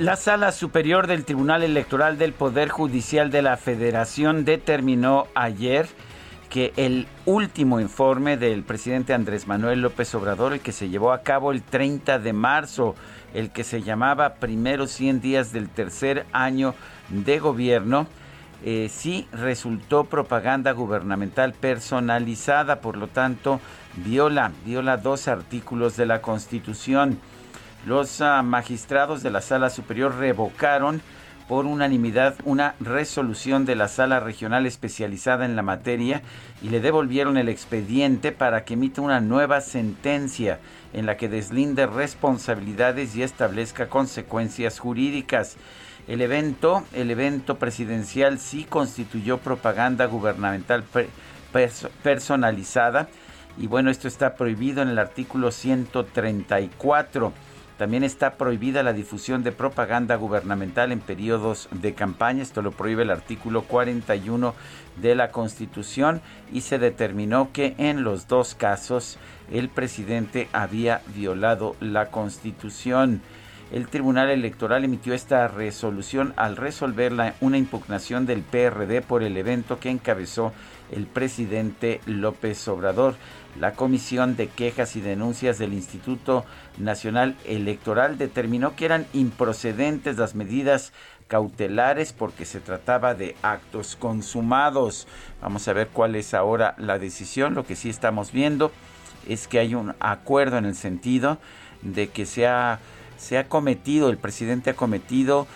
La Sala Superior del Tribunal Electoral del Poder Judicial de la Federación determinó ayer que el último informe del presidente Andrés Manuel López Obrador, el que se llevó a cabo el 30 de marzo, el que se llamaba Primeros 100 días del tercer año de gobierno, eh, sí resultó propaganda gubernamental personalizada, por lo tanto, viola, viola dos artículos de la Constitución. Los ah, magistrados de la Sala Superior revocaron por unanimidad una resolución de la Sala Regional especializada en la materia y le devolvieron el expediente para que emita una nueva sentencia en la que deslinde responsabilidades y establezca consecuencias jurídicas. El evento, el evento presidencial sí constituyó propaganda gubernamental personalizada y bueno, esto está prohibido en el artículo 134. También está prohibida la difusión de propaganda gubernamental en periodos de campaña. Esto lo prohíbe el artículo 41 de la Constitución y se determinó que en los dos casos el presidente había violado la Constitución. El Tribunal Electoral emitió esta resolución al resolver una impugnación del PRD por el evento que encabezó el presidente López Obrador. La Comisión de Quejas y Denuncias del Instituto Nacional Electoral determinó que eran improcedentes las medidas cautelares porque se trataba de actos consumados. Vamos a ver cuál es ahora la decisión. Lo que sí estamos viendo es que hay un acuerdo en el sentido de que se ha, se ha cometido, el presidente ha cometido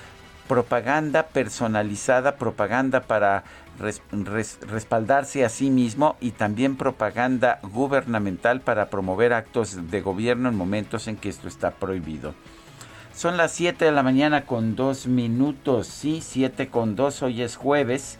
propaganda personalizada, propaganda para respaldarse a sí mismo y también propaganda gubernamental para promover actos de gobierno en momentos en que esto está prohibido. Son las 7 de la mañana con 2 minutos, sí, 7 con 2, hoy es jueves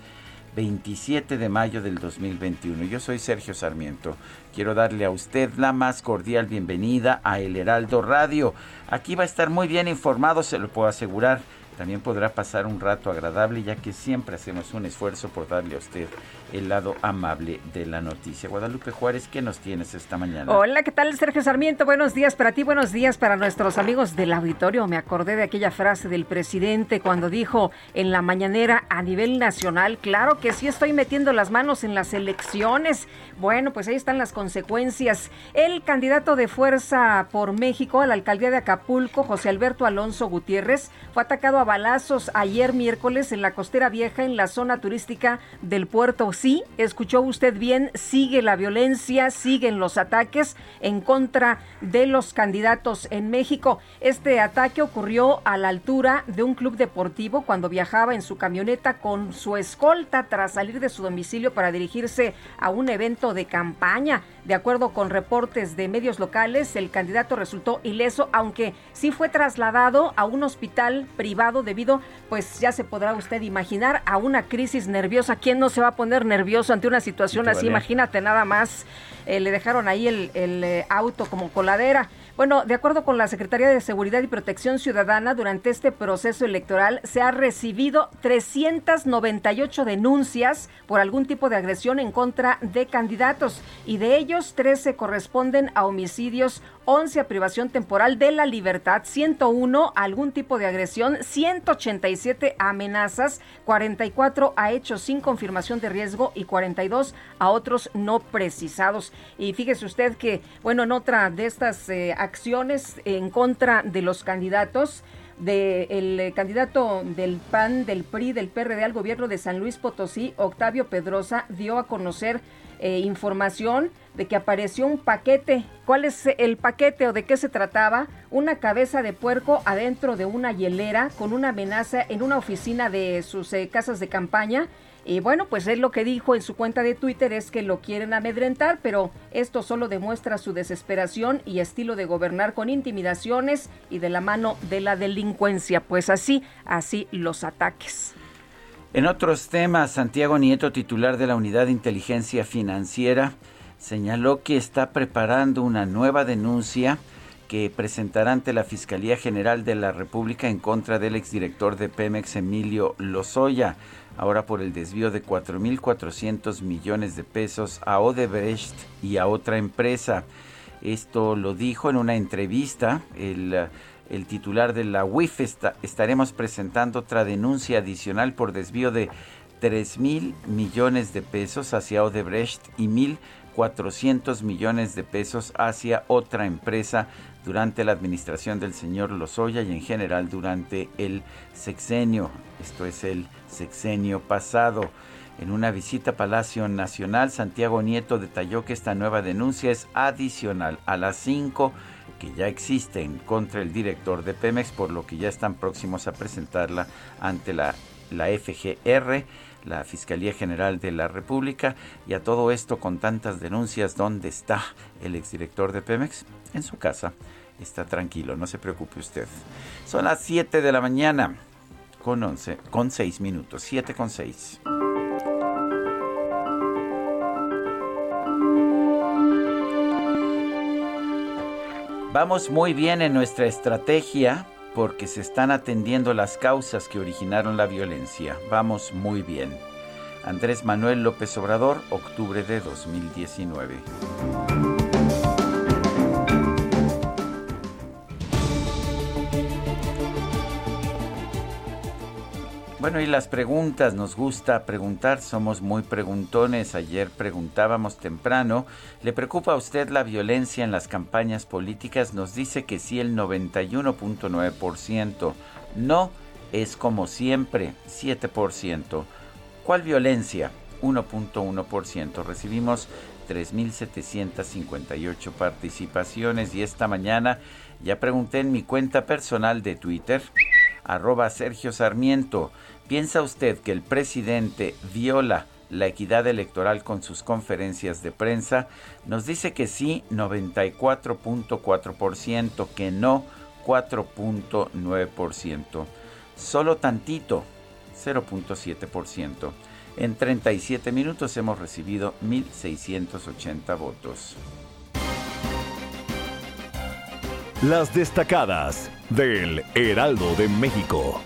27 de mayo del 2021. Yo soy Sergio Sarmiento. Quiero darle a usted la más cordial bienvenida a El Heraldo Radio. Aquí va a estar muy bien informado, se lo puedo asegurar también podrá pasar un rato agradable ya que siempre hacemos un esfuerzo por darle a usted el lado amable de la noticia. Guadalupe Juárez, ¿qué nos tienes esta mañana? Hola, ¿qué tal Sergio Sarmiento? Buenos días para ti, buenos días para nuestros amigos del auditorio. Me acordé de aquella frase del presidente cuando dijo en la mañanera a nivel nacional, claro que sí estoy metiendo las manos en las elecciones. Bueno, pues ahí están las consecuencias. El candidato de Fuerza por México a la alcaldía de Acapulco, José Alberto Alonso Gutiérrez, fue atacado a balazos ayer miércoles en la costera vieja en la zona turística del puerto sí, escuchó usted bien, sigue la violencia, siguen los ataques en contra de los candidatos en México. Este ataque ocurrió a la altura de un club deportivo cuando viajaba en su camioneta con su escolta tras salir de su domicilio para dirigirse a un evento de campaña. De acuerdo con reportes de medios locales, el candidato resultó ileso, aunque sí fue trasladado a un hospital privado debido, pues ya se podrá usted imaginar, a una crisis nerviosa. ¿Quién no se va a poner nervioso ante una situación así? Imagínate nada más, eh, le dejaron ahí el, el eh, auto como coladera. Bueno, de acuerdo con la Secretaría de Seguridad y Protección Ciudadana, durante este proceso electoral se ha recibido 398 denuncias por algún tipo de agresión en contra de candidatos y de ellos 13 corresponden a homicidios 11 a privación temporal de la libertad, 101 a algún tipo de agresión, 187 a amenazas, 44 a hechos sin confirmación de riesgo y 42 a otros no precisados. Y fíjese usted que, bueno, en otra de estas eh, acciones en contra de los candidatos, del eh, candidato del PAN, del PRI, del PRD al gobierno de San Luis Potosí, Octavio Pedrosa, dio a conocer eh, información de que apareció un paquete. ¿Cuál es el paquete o de qué se trataba? Una cabeza de puerco adentro de una hielera con una amenaza en una oficina de sus eh, casas de campaña y bueno, pues él lo que dijo en su cuenta de Twitter es que lo quieren amedrentar, pero esto solo demuestra su desesperación y estilo de gobernar con intimidaciones y de la mano de la delincuencia. Pues así, así los ataques. En otros temas, Santiago Nieto, titular de la Unidad de Inteligencia Financiera, señaló que está preparando una nueva denuncia que presentará ante la Fiscalía General de la República en contra del exdirector de Pemex, Emilio Lozoya ahora por el desvío de 4.400 millones de pesos a Odebrecht y a otra empresa. Esto lo dijo en una entrevista el, el titular de la UIF. estaremos presentando otra denuncia adicional por desvío de 3 mil millones de pesos hacia Odebrecht y 1.400 millones de pesos hacia otra empresa durante la administración del señor Lozoya y en general durante el sexenio. Esto es el sexenio pasado. En una visita a Palacio Nacional, Santiago Nieto detalló que esta nueva denuncia es adicional a las cinco ya existen contra el director de Pemex, por lo que ya están próximos a presentarla ante la, la FGR, la Fiscalía General de la República. Y a todo esto, con tantas denuncias, ¿dónde está el exdirector de Pemex? En su casa. Está tranquilo, no se preocupe usted. Son las 7 de la mañana con 11, con 6 minutos, 7 con 6. Vamos muy bien en nuestra estrategia porque se están atendiendo las causas que originaron la violencia. Vamos muy bien. Andrés Manuel López Obrador, octubre de 2019. Bueno, y las preguntas, nos gusta preguntar, somos muy preguntones. Ayer preguntábamos temprano, ¿le preocupa a usted la violencia en las campañas políticas? Nos dice que sí el 91.9%. No, es como siempre, 7%. ¿Cuál violencia? 1.1%. Recibimos 3.758 participaciones y esta mañana ya pregunté en mi cuenta personal de Twitter, arroba Sergio Sarmiento. ¿Piensa usted que el presidente viola la equidad electoral con sus conferencias de prensa? Nos dice que sí 94.4%, que no 4.9%. Solo tantito 0.7%. En 37 minutos hemos recibido 1.680 votos. Las destacadas del Heraldo de México.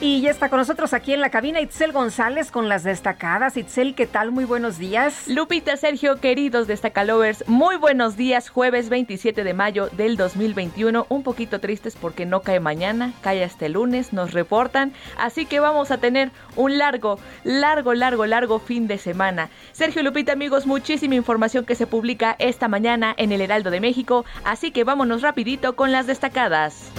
Y ya está con nosotros aquí en la cabina Itzel González con las destacadas. Itzel, ¿qué tal? Muy buenos días. Lupita, Sergio, queridos destacalovers, muy buenos días. Jueves 27 de mayo del 2021. Un poquito tristes porque no cae mañana, cae hasta el lunes, nos reportan. Así que vamos a tener un largo, largo, largo, largo fin de semana. Sergio, Lupita, amigos, muchísima información que se publica esta mañana en el Heraldo de México. Así que vámonos rapidito con las destacadas.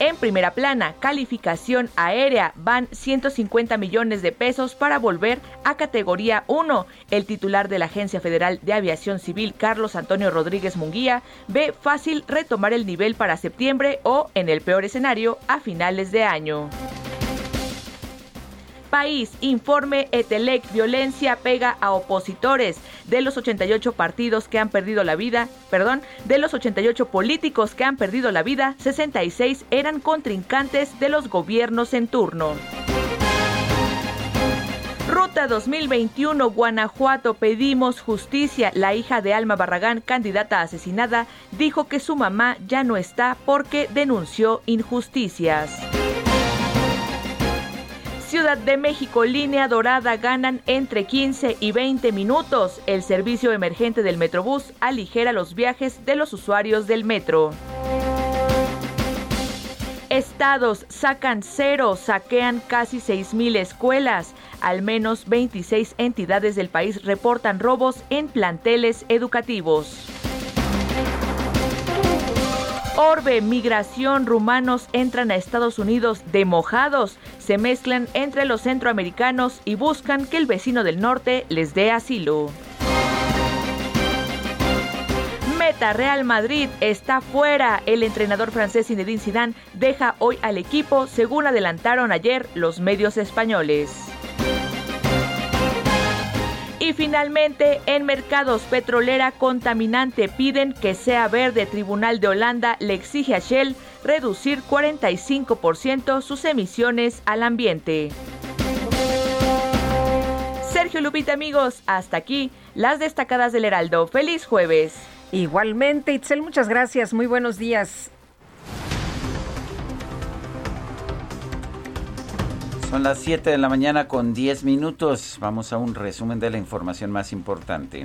En primera plana, calificación aérea, van 150 millones de pesos para volver a categoría 1. El titular de la Agencia Federal de Aviación Civil, Carlos Antonio Rodríguez Munguía, ve fácil retomar el nivel para septiembre o, en el peor escenario, a finales de año. País, informe Etelec, violencia pega a opositores. De los 88 partidos que han perdido la vida, perdón, de los 88 políticos que han perdido la vida, 66 eran contrincantes de los gobiernos en turno. Ruta 2021 Guanajuato pedimos justicia. La hija de Alma Barragán, candidata asesinada, dijo que su mamá ya no está porque denunció injusticias. Ciudad de México, línea dorada, ganan entre 15 y 20 minutos. El servicio emergente del Metrobús aligera los viajes de los usuarios del metro. Estados sacan cero, saquean casi 6.000 escuelas. Al menos 26 entidades del país reportan robos en planteles educativos. Orbe, migración, rumanos entran a Estados Unidos de mojados, se mezclan entre los centroamericanos y buscan que el vecino del norte les dé asilo. Meta Real Madrid está fuera. El entrenador francés Zinedine Zidane deja hoy al equipo, según adelantaron ayer los medios españoles. Y finalmente, en mercados petrolera contaminante piden que sea verde. Tribunal de Holanda le exige a Shell reducir 45% sus emisiones al ambiente. Sergio Lupita amigos, hasta aquí las destacadas del Heraldo. Feliz jueves. Igualmente, Itzel, muchas gracias. Muy buenos días. Son las 7 de la mañana con 10 minutos. Vamos a un resumen de la información más importante.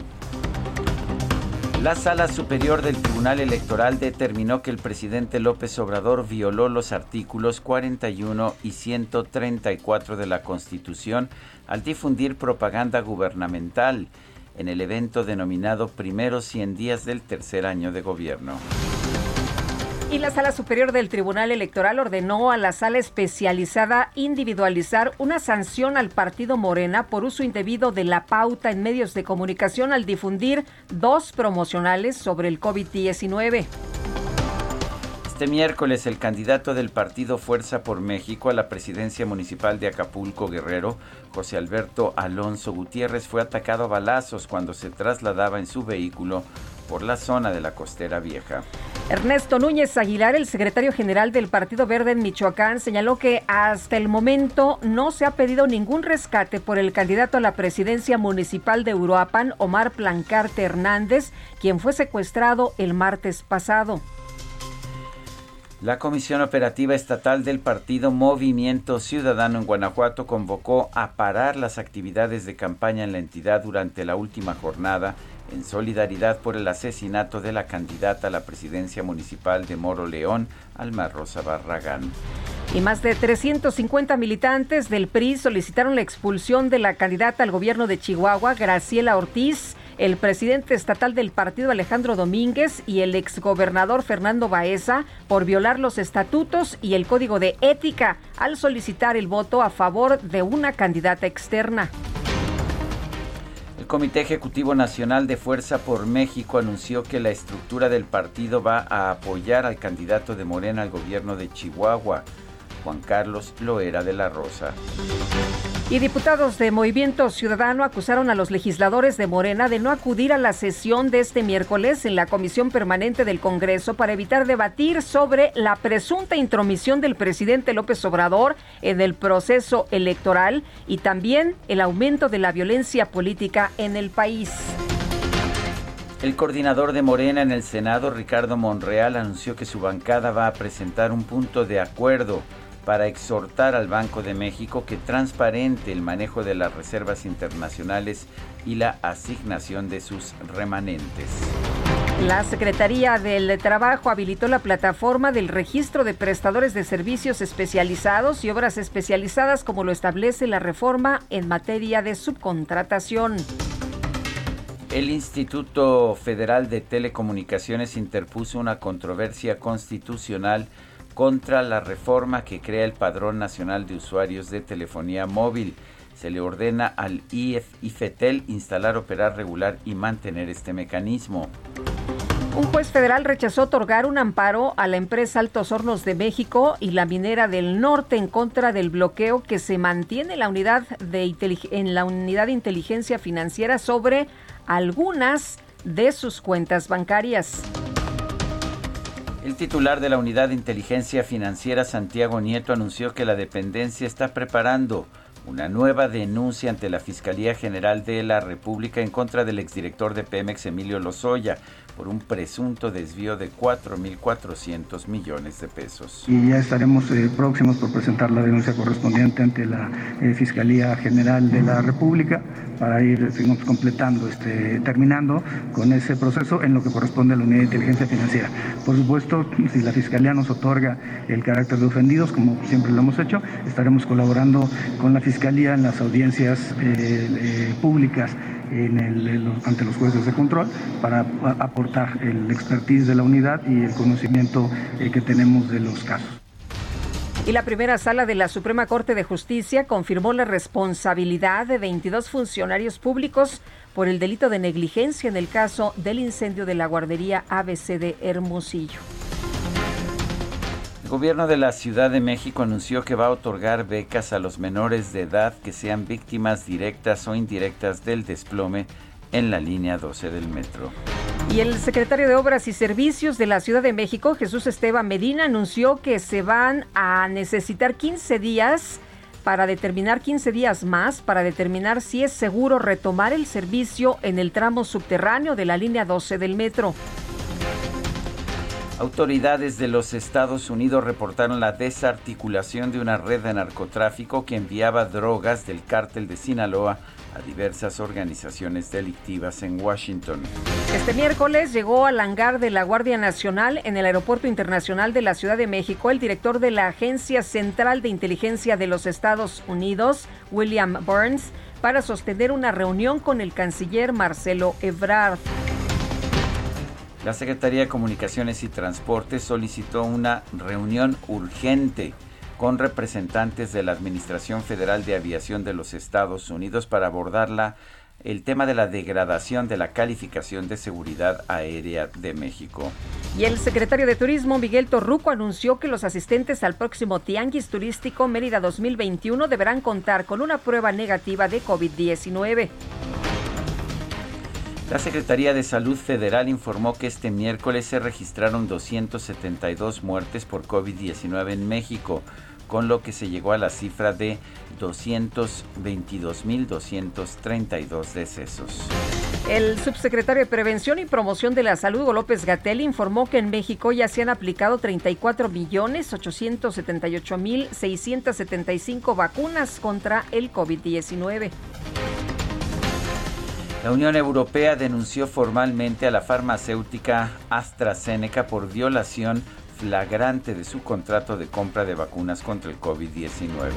La Sala Superior del Tribunal Electoral determinó que el presidente López Obrador violó los artículos 41 y 134 de la Constitución al difundir propaganda gubernamental en el evento denominado Primeros 100 días del tercer año de gobierno. Y la Sala Superior del Tribunal Electoral ordenó a la Sala Especializada individualizar una sanción al partido Morena por uso indebido de la pauta en medios de comunicación al difundir dos promocionales sobre el COVID-19. Este miércoles el candidato del partido Fuerza por México a la presidencia municipal de Acapulco Guerrero, José Alberto Alonso Gutiérrez, fue atacado a balazos cuando se trasladaba en su vehículo por la zona de la Costera Vieja. Ernesto Núñez Aguilar, el secretario general del Partido Verde en Michoacán, señaló que hasta el momento no se ha pedido ningún rescate por el candidato a la presidencia municipal de Uruapan, Omar Plancarte Hernández, quien fue secuestrado el martes pasado. La Comisión Operativa Estatal del Partido Movimiento Ciudadano en Guanajuato convocó a parar las actividades de campaña en la entidad durante la última jornada en solidaridad por el asesinato de la candidata a la presidencia municipal de Moro León, Alma Rosa Barragán. Y más de 350 militantes del PRI solicitaron la expulsión de la candidata al gobierno de Chihuahua, Graciela Ortiz, el presidente estatal del partido Alejandro Domínguez y el exgobernador Fernando Baeza por violar los estatutos y el código de ética al solicitar el voto a favor de una candidata externa. El Comité Ejecutivo Nacional de Fuerza por México anunció que la estructura del partido va a apoyar al candidato de Morena al gobierno de Chihuahua, Juan Carlos Loera de la Rosa. Y diputados de Movimiento Ciudadano acusaron a los legisladores de Morena de no acudir a la sesión de este miércoles en la Comisión Permanente del Congreso para evitar debatir sobre la presunta intromisión del presidente López Obrador en el proceso electoral y también el aumento de la violencia política en el país. El coordinador de Morena en el Senado, Ricardo Monreal, anunció que su bancada va a presentar un punto de acuerdo para exhortar al Banco de México que transparente el manejo de las reservas internacionales y la asignación de sus remanentes. La Secretaría del Trabajo habilitó la plataforma del registro de prestadores de servicios especializados y obras especializadas como lo establece la reforma en materia de subcontratación. El Instituto Federal de Telecomunicaciones interpuso una controversia constitucional contra la reforma que crea el Padrón Nacional de Usuarios de Telefonía Móvil. Se le ordena al IFETEL instalar, operar, regular y mantener este mecanismo. Un juez federal rechazó otorgar un amparo a la empresa Altos Hornos de México y la minera del norte en contra del bloqueo que se mantiene en la unidad de, en la unidad de inteligencia financiera sobre algunas de sus cuentas bancarias. El titular de la Unidad de Inteligencia Financiera, Santiago Nieto, anunció que la dependencia está preparando una nueva denuncia ante la Fiscalía General de la República en contra del exdirector de Pemex, Emilio Lozoya, por un presunto desvío de 4.400 millones de pesos. Y ya estaremos eh, próximos por presentar la denuncia correspondiente ante la eh, Fiscalía General de la República para ir completando, este, terminando con ese proceso en lo que corresponde a la Unidad de Inteligencia Financiera. Por supuesto, si la Fiscalía nos otorga el carácter de ofendidos, como siempre lo hemos hecho, estaremos colaborando con la Fiscalía en las audiencias eh, públicas ante los jueces de control para aportar el expertise de la unidad y el conocimiento eh, que tenemos de los casos. Y la primera sala de la Suprema Corte de Justicia confirmó la responsabilidad de 22 funcionarios públicos por el delito de negligencia en el caso del incendio de la guardería ABC de Hermosillo. El gobierno de la Ciudad de México anunció que va a otorgar becas a los menores de edad que sean víctimas directas o indirectas del desplome en la línea 12 del metro. Y el secretario de Obras y Servicios de la Ciudad de México, Jesús Esteban Medina, anunció que se van a necesitar 15 días para determinar 15 días más para determinar si es seguro retomar el servicio en el tramo subterráneo de la línea 12 del metro. Autoridades de los Estados Unidos reportaron la desarticulación de una red de narcotráfico que enviaba drogas del cártel de Sinaloa a diversas organizaciones delictivas en Washington. Este miércoles llegó al hangar de la Guardia Nacional en el Aeropuerto Internacional de la Ciudad de México el director de la Agencia Central de Inteligencia de los Estados Unidos, William Burns, para sostener una reunión con el canciller Marcelo Ebrard. La Secretaría de Comunicaciones y Transportes solicitó una reunión urgente con representantes de la Administración Federal de Aviación de los Estados Unidos para abordar el tema de la degradación de la calificación de seguridad aérea de México. Y el secretario de Turismo, Miguel Torruco, anunció que los asistentes al próximo Tianguis Turístico Mérida 2021 deberán contar con una prueba negativa de COVID-19. La Secretaría de Salud Federal informó que este miércoles se registraron 272 muertes por COVID-19 en México, con lo que se llegó a la cifra de 222.232 decesos. El subsecretario de Prevención y Promoción de la Salud, López Gatel, informó que en México ya se han aplicado 34.878.675 vacunas contra el COVID-19. La Unión Europea denunció formalmente a la farmacéutica AstraZeneca por violación flagrante de su contrato de compra de vacunas contra el COVID-19.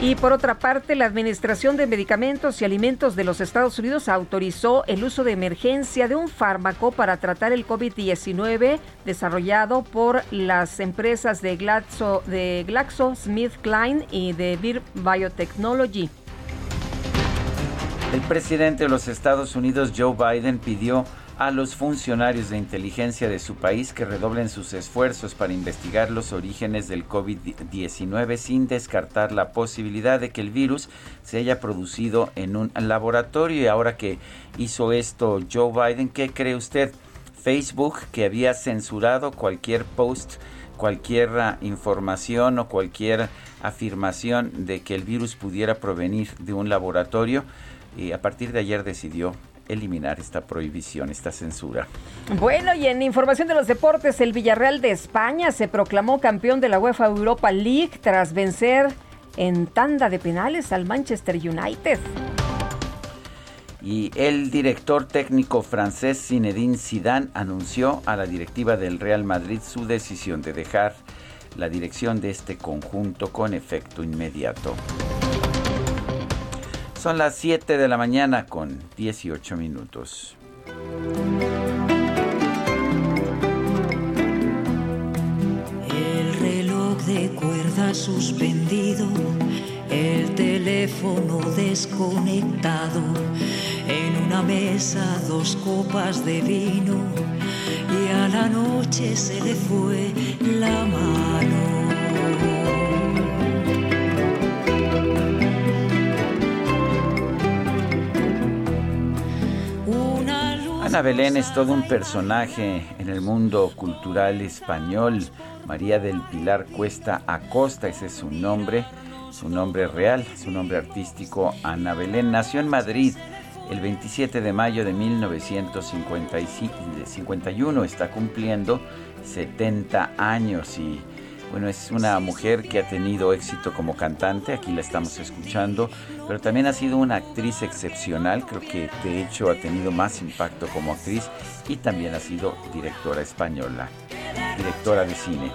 Y por otra parte, la Administración de Medicamentos y Alimentos de los Estados Unidos autorizó el uso de emergencia de un fármaco para tratar el COVID-19 desarrollado por las empresas de, Glaxo, de GlaxoSmithKline y de Vir Biotechnology. El presidente de los Estados Unidos, Joe Biden, pidió a los funcionarios de inteligencia de su país que redoblen sus esfuerzos para investigar los orígenes del COVID-19 sin descartar la posibilidad de que el virus se haya producido en un laboratorio. Y ahora que hizo esto Joe Biden, ¿qué cree usted? Facebook, que había censurado cualquier post, cualquier ah, información o cualquier afirmación de que el virus pudiera provenir de un laboratorio, y a partir de ayer decidió eliminar esta prohibición, esta censura. Bueno, y en información de los deportes, el Villarreal de España se proclamó campeón de la UEFA Europa League tras vencer en tanda de penales al Manchester United. Y el director técnico francés Zinedine Zidane anunció a la directiva del Real Madrid su decisión de dejar la dirección de este conjunto con efecto inmediato. Son las 7 de la mañana con 18 minutos. El reloj de cuerda suspendido, el teléfono desconectado, en una mesa dos copas de vino y a la noche se le fue la mano. Ana Belén es todo un personaje en el mundo cultural español. María del Pilar Cuesta Acosta, ese es su nombre, su nombre real, su nombre artístico, Ana Belén. Nació en Madrid el 27 de mayo de 1951 está cumpliendo 70 años y bueno, es una mujer que ha tenido éxito como cantante, aquí la estamos escuchando, pero también ha sido una actriz excepcional, creo que de hecho ha tenido más impacto como actriz y también ha sido directora española, directora de cine.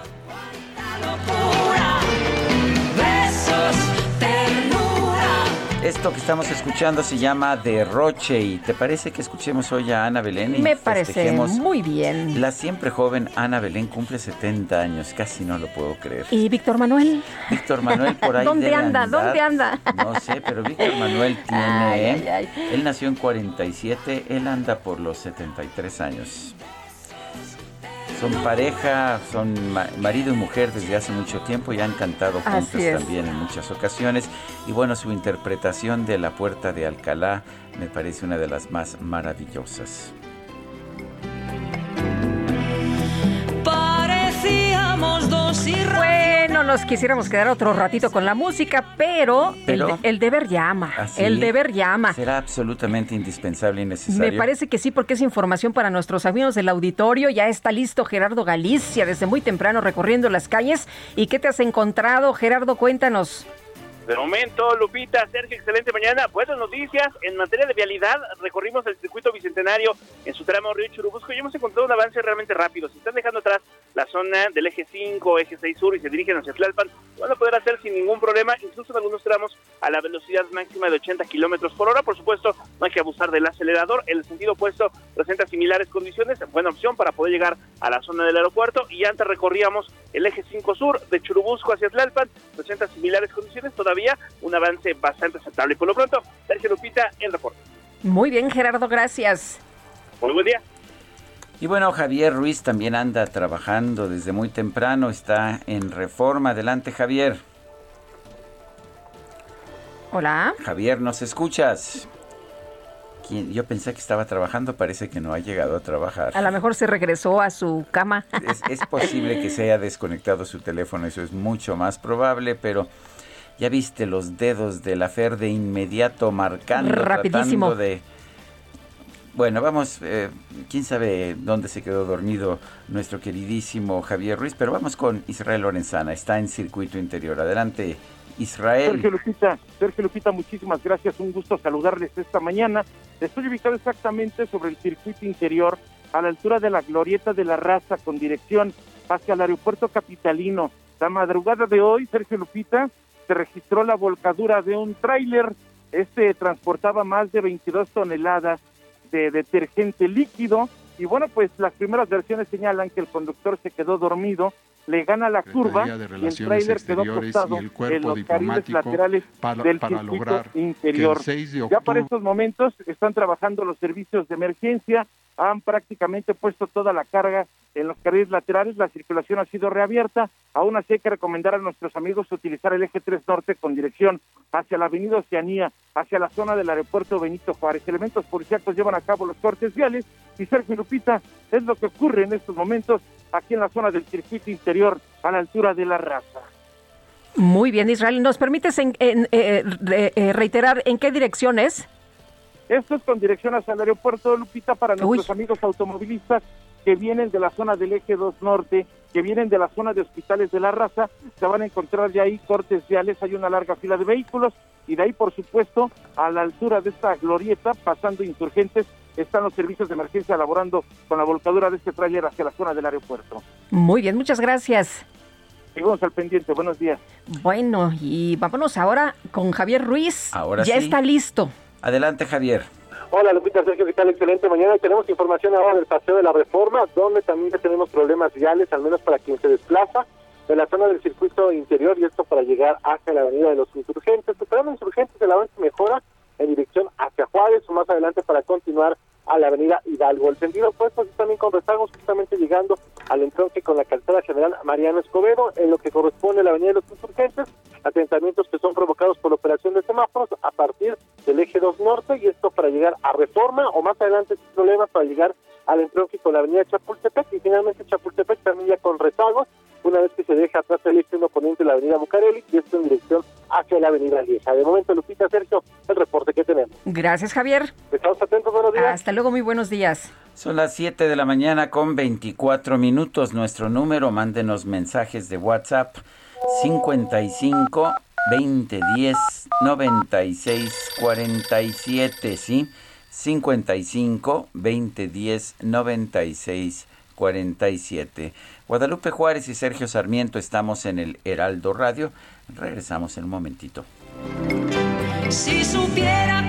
Esto que estamos escuchando se llama Derroche y ¿te parece que escuchemos hoy a Ana Belén? Y Me parece muy bien. La siempre joven Ana Belén cumple 70 años, casi no lo puedo creer. ¿Y Víctor Manuel? Víctor Manuel por ahí ¿Dónde anda? ¿Dónde anda? No sé, pero Víctor Manuel tiene... Él nació en 47, él anda por los 73 años. Son pareja, son marido y mujer desde hace mucho tiempo y han cantado juntos también en muchas ocasiones. Y bueno, su interpretación de La Puerta de Alcalá me parece una de las más maravillosas. Parecíamos dos y no nos quisiéramos quedar otro ratito con la música, pero, el, deber llama. ¿Ah, el deber llama. Será absolutamente indispensable y necesario. Me parece que sí, porque es información para nuestros amigos del auditorio. Ya está listo Gerardo Galicia desde muy temprano recorriendo las calles. ¿Y qué te has encontrado, Gerardo? Cuéntanos. De momento, Lupita, Sergio, excelente mañana. Buenas noticias. En materia de vialidad, recorrimos el circuito bicentenario en su tramo Río Churubusco y hemos encontrado un avance realmente rápido. Si están dejando atrás la zona del eje 5, eje 6 sur y se dirigen hacia Tlalpan, van a poder hacer sin ningún problema, incluso en algunos tramos a la velocidad máxima de 80 kilómetros por hora. Por supuesto, no hay que abusar del acelerador. El sentido opuesto presenta similares condiciones. Buena opción para poder llegar a la zona del aeropuerto. Y antes recorríamos el eje 5 sur de Churubusco hacia Tlalpan, presenta similares condiciones. Todavía un avance bastante aceptable. Por lo pronto, Sergio Lupita, el reporte. Muy bien, Gerardo, gracias. Muy buen día. Y bueno, Javier Ruiz también anda trabajando desde muy temprano, está en reforma. Adelante, Javier. Hola. Javier, ¿nos escuchas? Yo pensé que estaba trabajando, parece que no ha llegado a trabajar. A lo mejor se regresó a su cama. Es, es posible que se haya desconectado su teléfono, eso es mucho más probable, pero ya viste los dedos de la Fer de inmediato marcando, Rapidísimo. tratando de... Bueno, vamos, eh, quién sabe dónde se quedó dormido nuestro queridísimo Javier Ruiz, pero vamos con Israel Lorenzana, está en circuito interior. Adelante, Israel. Sergio Lupita, Sergio Lupita, muchísimas gracias, un gusto saludarles esta mañana. Estoy ubicado exactamente sobre el circuito interior, a la altura de la glorieta de la raza, con dirección hacia el aeropuerto capitalino. La madrugada de hoy, Sergio Lupita, se registró la volcadura de un tráiler. Este transportaba más de 22 toneladas de detergente líquido y bueno, pues las primeras versiones señalan que el conductor se quedó dormido, le gana la curva y el tráiler quedó acostado en los carriles laterales del circuito interior. Ya para estos momentos están trabajando los servicios de emergencia, han prácticamente puesto toda la carga en los carriles laterales, la circulación ha sido reabierta, aún así hay que recomendar a nuestros amigos utilizar el eje 3 norte con dirección hacia la avenida Oceanía, hacia la zona del aeropuerto Benito Juárez. Elementos policíacos llevan a cabo los cortes viales y Sergio Lupita es lo que ocurre en estos momentos aquí en la zona del circuito interior a la altura de la raza. Muy bien, Israel. ¿Nos permites en, eh, eh, reiterar en qué dirección es? Esto es con dirección hacia el aeropuerto Lupita para nuestros amigos automovilistas que vienen de la zona del eje 2 norte, que vienen de la zona de hospitales de la raza, se van a encontrar de ahí cortes viales, hay una larga fila de vehículos y de ahí, por supuesto, a la altura de esta glorieta, pasando insurgentes, están los servicios de emergencia elaborando con la volcadura de este tráiler hacia la zona del aeropuerto. Muy bien, muchas gracias. Seguimos al pendiente, buenos días. Bueno, y vámonos ahora con Javier Ruiz. Ahora ya está listo. Adelante, Javier. Hola Lupita, Sergio, ¿qué tal? Excelente mañana. Tenemos información ahora del Paseo de la Reforma, donde también tenemos problemas viales, al menos para quien se desplaza de la zona del circuito interior y esto para llegar hacia la avenida de los insurgentes. Esperando insurgentes, el avance mejora en dirección hacia Juárez o más adelante para continuar a la avenida Hidalgo. El sentido opuesto pues también con rezagos justamente llegando al entronque con la calzada general Mariano Escobedo, en lo que corresponde a la avenida de los insurgentes, atentamientos que son provocados por la operación de semáforos a partir del eje 2 norte y esto para llegar a Reforma o más adelante sin problemas para llegar al entronque con la avenida Chapultepec y finalmente Chapultepec también ya con rezagos una vez que se deja atrás el 1 poniente de la avenida Bucareli y esto en dirección hacia la avenida Lieja. De momento, Lupita Sergio, el reporte que tenemos. Gracias, Javier. Estamos atentos, buenos días. Hasta luego, muy buenos días. Son las 7 de la mañana con 24 minutos. Nuestro número, mándenos mensajes de WhatsApp 55 20 10 96 47, ¿sí? 55 20 10 96 47. Guadalupe Juárez y Sergio Sarmiento estamos en el Heraldo Radio. Regresamos en un momentito. Si supiera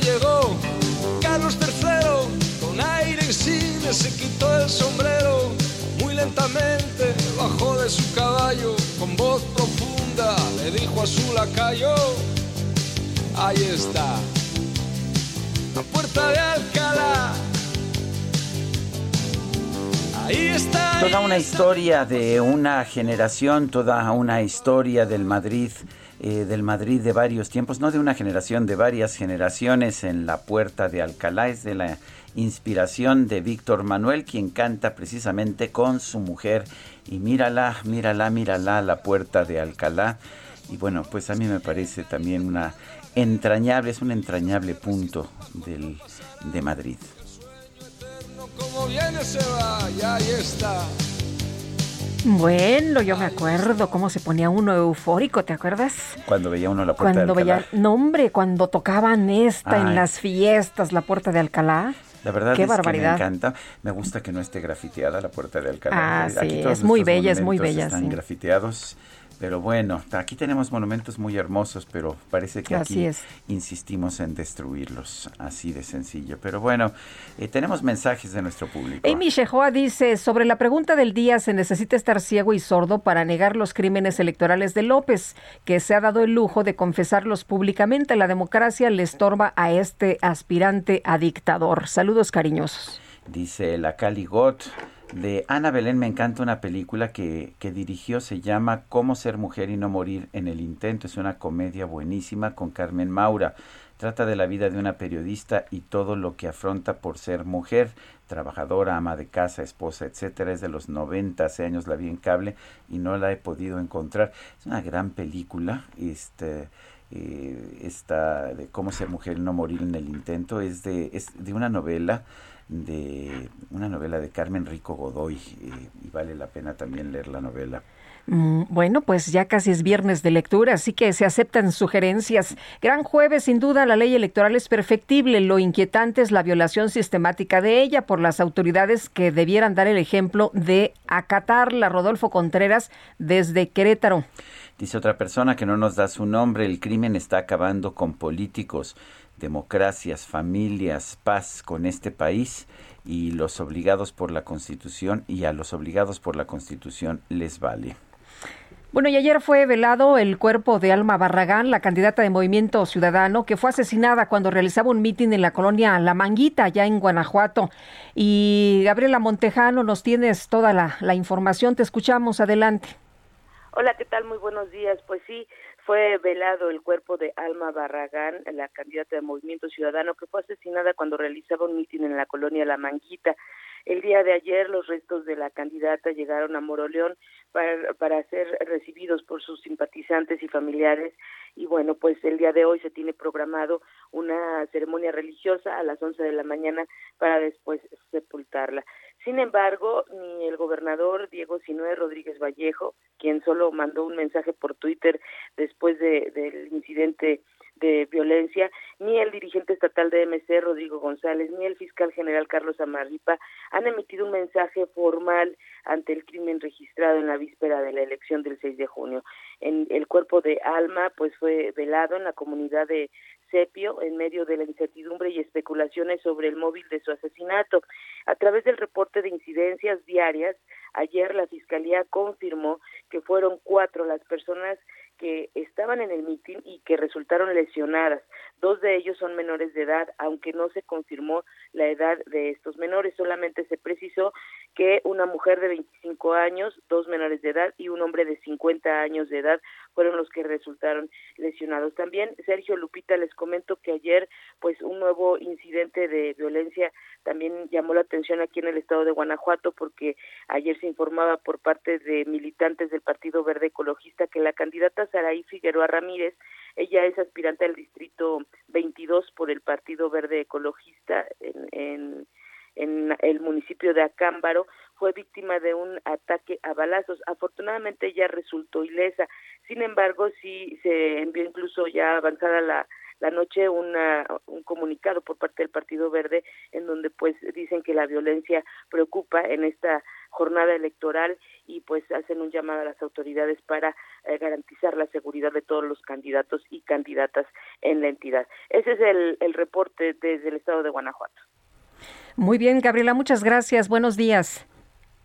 llegó. Carlos III con aire insigne se quitó el sombrero. Muy lentamente bajó de su caballo con voz profunda le dijo a su lacayo ahí está la puerta de Alcalá. Toda una historia de una generación, toda una historia del Madrid, eh, del Madrid de varios tiempos, no de una generación, de varias generaciones en la puerta de Alcalá, es de la inspiración de Víctor Manuel, quien canta precisamente con su mujer. Y mírala, mírala, mírala, la puerta de Alcalá. Y bueno, pues a mí me parece también una entrañable, es un entrañable punto del, de Madrid. como viene se va y ahí está Bueno, yo me acuerdo cómo se ponía uno eufórico, ¿te acuerdas? Cuando veía uno la puerta Cuando de Alcalá. veía, no hombre, cuando tocaban esta Ay. en las fiestas, la puerta de Alcalá. La verdad Qué es barbaridad. que me encanta. Me gusta que no esté grafiteada la puerta de Alcalá. Ah, Aquí sí, todos es muy bella, es muy bella, Están sí. grafiteados. Pero bueno, aquí tenemos monumentos muy hermosos, pero parece que aquí insistimos en destruirlos. Así de sencillo. Pero bueno, eh, tenemos mensajes de nuestro público. Amy Shehoa dice, sobre la pregunta del día, ¿se necesita estar ciego y sordo para negar los crímenes electorales de López, que se ha dado el lujo de confesarlos públicamente? La democracia le estorba a este aspirante a dictador. Saludos cariñosos. Dice la Cali Got. De Ana Belén me encanta una película que, que dirigió, se llama Cómo ser mujer y no morir en el intento. Es una comedia buenísima con Carmen Maura. Trata de la vida de una periodista y todo lo que afronta por ser mujer, trabajadora, ama de casa, esposa, etcétera. Es de los 90, hace años la vi en cable y no la he podido encontrar. Es una gran película. Este, eh, esta de cómo ser mujer y no morir en el intento es de, es de una novela de una novela de Carmen Rico Godoy eh, y vale la pena también leer la novela. Mm, Bueno, pues ya casi es viernes de lectura, así que se aceptan sugerencias. Gran jueves, sin duda, la ley electoral es perfectible. Lo inquietante es la violación sistemática de ella por las autoridades que debieran dar el ejemplo de acatarla. Rodolfo Contreras, desde Querétaro. Dice otra persona que no nos da su nombre, el crimen está acabando con políticos, democracias, familias, paz con este país y los obligados por la Constitución y a los obligados por la Constitución les vale. Bueno, y ayer fue velado el cuerpo de Alma Barragán, la candidata de Movimiento Ciudadano, que fue asesinada cuando realizaba un mitin en la colonia La Manguita, allá en Guanajuato. Y Gabriela Montejano, nos tienes toda la, la información, te escuchamos, adelante. Hola, ¿qué tal? Muy buenos días. Pues sí, fue velado el cuerpo de Alma Barragán, la candidata de Movimiento Ciudadano, que fue asesinada cuando realizaba un mitin en la colonia La Manguita. El día de ayer los restos de la candidata llegaron a Moroleón para, para ser recibidos por sus simpatizantes y familiares y bueno, pues el día de hoy se tiene programado una ceremonia religiosa a las 11 de la mañana para después sepultarla. Sin embargo, ni el gobernador Diego Sinué Rodríguez Vallejo, quien solo mandó un mensaje por Twitter después de, del incidente de violencia, ni el dirigente estatal de MC, Rodrigo González, ni el fiscal general Carlos Amarripa han emitido un mensaje formal ante el crimen registrado en la víspera de la elección del 6 de junio. En el cuerpo de Alma pues fue velado en la comunidad de En medio de la incertidumbre y especulaciones sobre el móvil de su asesinato. A través del reporte de incidencias diarias, ayer la Fiscalía confirmó que fueron cuatro las personas que estaban en el mitin y que resultaron lesionadas. Dos de ellos son menores de edad, aunque no se confirmó la edad de estos menores, solamente se precisó que una mujer de 25 años, dos menores de edad y un hombre de 50 años de edad fueron los que resultaron lesionados. También, Sergio Lupita, les comento que ayer, pues, un nuevo incidente de violencia también llamó la atención aquí en el estado de Guanajuato porque ayer se informaba por parte de militantes del Partido Verde Ecologista que la candidata Saraí Figueroa Ramírez, ella es aspirante al distrito 22 por el Partido Verde Ecologista en, en en el municipio de Acámbaro, fue víctima de un ataque a balazos. Afortunadamente ella resultó ilesa. Sin embargo, sí se envió incluso ya avanzada la, la noche una, un comunicado por parte del Partido Verde en donde pues dicen que la violencia preocupa en esta jornada electoral y pues hacen un llamado a las autoridades para eh, garantizar la seguridad de todos los candidatos y candidatas en la entidad. Ese es el, el reporte desde el estado de Guanajuato. Muy bien, Gabriela, muchas gracias. Buenos días.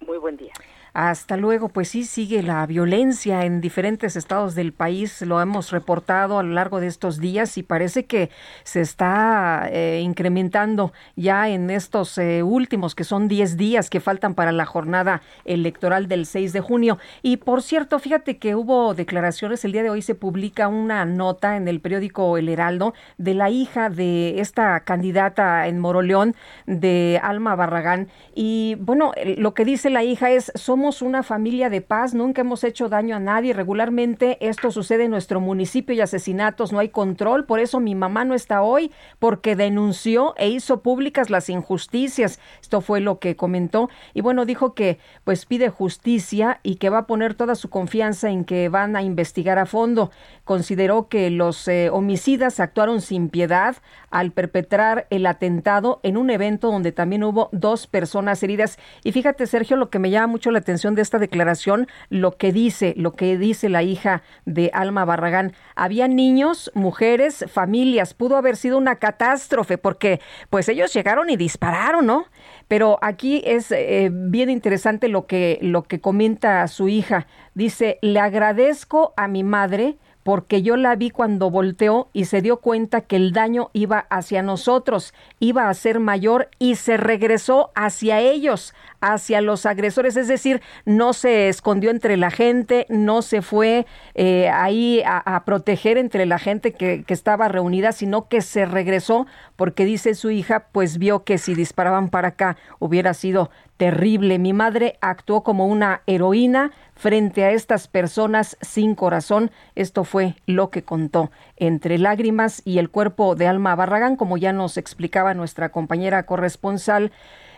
Muy buen día. Hasta luego, pues sí, sigue la violencia en diferentes estados del país, lo hemos reportado a lo largo de estos días y parece que se está eh, incrementando ya en estos eh, últimos, que son 10 días que faltan para la jornada electoral del 6 de junio. Y por cierto, fíjate que hubo declaraciones, el día de hoy se publica una nota en el periódico El Heraldo de la hija de esta candidata en Moroleón, de Alma Barragán. Y bueno, lo que dice la hija es, somos una familia de paz, nunca hemos hecho daño a nadie. Regularmente esto sucede en nuestro municipio y asesinatos, no hay control. Por eso mi mamá no está hoy, porque denunció e hizo públicas las injusticias. Esto fue lo que comentó. Y bueno, dijo que pues pide justicia y que va a poner toda su confianza en que van a investigar a fondo. Consideró que los eh, homicidas actuaron sin piedad al perpetrar el atentado en un evento donde también hubo dos personas heridas. Y fíjate, Sergio, lo que me llama mucho la atención de esta declaración, lo que dice, lo que dice la hija de Alma Barragán. Había niños, mujeres, familias. Pudo haber sido una catástrofe porque pues ellos llegaron y dispararon, ¿no? Pero aquí es eh, bien interesante lo que, lo que comenta su hija. Dice, le agradezco a mi madre porque yo la vi cuando volteó y se dio cuenta que el daño iba hacia nosotros, iba a ser mayor y se regresó hacia ellos, hacia los agresores, es decir, no se escondió entre la gente, no se fue eh, ahí a, proteger entre la gente que, que estaba reunida, sino que se regresó porque dice su hija, pues vio que si disparaban para acá hubiera sido terrible. Mi madre actuó como una heroína frente a estas personas sin corazón. Esto fue lo que contó entre lágrimas y el cuerpo de Alma Barragán, como ya nos explicaba nuestra compañera corresponsal.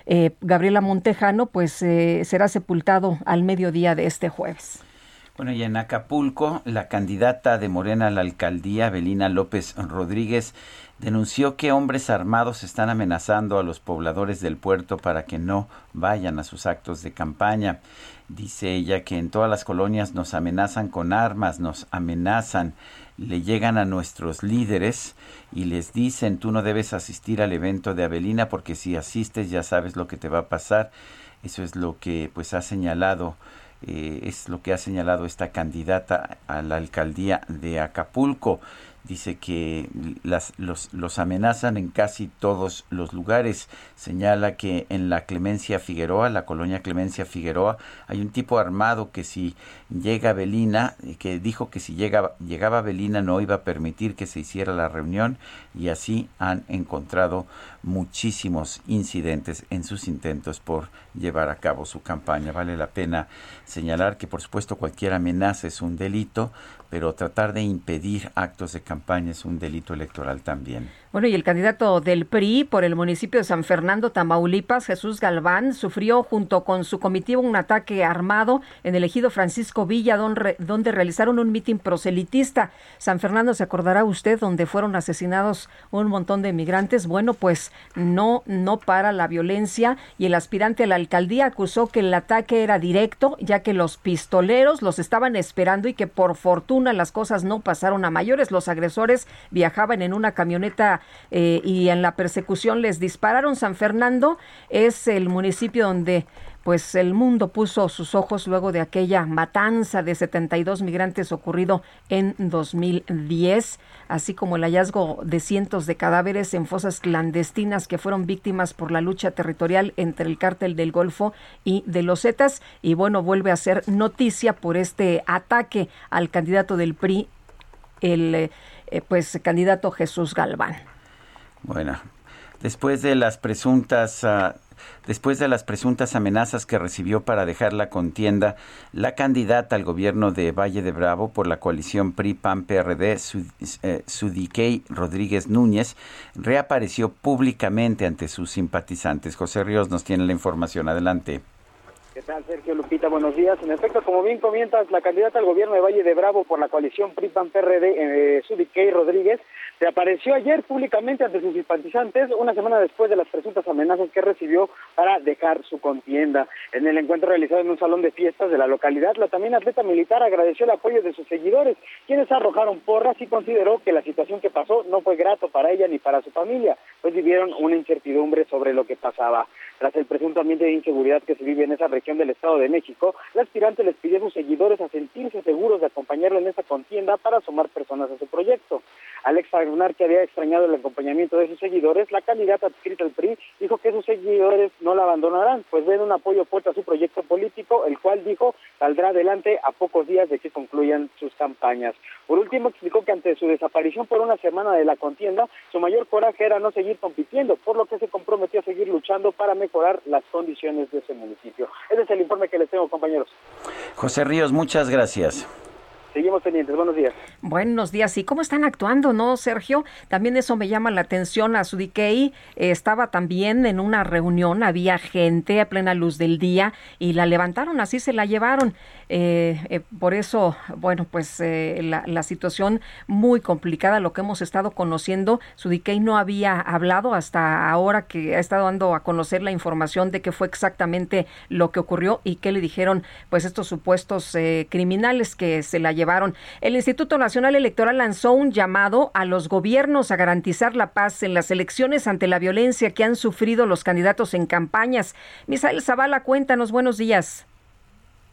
Eh, Gabriela Montejano, pues eh, será sepultado al mediodía de este jueves. Bueno, y en Acapulco, la candidata de Morena a la alcaldía, Belina López Rodríguez, denunció que hombres armados están amenazando a los pobladores del puerto para que no vayan a sus actos de campaña. Dice ella que en todas las colonias nos amenazan con armas, nos amenazan, le llegan a nuestros líderes y les dicen tú no debes asistir al evento de Avelina porque si asistes ya sabes lo que te va a pasar. Eso es lo que pues ha señalado eh, es lo que ha señalado esta candidata a la alcaldía de Acapulco. Dice que las, los, amenazan en casi todos los lugares. Señala que en la Clemencia Figueroa, la colonia Clemencia Figueroa, hay un tipo armado que si llega Belina, que dijo que si llega, llegaba Belina no iba a permitir que se hiciera la reunión y así han encontrado muchísimos incidentes en sus intentos por llevar a cabo su campaña. Vale la pena señalar que por supuesto cualquier amenaza es un delito, pero tratar de impedir actos de campaña es un delito electoral también. Bueno, y el candidato del PRI por el municipio de San Fernando, Tamaulipas, Jesús Galván, sufrió junto con su comitiva un ataque armado en el ejido Francisco Villa, donde, donde realizaron un mitin proselitista. San Fernando, ¿se acordará usted donde fueron asesinados un montón de migrantes? Bueno, pues no, no para la violencia y el aspirante a la alcaldía acusó que el ataque era directo, ya que los pistoleros los estaban esperando y que por fortuna las cosas no pasaron a mayores. Los agresores viajaban en una camioneta eh, y en la persecución les dispararon. San Fernando es el municipio donde pues el mundo puso sus ojos luego de aquella matanza de 72 migrantes ocurrido en 2010, así como el hallazgo de cientos de cadáveres en fosas clandestinas que fueron víctimas por la lucha territorial entre el cártel del Golfo y de los Zetas. Y bueno, vuelve a ser noticia por este ataque al candidato del PRI, el eh, pues candidato Jesús Galván. Bueno, después de las presuntas ah, después de las presuntas amenazas que recibió para dejar la contienda, la candidata al gobierno de Valle de Bravo por la coalición PRI-PAN-PRD, eh, Sudikey Rodríguez Núñez, reapareció públicamente ante sus simpatizantes. José Ríos nos tiene la información. Adelante. ¿Qué tal, Sergio Lupita? Buenos días. En efecto, como bien comentas, la candidata al gobierno de Valle de Bravo por la coalición PRI-PAN-PRD, eh, Sudikey Rodríguez, se apareció ayer públicamente ante sus simpatizantes, una semana después de las presuntas amenazas que recibió para dejar su contienda. En el encuentro realizado en un salón de fiestas de la localidad, la también atleta militar agradeció el apoyo de sus seguidores, quienes arrojaron porras y consideró que la situación que pasó no fue grato para ella ni para su familia, pues vivieron una incertidumbre sobre lo que pasaba. Tras el presunto ambiente de inseguridad que se vive en esa región del Estado de México, la aspirante les pidió a sus seguidores a sentirse seguros de acompañarlo en esta contienda para sumar personas a su proyecto. Alexa que había extrañado el acompañamiento de sus seguidores, la candidata adscrita al PRI dijo que sus seguidores no la abandonarán, pues ven un apoyo fuerte a su proyecto político, el cual dijo saldrá adelante a pocos días de que concluyan sus campañas. Por último, explicó que ante su desaparición por una semana de la contienda, su mayor coraje era no seguir compitiendo, por lo que se comprometió a seguir luchando para mejorar las condiciones de ese municipio. Ese es el informe que les tengo, compañeros. José Ríos, muchas gracias. Seguimos pendientes. Buenos días. Buenos días. ¿Y cómo están actuando, no, Sergio? También eso me llama la atención. A Sudikei eh, estaba también en una reunión, había gente a plena luz del día y la levantaron, así se la llevaron. Eh, eh, por eso, bueno, pues la, situación muy complicada, lo que hemos estado conociendo. Sudikei no había hablado hasta ahora que ha estado dando a conocer la información de qué fue exactamente lo que ocurrió y qué le dijeron, pues, estos supuestos criminales que se la llevaron. El Instituto Nacional Electoral lanzó un llamado a los gobiernos a garantizar la paz en las elecciones ante la violencia que han sufrido los candidatos en campañas. Misael Zavala, cuéntanos, buenos días.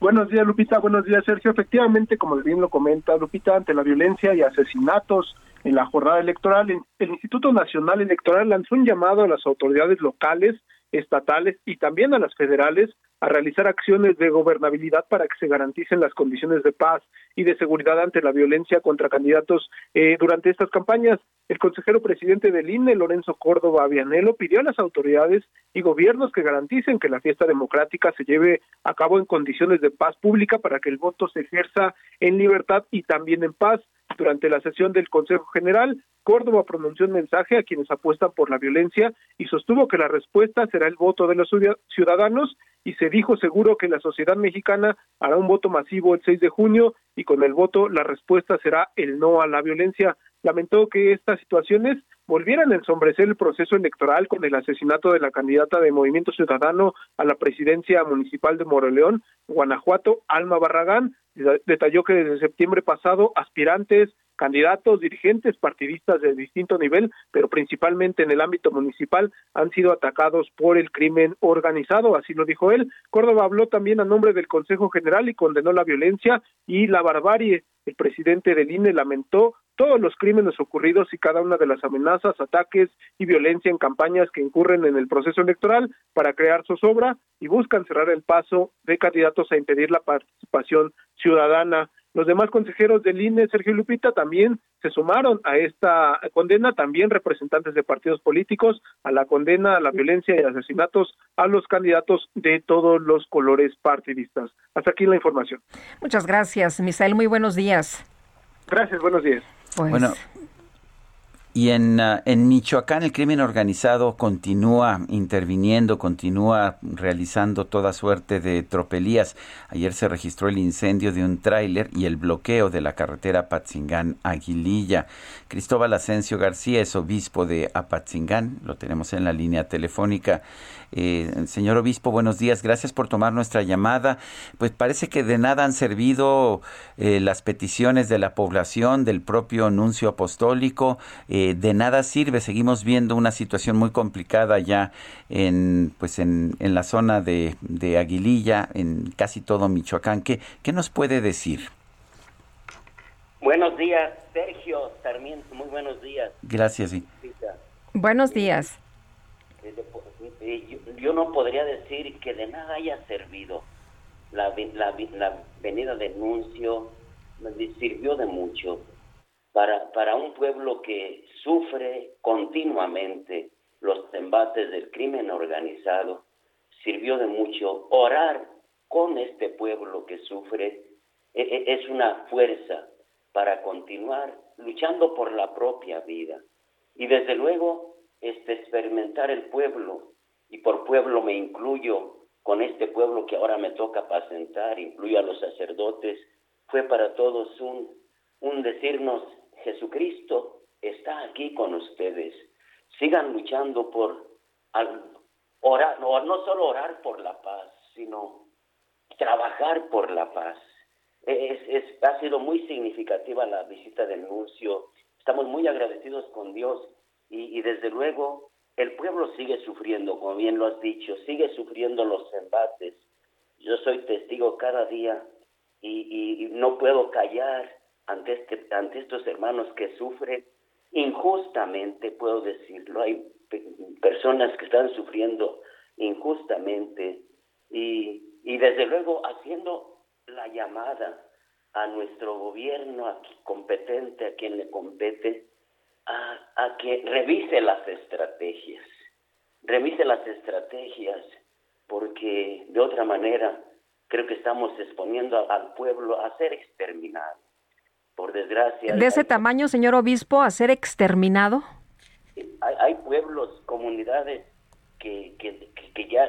Buenos días, Lupita. Buenos días, Sergio. Efectivamente, como bien lo comenta Lupita, ante la violencia y asesinatos en la jornada electoral, el Instituto Nacional Electoral lanzó un llamado a las autoridades locales, estatales y también a las federales a realizar acciones de gobernabilidad para que se garanticen las condiciones de paz y de seguridad ante la violencia contra candidatos eh, durante estas campañas. El consejero presidente del INE, Lorenzo Córdoba Avianelo, pidió a las autoridades y gobiernos que garanticen que la fiesta democrática se lleve a cabo en condiciones de paz pública para que el voto se ejerza en libertad y también en paz. Durante la sesión del Consejo General, Córdoba pronunció un mensaje a quienes apuestan por la violencia y sostuvo que la respuesta será el voto de los ciudadanos y se dijo seguro que la sociedad mexicana hará un voto masivo el 6 de junio y con el voto la respuesta será el no a la violencia. Lamentó que estas situaciones volvieran a ensombrecer el proceso electoral con el asesinato de la candidata de Movimiento Ciudadano a la presidencia municipal de Moroleón, Guanajuato, Alma Barragán. Detalló que desde septiembre pasado aspirantes, candidatos, dirigentes partidistas de distinto nivel, pero principalmente en el ámbito municipal, han sido atacados por el crimen organizado, así lo dijo él. Córdoba habló también a nombre del Consejo General y condenó la violencia y la barbarie. El presidente del INE lamentó todos los crímenes ocurridos y cada una de las amenazas, ataques y violencia en campañas que incurren en el proceso electoral para crear zozobra y buscan cerrar el paso de candidatos a impedir la participación ciudadana. Los demás consejeros del INE, Sergio Lupita, también se sumaron a esta condena, también representantes de partidos políticos, a la condena a la violencia y asesinatos a los candidatos de todos los colores partidistas. Hasta aquí la información. Muchas gracias, Misael. Muy buenos días. Gracias, buenos días. Pues Bueno, y en, ah, en Michoacán el crimen organizado continúa interviniendo, continúa realizando toda suerte de tropelías. Ayer se registró el incendio de un tráiler y el bloqueo de la carretera Apatzingán-Aguililla. Cristóbal Asensio García es obispo de Apatzingán, lo tenemos en la línea telefónica. Eh, señor obispo, buenos días, gracias por tomar nuestra llamada. Pues parece que de nada han servido eh, las peticiones de la población, del propio nuncio apostólico, eh, de nada sirve. Seguimos viendo una situación muy complicada ya en, pues en, en la zona de, de Aguililla, en casi todo Michoacán. ¿Qué, qué nos puede decir? Buenos días, Sergio Sarmiento, muy buenos días. Gracias. sí. buenos días. Eh, yo, yo no podría decir que de nada haya servido. La, vi- la, vi- la venida de Nuncio me sirvió de mucho para, para un pueblo que sufre continuamente los embates del crimen organizado. Sirvió de mucho orar con este pueblo que sufre. e- e- Es una fuerza para continuar luchando por la propia vida. Y desde luego, este, experimentar el pueblo, y por pueblo me incluyo con este pueblo que ahora me toca apacentar, incluyo a los sacerdotes, fue para todos un, un decirnos, Jesucristo está aquí con ustedes. Sigan luchando por orar, no, solo orar por la paz, sino trabajar por la paz. Es, es- ha sido muy significativa la visita del nuncio. Estamos muy agradecidos con Dios y, y desde luego el pueblo sigue sufriendo, como bien lo has dicho, sigue sufriendo los embates. Yo soy testigo cada día y no puedo callar ante, este, ante estos hermanos que sufren injustamente, puedo decirlo. Hay pe- personas que están sufriendo injustamente y, y desde luego haciendo la llamada a nuestro gobierno a qui- competente, a quien le compete, a, a que revise las estrategias, revise las estrategias, porque de otra manera creo que estamos exponiendo al pueblo a ser exterminado. Desgracia, De ese tamaño, señor obispo, a ser exterminado. hay, hay pueblos, comunidades que, que, ya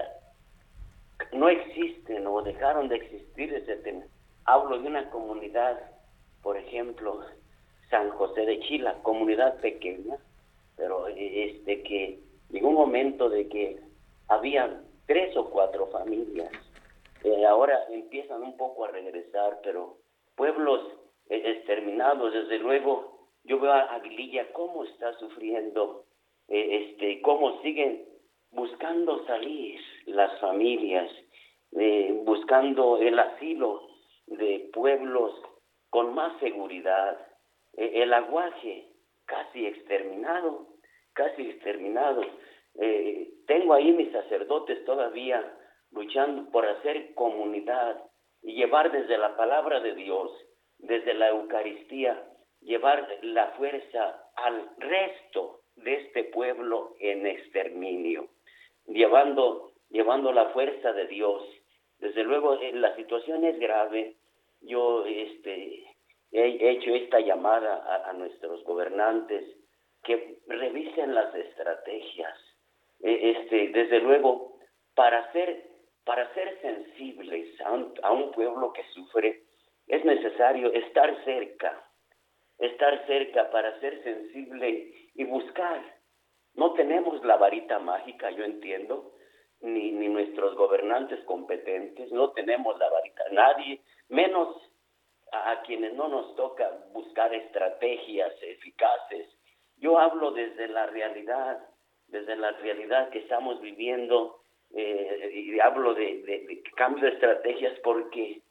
no existen o dejaron de existir. Ese tema. Hablo de una comunidad, por ejemplo, San José de Chila, comunidad pequeña, pero eh, este que llegó un momento de que había tres o cuatro familias. Eh, ahora empiezan un poco a regresar, pero pueblos exterminados, desde luego, yo veo a Aguililla cómo está sufriendo, eh, este, cómo siguen buscando salir las familias, eh, buscando el asilo de pueblos con más seguridad, Eh, el aguaje casi exterminado, casi exterminado. Eh, tengo ahí mis sacerdotes todavía luchando por hacer comunidad y llevar desde la palabra de Dios, desde la Eucaristía, llevar la fuerza al resto de este pueblo en exterminio, llevando, llevando la fuerza de Dios. Desde luego, eh, la situación es grave. Yo este, he hecho esta llamada a, nuestros gobernantes que revisen las estrategias. E, este, desde luego, para ser, para ser sensibles a un pueblo que sufre, es necesario estar cerca, estar cerca para ser sensible y buscar. No tenemos la varita mágica, yo entiendo, ni, ni nuestros gobernantes competentes, no tenemos la varita, nadie, menos a, quienes no nos toca buscar estrategias eficaces. Yo hablo desde la realidad, desde la realidad que estamos viviendo eh, y hablo de, de, cambio de estrategias porque,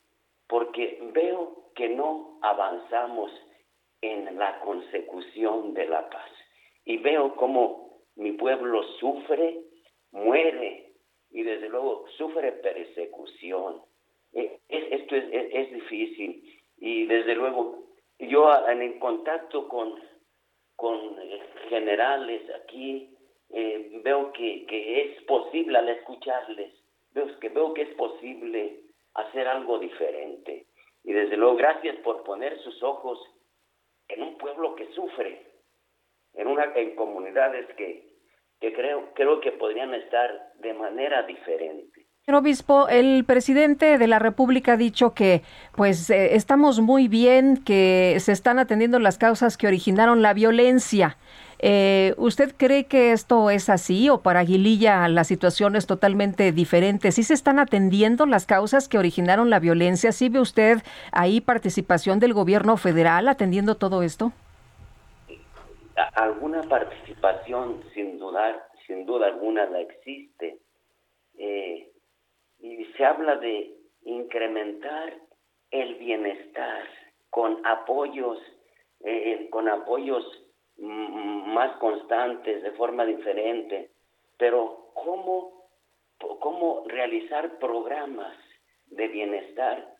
porque veo que no avanzamos en la consecución de la paz. Y veo cómo mi pueblo sufre, muere y desde luego sufre persecución. E, esto es, difícil y desde luego yo en contacto con, con eh, generales aquí eh, veo que, que, es posible al escucharles, veo que, veo que es posible hacer algo diferente. Y desde luego gracias por poner sus ojos en un pueblo que sufre, en, una, en comunidades que, creo que podrían estar de manera diferente. Señor obispo, el presidente de la República ha dicho que pues eh, estamos muy bien, que se están atendiendo las causas que originaron la violencia. Eh, ¿Usted cree que esto es así o para Aguililla la situación es totalmente diferente? ¿Sí se están atendiendo las causas que originaron la violencia? ¿Sí ve usted ahí participación del gobierno federal atendiendo todo esto? Alguna participación, sin dudar, sin duda alguna, la existe. Eh, y se habla de incrementar el bienestar con apoyos, eh, con apoyos más constantes, de forma diferente, pero ¿cómo, cómo realizar programas de bienestar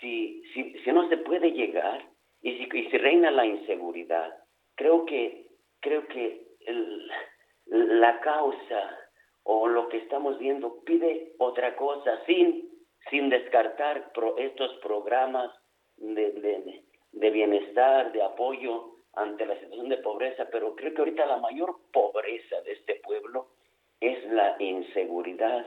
si, si, si no se puede llegar y si, y si reina la inseguridad? Creo que, creo que la causa o lo que estamos viendo pide otra cosa sin, sin descartar estos programas de, de, de bienestar, de apoyo ante la situación de pobreza, pero creo que ahorita la mayor pobreza de este pueblo es la inseguridad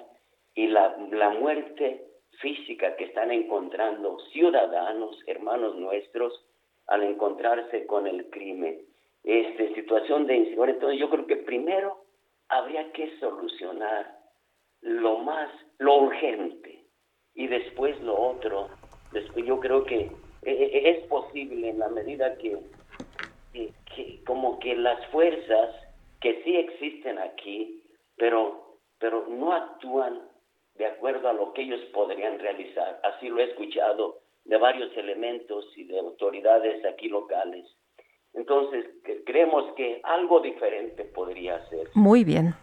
y la, la muerte física que están encontrando ciudadanos, hermanos nuestros, al encontrarse con el crimen. Esta situación de inseguridad, entonces yo creo que primero habría que solucionar lo más, lo urgente y después lo otro. Después yo creo que eh, eh, es posible en la medida que que, como que las fuerzas que sí existen aquí, pero, pero no actúan de acuerdo a lo que ellos podrían realizar. Así lo he escuchado de varios elementos y de autoridades aquí locales. Entonces, creemos que algo diferente podría ser. Muy bien.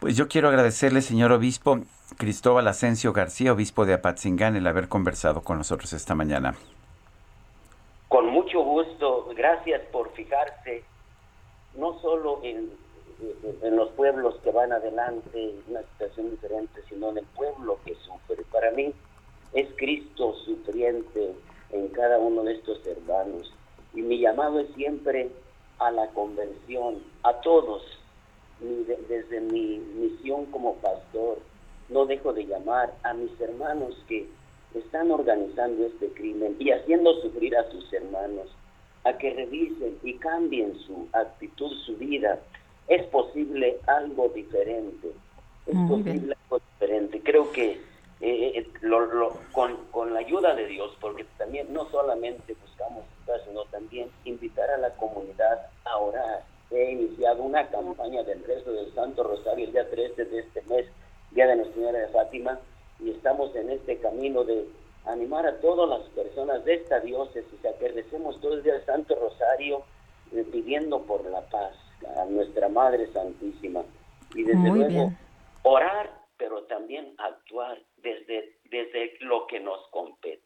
Pues yo quiero agradecerle, señor obispo Cristóbal Asensio García, obispo de Apatzingán, el haber conversado con nosotros esta mañana. Gracias por fijarse no solo en, en, los pueblos que van adelante en una situación diferente, sino en el pueblo que sufre. Para mí es Cristo sufriente en cada uno de estos hermanos. Y mi llamado es siempre a la conversión, a todos, desde mi misión como pastor, no dejo de llamar a mis hermanos que están organizando este crimen y haciendo sufrir a sus hermanos, a que revisen y cambien su actitud, su vida. Es posible algo diferente. Es posible algo diferente. Creo que eh, eh, lo, con, con, la ayuda de Dios, porque también no solamente buscamos sino también invitar a la comunidad a orar. He iniciado una campaña del resto del Santo Rosario el día 13 de este mes, Día de Nuestra Señora de Fátima, y estamos en este camino de animar a todas las personas de esta diócesis a que recemos todo el día el Santo Rosario eh, pidiendo por la paz a nuestra Madre Santísima y desde luego orar pero también actuar desde, desde lo que nos compete.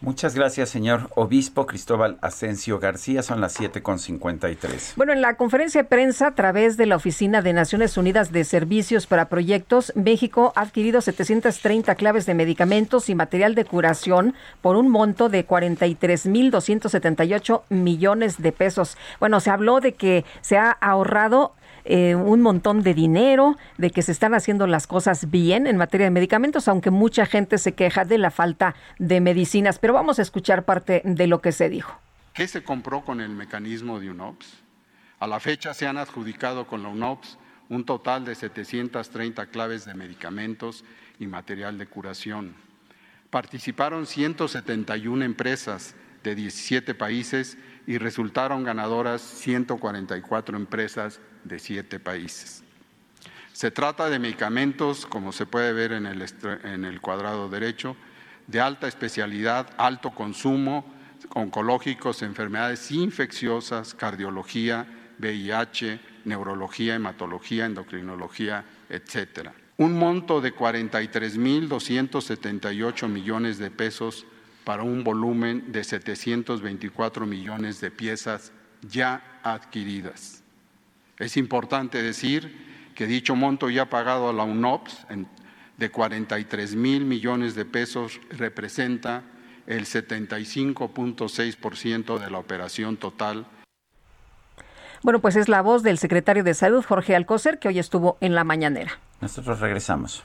Muchas gracias, señor obispo Cristóbal Asensio García. Son las 7.53. Bueno, en la conferencia de prensa a través de la Oficina de Naciones Unidas de Servicios para Proyectos, México ha adquirido 730 claves de medicamentos y material de curación por un monto de 43.278 millones de pesos. Bueno, se habló de que se ha ahorrado eh, un montón de dinero, de que se están haciendo las cosas bien en materia de medicamentos, aunque mucha gente se queja de la falta de medicinas. Pero vamos a escuchar parte de lo que se dijo. ¿Qué se compró con el mecanismo de UNOPS? A la fecha se han adjudicado con la UNOPS un total de 730 claves de medicamentos y material de curación. Participaron 171 empresas de 17 países y resultaron ganadoras 144 empresas de siete países. Se trata de medicamentos, como se puede ver en el, en el cuadrado derecho, de alta especialidad, alto consumo, oncológicos, enfermedades infecciosas, cardiología, VIH, neurología, hematología, endocrinología, etcétera. Un monto de 43.278 millones de pesos para un volumen de 724 millones de piezas ya adquiridas. Es importante decir que dicho monto ya pagado a la UNOPS de 43 mil millones de pesos representa el 75.6% de la operación total. Bueno, pues es la voz del secretario de Salud, Jorge Alcocer, que hoy estuvo en la mañanera. Nosotros regresamos.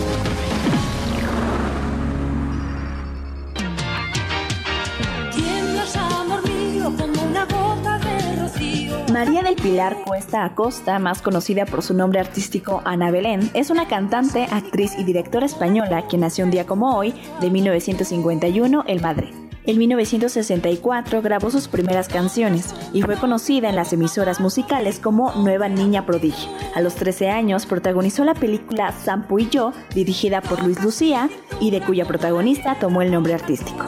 María del Pilar Cuesta Acosta, más conocida por su nombre artístico Ana Belén, es una cantante, actriz y directora española que nació un día como hoy, de 1951, en Madrid. En 1964 grabó sus primeras canciones y fue conocida en las emisoras musicales como Nueva Niña Prodigio. A los 13 años protagonizó la película Sampo y yo, dirigida por Luis Lucía y de cuya protagonista tomó el nombre artístico.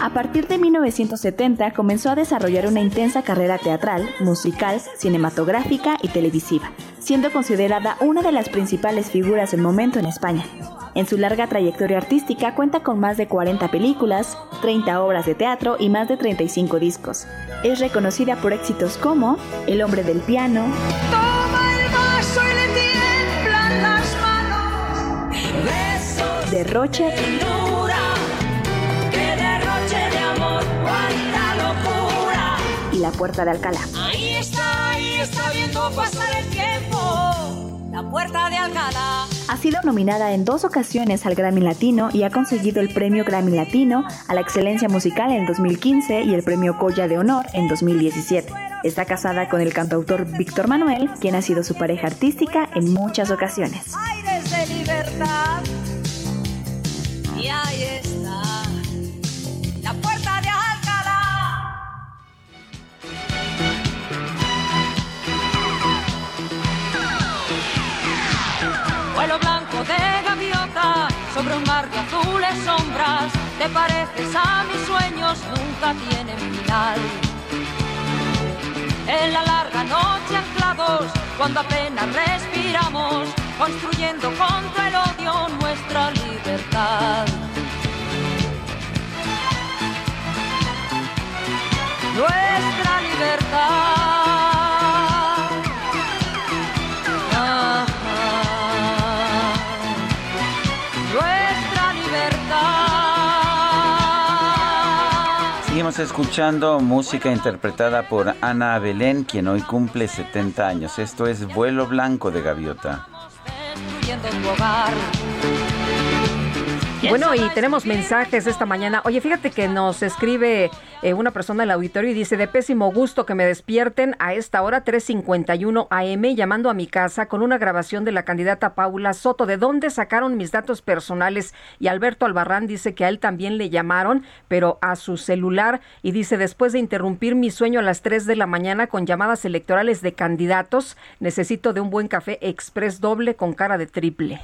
A partir de 1970 comenzó a desarrollar una intensa carrera teatral, musical, cinematográfica y televisiva, siendo considerada una de las principales figuras del momento en España. En su larga trayectoria artística cuenta con más de 40 películas, 30 obras de teatro y más de 35 discos. Es reconocida por éxitos como El hombre del piano, Toma el vaso y le tiemblan las manos. Derroche La puerta de Alcalá. Ahí está, ahí está viendo pasar el tiempo. La puerta de Alcalá. Ha sido nominada en dos ocasiones al Grammy Latino y ha conseguido el premio Grammy Latino a la excelencia musical en 2015 y el premio Colla de Honor en 2017. Está casada con el cantautor Víctor Manuel, quien ha sido su pareja artística en muchas ocasiones. Aires de libertad. Y ahí Te pareces a mis sueños, nunca tienen final. En la larga noche anclados, cuando apenas respiramos, construyendo contra el odio nuestra libertad. Nuestra escuchando música interpretada por Ana Belén, quien hoy cumple 70 años. Esto es Vuelo Blanco de Gaviota. Bueno, y tenemos mensajes esta mañana. Oye, fíjate que nos escribe eh, una persona del auditorio y dice, de pésimo gusto que me despierten a esta hora 3.51 AM llamando a mi casa con una grabación de la candidata Paula Soto. ¿De dónde sacaron mis datos personales? Y Alberto Albarrán dice que a él también le llamaron, pero a su celular y dice, después de interrumpir mi sueño a las 3 de la mañana con llamadas electorales de candidatos, necesito de un buen café express doble con cara de triple.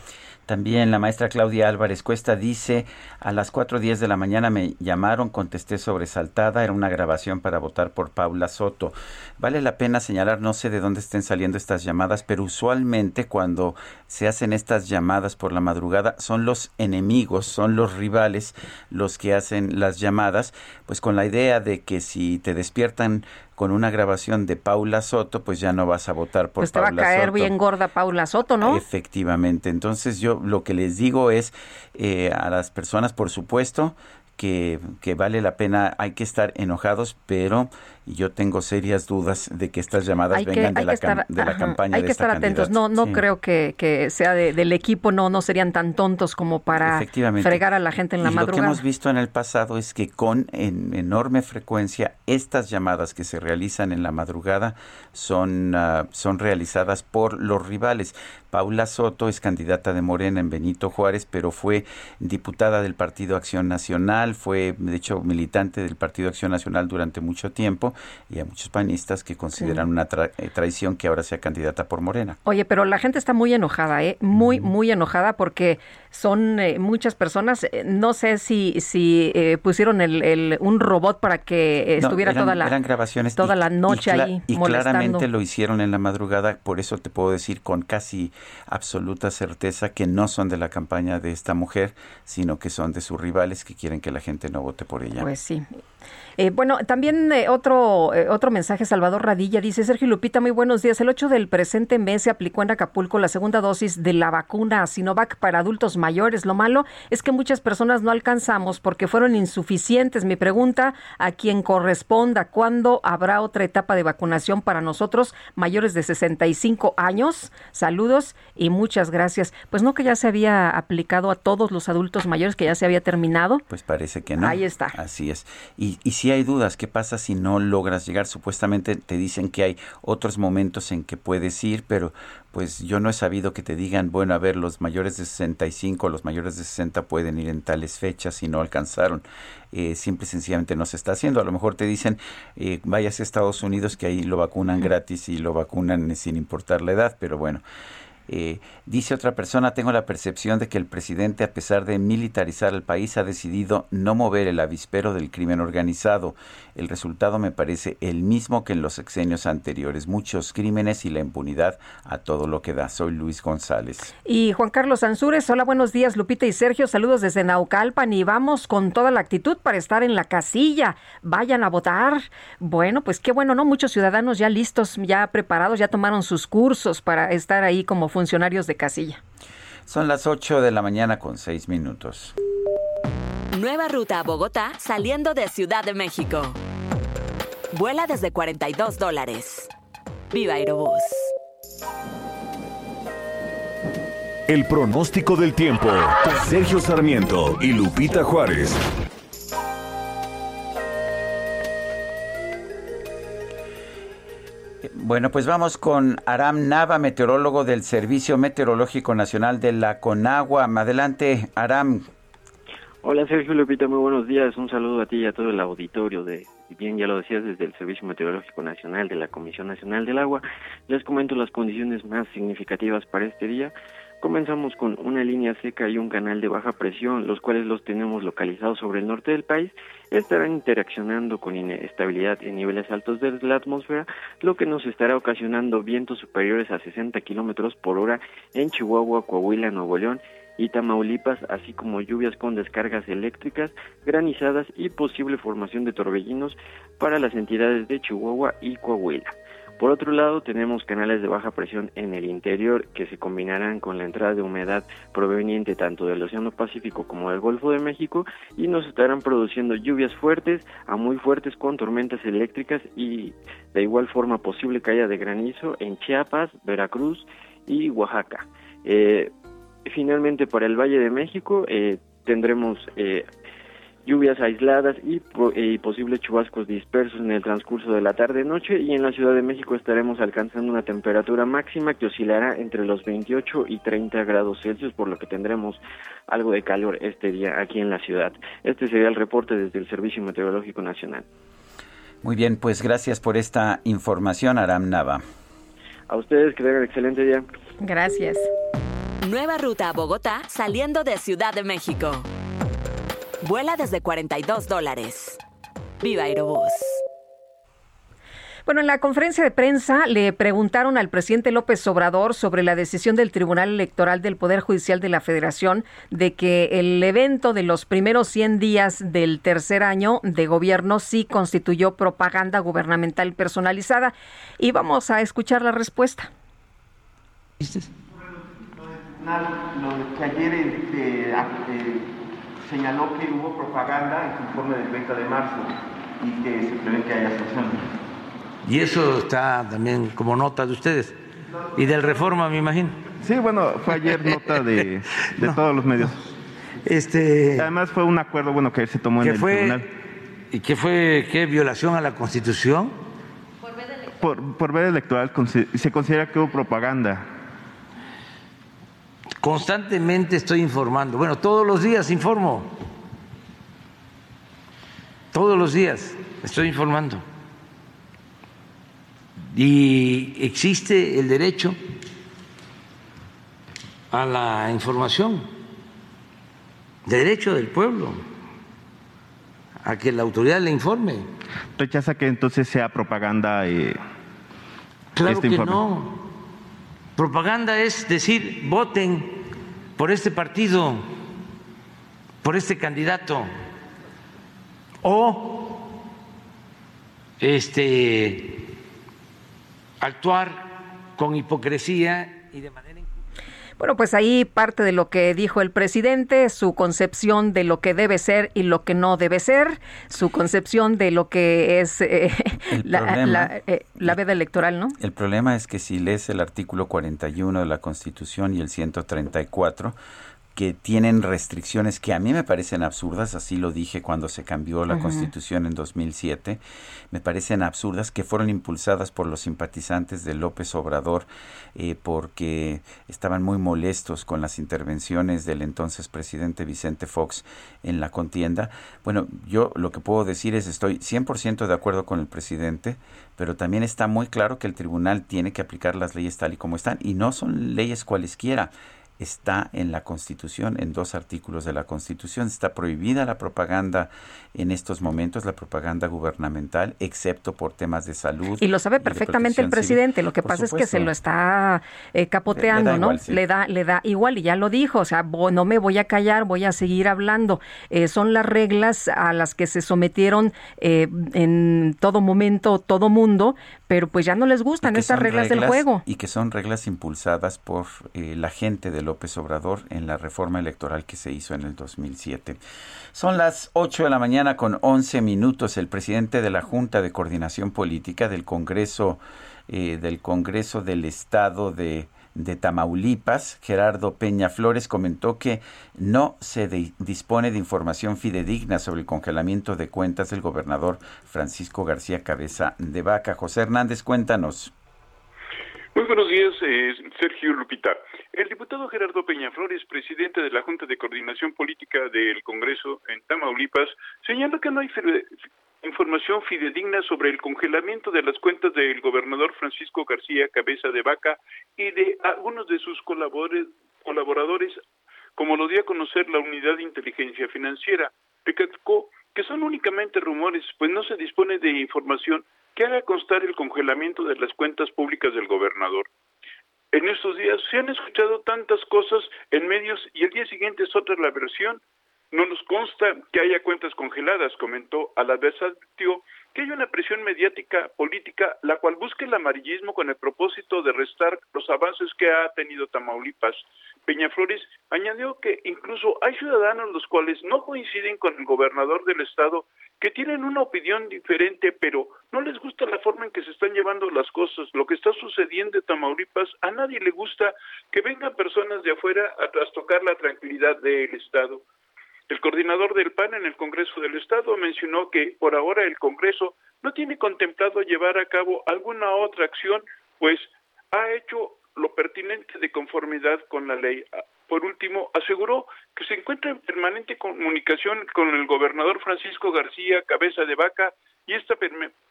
También la maestra Claudia Álvarez Cuesta dice, a las 4.10 de la mañana me llamaron, contesté sobresaltada, era una grabación para votar por Paula Soto. Vale la pena señalar, no sé de dónde estén saliendo estas llamadas, pero usualmente cuando se hacen estas llamadas por la madrugada son los enemigos, son los rivales los que hacen las llamadas, pues con la idea de que si te despiertan con una grabación de Paula Soto, pues ya no vas a votar por pues te va a caer bien gorda Paula Soto, ¿no? Efectivamente. Entonces yo lo que les digo es eh, a las personas, por supuesto, que, que, vale la pena, hay que estar enojados, pero yo tengo serias dudas de que estas llamadas vengan de, la, de la campaña. Hay que estar atentos, no, no creo que, que sea del equipo, no, no serían tan tontos como para fregar a la gente en la madrugada. Lo que hemos visto en el pasado es que con en enorme frecuencia estas llamadas que se realizan en la madrugada son, uh, son realizadas por los rivales. Paula Soto es candidata de Morena en Benito Juárez, pero fue diputada del Partido Acción Nacional, fue de hecho militante del Partido Acción Nacional durante mucho tiempo y hay muchos panistas que consideran una eh, traición que ahora sea candidata por Morena. Oye, pero la gente está muy enojada, ¿eh? Muy, muy enojada porque son eh, muchas personas. Eh, no sé si, si pusieron el, un robot para que estuviera toda la grabaciones toda la noche ahí y claramente lo hicieron en la madrugada. Por eso te puedo decir con casi absoluta certeza que no son de la campaña de esta mujer, sino que son de sus rivales que quieren que la gente no vote por ella. Pues sí. Eh, bueno, también eh, otro, eh, otro mensaje, Salvador Radilla, dice Sergio Lupita, muy buenos días. El 8 del presente mes se aplicó en Acapulco la segunda dosis de la vacuna Sinovac para adultos mayores. Lo malo es que muchas personas no alcanzamos porque fueron insuficientes. Mi pregunta a quien corresponda, ¿cuándo habrá otra etapa de vacunación para nosotros mayores de 65 años? Saludos y muchas gracias. Pues no que ya se había aplicado a todos los adultos mayores, que ya se había terminado. Pues parece que no. Ahí está. Así es. Y, y si hay dudas, ¿qué pasa si no logras llegar? Supuestamente te dicen que hay otros momentos en que puedes ir, pero pues yo no he sabido que te digan, bueno, a ver, los mayores de 65, los mayores de 60 pueden ir en tales fechas y no alcanzaron. Eh, simple y sencillamente no se está haciendo. A lo mejor te dicen, eh, vayas a Estados Unidos que ahí lo vacunan gratis y lo vacunan sin importar la edad, pero bueno. Eh, dice otra persona, tengo la percepción de que el presidente, a pesar de militarizar el país, ha decidido no mover el avispero del crimen organizado. El resultado me parece el mismo que en los sexenios anteriores. Muchos crímenes y la impunidad a todo lo que da. Soy Luis González. Y Juan Carlos Ansúrez, hola, buenos días, Lupita y Sergio. Saludos desde Naucalpan y vamos con toda la actitud para estar en la casilla. Vayan a votar. Bueno, pues qué bueno, ¿no? Muchos ciudadanos ya listos, ya preparados, ya tomaron sus cursos para estar ahí como funcionarios de casilla. Son las 8 de la mañana con 6 minutos. Nueva ruta a Bogotá saliendo de Ciudad de México. Vuela desde 42 dólares. Viva Aerobús. El pronóstico del tiempo. Sergio Sarmiento y Lupita Juárez. Bueno, pues vamos con Aram Nava, meteorólogo del Servicio Meteorológico Nacional de la Conagua. Adelante, Aram. Hola Sergio Lupita, muy buenos días. Un saludo a ti y a todo el auditorio de, bien ya lo decías, desde el Servicio Meteorológico Nacional de la Comisión Nacional del Agua. Les comento las condiciones más significativas para este día. Comenzamos con una línea seca y un canal de baja presión, los cuales los tenemos localizados sobre el norte del país. Estarán interaccionando con inestabilidad en niveles altos de la atmósfera, lo que nos estará ocasionando vientos superiores a 60 kilómetros por hora en Chihuahua, Coahuila, Nuevo León y Tamaulipas, así como lluvias con descargas eléctricas, granizadas y posible formación de torbellinos para las entidades de Chihuahua y Coahuila. Por otro lado, tenemos canales de baja presión en el interior que se combinarán con la entrada de humedad proveniente tanto del Océano Pacífico como del Golfo de México y nos estarán produciendo lluvias fuertes a muy fuertes con tormentas eléctricas y de igual forma posible caída de granizo en Chiapas, Veracruz y Oaxaca. Eh, finalmente para el Valle de México eh, tendremos eh, lluvias aisladas y, y, posibles chubascos dispersos en el transcurso de la tarde-noche y en la Ciudad de México estaremos alcanzando una temperatura máxima que oscilará entre los 28 y 30 grados Celsius, por lo que tendremos algo de calor este día aquí en la ciudad. Este sería el reporte desde el Servicio Meteorológico Nacional. Muy bien, pues gracias por esta información, Aram Nava. A ustedes que tengan excelente día. Gracias. Nueva ruta a Bogotá saliendo de Ciudad de México. Vuela desde 42 dólares. Viva Aerobús. Bueno, en la conferencia de prensa le preguntaron al presidente López Obrador sobre la decisión del Tribunal Electoral del Poder Judicial de la Federación de que el evento de los primeros 100 días del tercer año de gobierno sí constituyó propaganda gubernamental personalizada. Y vamos a escuchar la respuesta. Lo que ayer este, señaló que hubo propaganda en su informe del 30 de marzo y que se prevé que haya sanciones. Y eso está también como nota de ustedes. Y del Reforma, me imagino. Sí, bueno, fue ayer nota de, de todos los medios. Este, Además fue un acuerdo bueno que se tomó en el fue, tribunal. ¿Y qué fue qué violación a la Constitución? Por, por veda electoral se considera que hubo propaganda. Constantemente estoy informando. Bueno, todos los días informo. Todos los días estoy informando. Y existe el derecho a la información, derecho del pueblo a que la autoridad le informe. ¿Rechaza que entonces sea propaganda? Eh, claro este que informe? no. Propaganda es decir, voten por este partido, por este candidato, o este actuar con hipocresía y de manera bueno, pues ahí parte de lo que dijo el presidente, su concepción de lo que debe ser y lo que no debe ser, su concepción de lo que es eh, la, problema, la, eh, la, veda electoral, ¿no? El problema es que si lees el artículo 41 de la Constitución y el 134, que tienen restricciones que a mí me parecen absurdas, así lo dije cuando se cambió la uh -huh. Constitución en 2007, me parecen absurdas que fueron impulsadas por los simpatizantes de López Obrador eh, porque estaban muy molestos con las intervenciones del entonces presidente Vicente Fox en la contienda. Bueno, yo lo que puedo decir es estoy 100% de acuerdo con el presidente, pero también está muy claro que el tribunal tiene que aplicar las leyes tal y como están y no son leyes cualesquiera está en la Constitución, en dos artículos de la Constitución. Está prohibida la propaganda en estos momentos, la propaganda gubernamental, excepto por temas de salud. Y lo sabe perfectamente el presidente. Civil. Lo que por pasa supuesto. es que se lo está eh, capoteando, le, le ¿no? Igual, sí. Le da, le da igual y ya lo dijo. O sea, no me voy a callar, voy a seguir hablando. Eh, son las reglas a las que se sometieron eh, en todo momento, todo mundo, pero pues ya no les gustan estas reglas, reglas, del juego. Y que son reglas impulsadas por eh, la gente de López Obrador en la reforma electoral que se hizo en el 2007. Son las 8 de la mañana con 11 minutos. El presidente de la Junta de Coordinación Política del Congreso, eh, del Congreso del Estado de de Tamaulipas, Gerardo Peña Flores, comentó que no se dispone de información fidedigna sobre el congelamiento de cuentas del gobernador Francisco García Cabeza de Vaca. José Hernández, cuéntanos. Muy buenos días, eh, Sergio Lupita. El diputado Gerardo Peña Flores, presidente de la Junta de Coordinación Política del Congreso en Tamaulipas, señala que no hay información fidedigna sobre el congelamiento de las cuentas del gobernador Francisco García Cabeza de Vaca y de algunos de sus colaboradores, como lo dio a conocer la Unidad de Inteligencia Financiera. Recalcó que son únicamente rumores, pues no se dispone de información que haga constar el congelamiento de las cuentas públicas del gobernador. En estos días se han escuchado tantas cosas en medios y el día siguiente es otra la versión no nos consta que haya cuentas congeladas, comentó. A la vez advirtió que hay una presión mediática política la cual busca el amarillismo con el propósito de restar los avances que ha tenido Tamaulipas. Peña Flores añadió que incluso hay ciudadanos los cuales no coinciden con el gobernador del estado, que tienen una opinión diferente, pero no les gusta la forma en que se están llevando las cosas. Lo que está sucediendo en Tamaulipas, a nadie le gusta que vengan personas de afuera a trastocar la tranquilidad del estado. El coordinador del PAN en el Congreso del Estado mencionó que por ahora el Congreso no tiene contemplado llevar a cabo alguna otra acción, pues ha hecho lo pertinente de conformidad con la ley. Por último, aseguró que se encuentra en permanente comunicación con el gobernador Francisco García Cabeza de Vaca y, esta,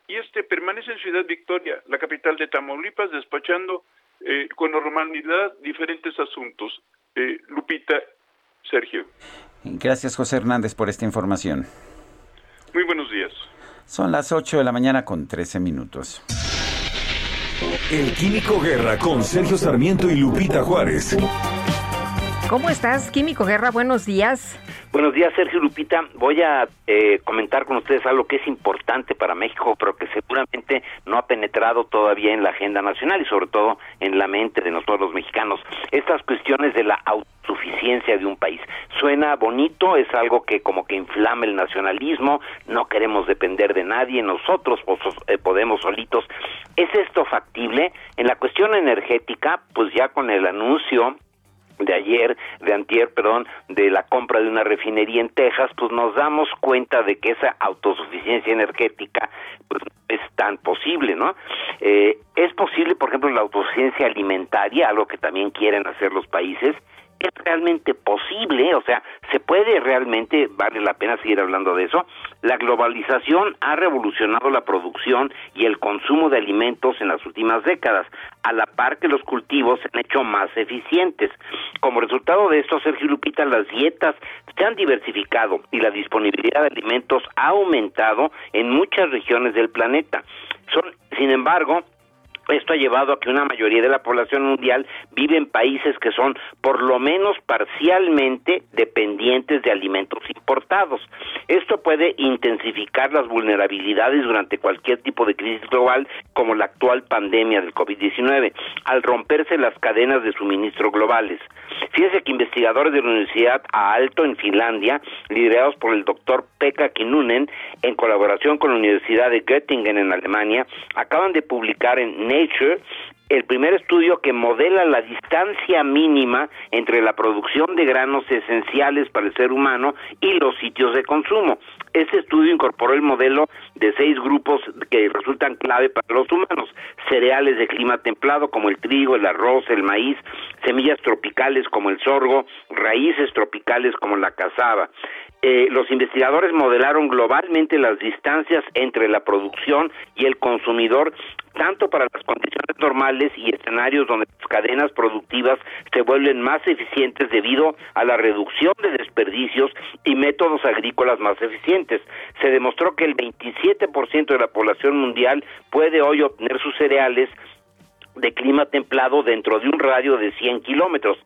y este permanece en Ciudad Victoria, la capital de Tamaulipas, despachando eh, con normalidad diferentes asuntos. Eh, Lupita, Sergio. Gracias, José Hernández, por esta información. Muy buenos días. Son las 8 de la mañana con 13 minutos. El Químico Guerra con Sergio Sarmiento y Lupita Juárez. ¿Cómo estás, Químico Guerra? Buenos días. Buenos días, Sergio Lupita. Voy a eh, comentar con ustedes algo que es importante para México, pero que seguramente no ha penetrado todavía en la agenda nacional y sobre todo en la mente de nosotros los mexicanos. Estas cuestiones de la autosuficiencia de un país. Suena bonito, es algo que como que inflama el nacionalismo, no queremos depender de nadie, nosotros eh, podemos solitos. ¿Es esto factible? En la cuestión energética, pues ya con el anuncio de ayer, de antier, perdón, de la compra de una refinería en Texas, pues nos damos cuenta de que esa autosuficiencia energética pues es tan posible, ¿no? Eh, es posible, por ejemplo, la autosuficiencia alimentaria, algo que también quieren hacer los países, es realmente posible, o sea, se puede realmente, vale la pena seguir hablando de eso. La globalización ha revolucionado la producción y el consumo de alimentos en las últimas décadas, a la par que los cultivos se han hecho más eficientes. Como resultado de esto, Sergio Lupita, las dietas se han diversificado y la disponibilidad de alimentos ha aumentado en muchas regiones del planeta. Son, sin embargo, esto ha llevado a que una mayoría de la población mundial vive en países que son por lo menos parcialmente dependientes de alimentos importados. Esto puede intensificar las vulnerabilidades durante cualquier tipo de crisis global como la actual pandemia del COVID-19, al romperse las cadenas de suministro globales. Fíjese que investigadores de la Universidad a Alto en Finlandia, liderados por el doctor Pekka Kinnunen, en colaboración con la Universidad de Göttingen en Alemania, acaban de publicar en El primer estudio que modela la distancia mínima entre la producción de granos esenciales para el ser humano y los sitios de consumo. Este estudio incorporó el modelo de seis grupos que resultan clave para los humanos, cereales de clima templado como el trigo, el arroz, el maíz, semillas tropicales como el sorgo, raíces tropicales como la cazaba. Eh, los investigadores modelaron globalmente las distancias entre la producción y el consumidor, tanto para las condiciones normales y escenarios donde las cadenas productivas se vuelven más eficientes debido a la reducción de desperdicios y métodos agrícolas más eficientes. Se demostró que el 27% de la población mundial puede hoy obtener sus cereales de clima templado dentro de un radio de 100 kilómetros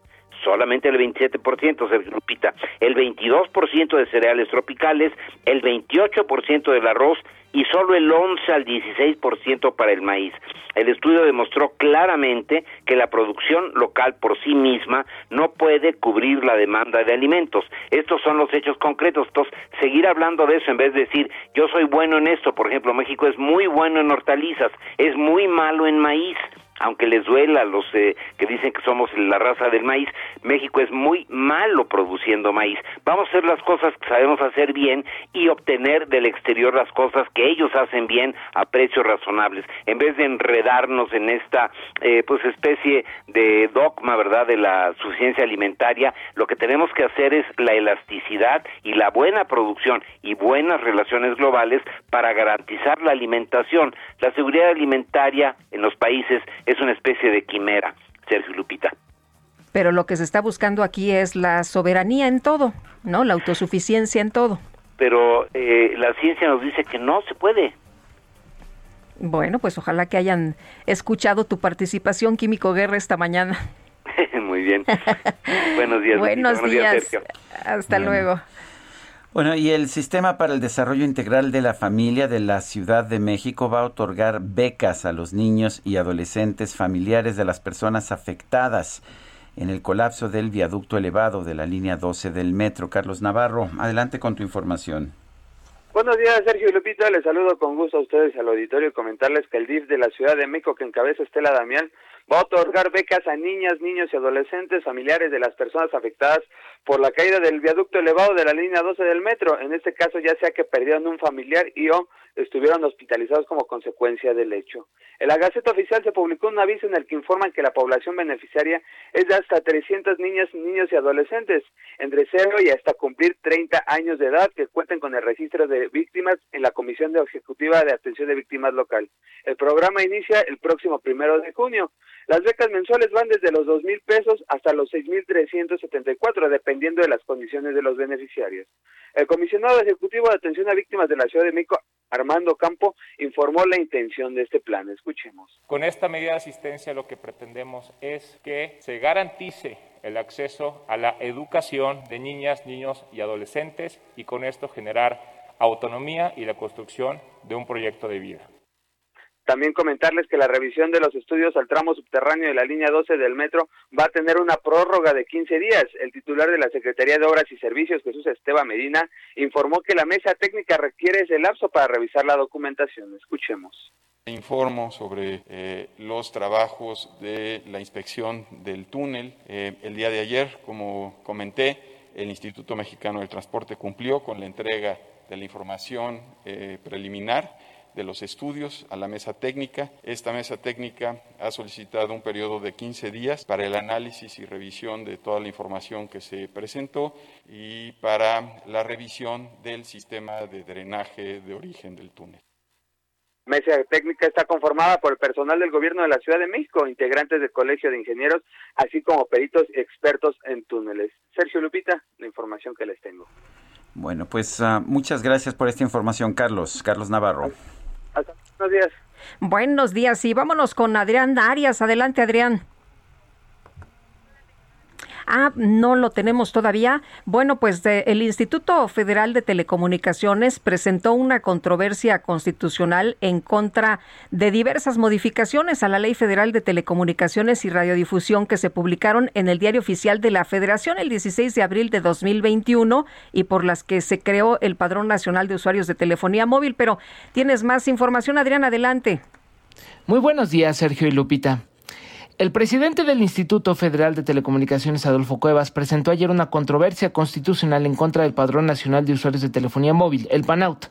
solamente el 27%, se Lupita, el 22% de cereales tropicales, el 28% del arroz y solo el 11 al 16% para el maíz. El estudio demostró claramente que la producción local por sí misma no puede cubrir la demanda de alimentos. Estos son los hechos concretos. Entonces, seguir hablando de eso en vez de decir, yo soy bueno en esto, por ejemplo, México es muy bueno en hortalizas, es muy malo en maíz aunque les duela a los eh, que dicen que somos la raza del maíz, México es muy malo produciendo maíz. Vamos a hacer las cosas que sabemos hacer bien y obtener del exterior las cosas que ellos hacen bien a precios razonables, en vez de enredarnos en esta eh, pues especie de dogma, ¿verdad?, de la suficiencia alimentaria, lo que tenemos que hacer es la elasticidad y la buena producción y buenas relaciones globales para garantizar la alimentación. La seguridad alimentaria en los países es una especie de quimera, Sergio Lupita. Pero lo que se está buscando aquí es la soberanía en todo, ¿no? La autosuficiencia en todo. Pero eh, la ciencia nos dice que no se puede. Bueno, pues ojalá que hayan escuchado tu participación, Químico Guerra, esta mañana. Muy bien. Buenos días. Buenos, días. Hasta luego. Bueno, y el Sistema para el Desarrollo Integral de la Familia de la Ciudad de México va a otorgar becas a los niños y adolescentes familiares de las personas afectadas en el colapso del viaducto elevado de la línea 12 del metro. Carlos Navarro, adelante con tu información. Buenos días, Sergio Lupita. Les saludo con gusto a ustedes al auditorio y comentarles que el DIF de la Ciudad de México, que encabeza Estela Damián, va a otorgar becas a niñas, niños y adolescentes familiares de las personas afectadas por la caída del viaducto elevado de la línea 12 del metro. En este caso, ya sea que perdieron un familiar y o estuvieron hospitalizados como consecuencia del hecho. En la Gaceta Oficial se publicó un aviso en el que informan que la población beneficiaria es de hasta 300 niñas, niños y adolescentes, entre 0 y hasta cumplir 30 años de edad, que cuenten con el registro de víctimas en la Comisión de Ejecutiva de Atención de Víctimas Local. El programa inicia el próximo primero de junio. Las becas mensuales van desde los dos mil pesos hasta los seis mil trescientos setenta y cuatro, dependiendo de las condiciones de los beneficiarios. El comisionado ejecutivo de atención a víctimas de la Ciudad de México, Armando Campo, informó la intención de este plan. Escuchemos. Con esta medida de asistencia lo que pretendemos es que se garantice el acceso a la educación de niñas, niños y adolescentes y con esto generar autonomía y la construcción de un proyecto de vida. También comentarles que la revisión de los estudios al tramo subterráneo de la línea 12 del metro va a tener una prórroga de 15 días. El titular de la Secretaría de Obras y Servicios, Jesús Esteban Medina, informó que la mesa técnica requiere ese lapso para revisar la documentación. Escuchemos. Informo sobre eh, los trabajos de la inspección del túnel. Eh, el día de ayer, como comenté, el Instituto Mexicano del Transporte cumplió con la entrega de la información eh, preliminar de los estudios a la mesa técnica. Esta mesa técnica ha solicitado un periodo de 15 días para el análisis y revisión de toda la información que se presentó y para la revisión del sistema de drenaje de origen del túnel. Mesa técnica está conformada por el personal del gobierno de la Ciudad de México, integrantes del Colegio de Ingenieros, así como peritos expertos en túneles. Sergio Lupita, la información que les tengo. Bueno, pues uh, muchas gracias por esta información, Carlos. Carlos Navarro. Buenos días. Buenos días y vámonos con Adrián Arias. Adelante, Adrián. Ah, no lo tenemos todavía. Bueno, pues el Instituto Federal de Telecomunicaciones presentó una controversia constitucional en contra de diversas modificaciones a la Ley Federal de Telecomunicaciones y Radiodifusión que se publicaron en el Diario Oficial de la Federación el 16 de abril de 2021 y por las que se creó el Padrón Nacional de Usuarios de Telefonía Móvil. Pero tienes más información, Adrián, adelante. Muy buenos días, Sergio y Lupita. El presidente del Instituto Federal de Telecomunicaciones, Adolfo Cuevas, presentó ayer una controversia constitucional en contra del Padrón Nacional de Usuarios de Telefonía Móvil, el PANAUT.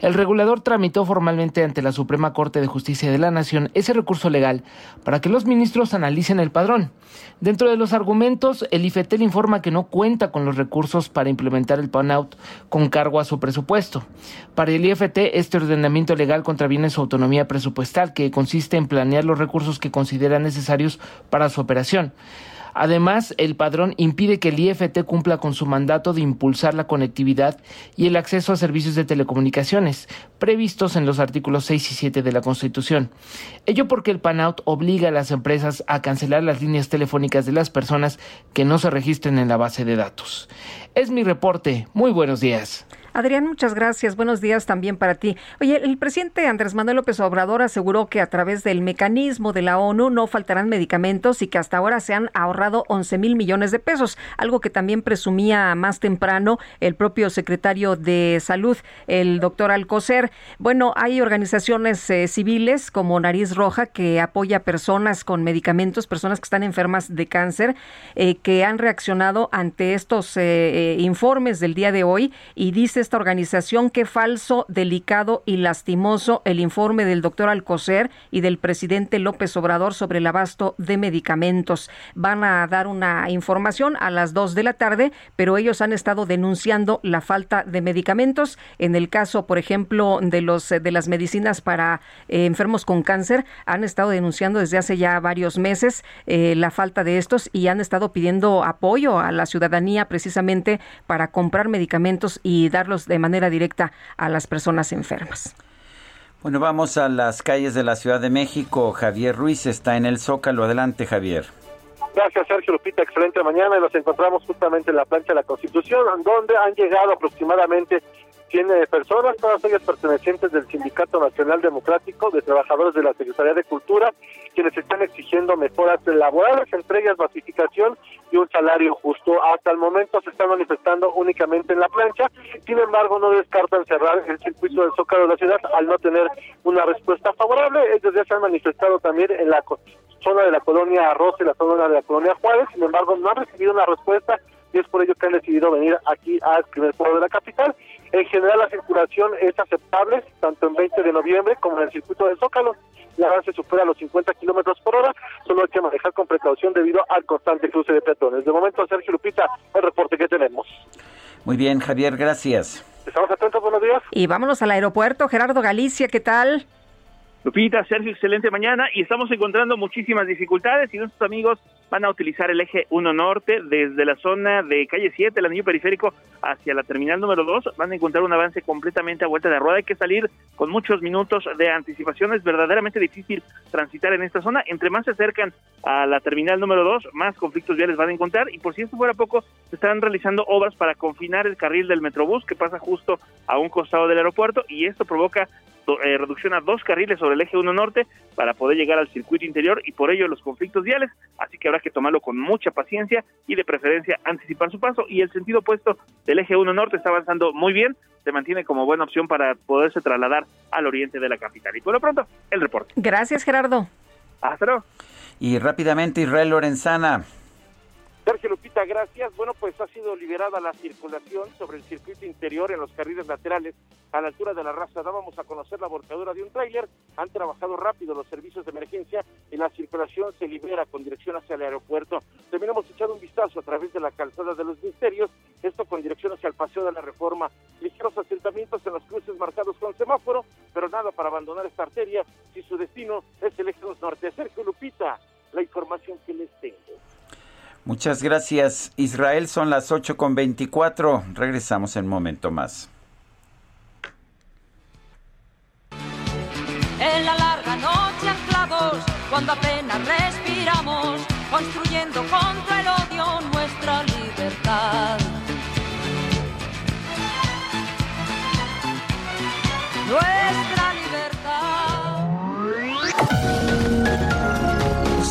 El regulador tramitó formalmente ante la Suprema Corte de Justicia de la Nación ese recurso legal para que los ministros analicen el padrón. Dentro de los argumentos, el IFETEL informa que no cuenta con los recursos para implementar el PANOUT con cargo a su presupuesto. Para el IFT, este ordenamiento legal contraviene su autonomía presupuestal, que consiste en planear los recursos que considera necesarios para su operación. Además, el padrón impide que el IFT cumpla con su mandato de impulsar la conectividad y el acceso a servicios de telecomunicaciones, previstos en los artículos 6 y 7 de la Constitución. Ello porque el PANOUT obliga a las empresas a cancelar las líneas telefónicas de las personas que no se registren en la base de datos. Es mi reporte. Muy buenos días. Adrián, muchas gracias. Buenos días también para ti. Oye, el presidente Andrés Manuel López Obrador aseguró que a través del mecanismo de la ONU no faltarán medicamentos y que hasta ahora se han ahorrado 11 mil millones de pesos, algo que también presumía más temprano el propio secretario de Salud, el doctor Alcocer. Bueno, hay organizaciones eh, civiles como Nariz Roja que apoya a personas con medicamentos, personas que están enfermas de cáncer, eh, que han reaccionado ante estos eh, informes del día de hoy y dice esta organización qué falso, delicado y lastimoso el informe del doctor Alcocer y del presidente López Obrador sobre el abasto de medicamentos. Van a dar una información a las dos de la tarde, pero ellos han estado denunciando la falta de medicamentos. En el caso, por ejemplo, de los de las medicinas para eh, enfermos con cáncer, han estado denunciando desde hace ya varios meses eh, la falta de estos y han estado pidiendo apoyo a la ciudadanía precisamente para comprar medicamentos y de manera directa a las personas enfermas. Bueno, vamos a las calles de la Ciudad de México. Javier Ruiz está en el Zócalo. Adelante, Javier. Gracias, Sergio Lupita. Excelente mañana. Nos encontramos justamente en la plancha de la Constitución, donde han llegado aproximadamente Tiene personas, todas ellas pertenecientes del Sindicato Nacional Democrático de Trabajadores de la Secretaría de Cultura, quienes están exigiendo mejoras laborales, entre ellas basificación y un salario justo. Hasta el momento se están manifestando únicamente en la plancha, sin embargo no descartan cerrar el circuito del Zócalo de la ciudad al no tener una respuesta favorable. Ellos ya se han manifestado también en la zona de la colonia Arroz y la zona de la colonia Juárez, sin embargo no han recibido una respuesta y es por ello que han decidido venir aquí al primer pueblo de la capital. En general la circulación es aceptable, tanto en 20 de noviembre como en el circuito de Zócalo. El avance supera los 50 kilómetros por hora, solo hay que manejar con precaución debido al constante cruce de peatones. De momento, Sergio Lupita, el reporte que tenemos. Muy bien, Javier, gracias. Estamos atentos, buenos días. Y vámonos al aeropuerto. Gerardo Galicia, ¿qué tal? Lupita, Sergio, excelente mañana y estamos encontrando muchísimas dificultades y nuestros amigos van a utilizar el eje 1 norte desde la zona de calle 7, el anillo periférico, hacia la terminal número 2. Van a encontrar un avance completamente a vuelta de rueda. Hay que salir con muchos minutos de anticipación. Es verdaderamente difícil transitar en esta zona. Entre más se acercan a la terminal número 2, más conflictos viales van a encontrar. Y por si esto fuera poco, se están realizando obras para confinar el carril del Metrobús que pasa justo a un costado del aeropuerto y esto provoca eh, reducción a dos carriles sobre el eje 1 norte para poder llegar al circuito interior y por ello los conflictos viales, así que habrá que tomarlo con mucha paciencia y de preferencia anticipar su paso y el sentido opuesto del eje 1 norte está avanzando muy bien, se mantiene como buena opción para poderse trasladar al oriente de la capital. Y por lo pronto, el reporte. Gracias, Gerardo. Hasta luego. Y rápidamente, Israel Lorenzana. Sergio Lupita, gracias. Bueno, pues ha sido liberada la circulación sobre el circuito interior en los carriles laterales a la altura de la raza. Dábamos a conocer la volcadura de un tráiler. Han trabajado rápido los servicios de emergencia y la circulación se libera con dirección hacia el aeropuerto. También hemos echado un vistazo a través de la calzada de los misterios, esto con dirección hacia el paseo de la reforma. Ligeros asentamientos en los cruces marcados con semáforo, pero nada para abandonar esta arteria si su destino es el eje norte. Sergio Lupita, la información que les tengo. Muchas gracias, Israel. Son las 8 con 24. Regresamos en un momento más. En la larga noche anclados, cuando apenas respiramos, construyendo contra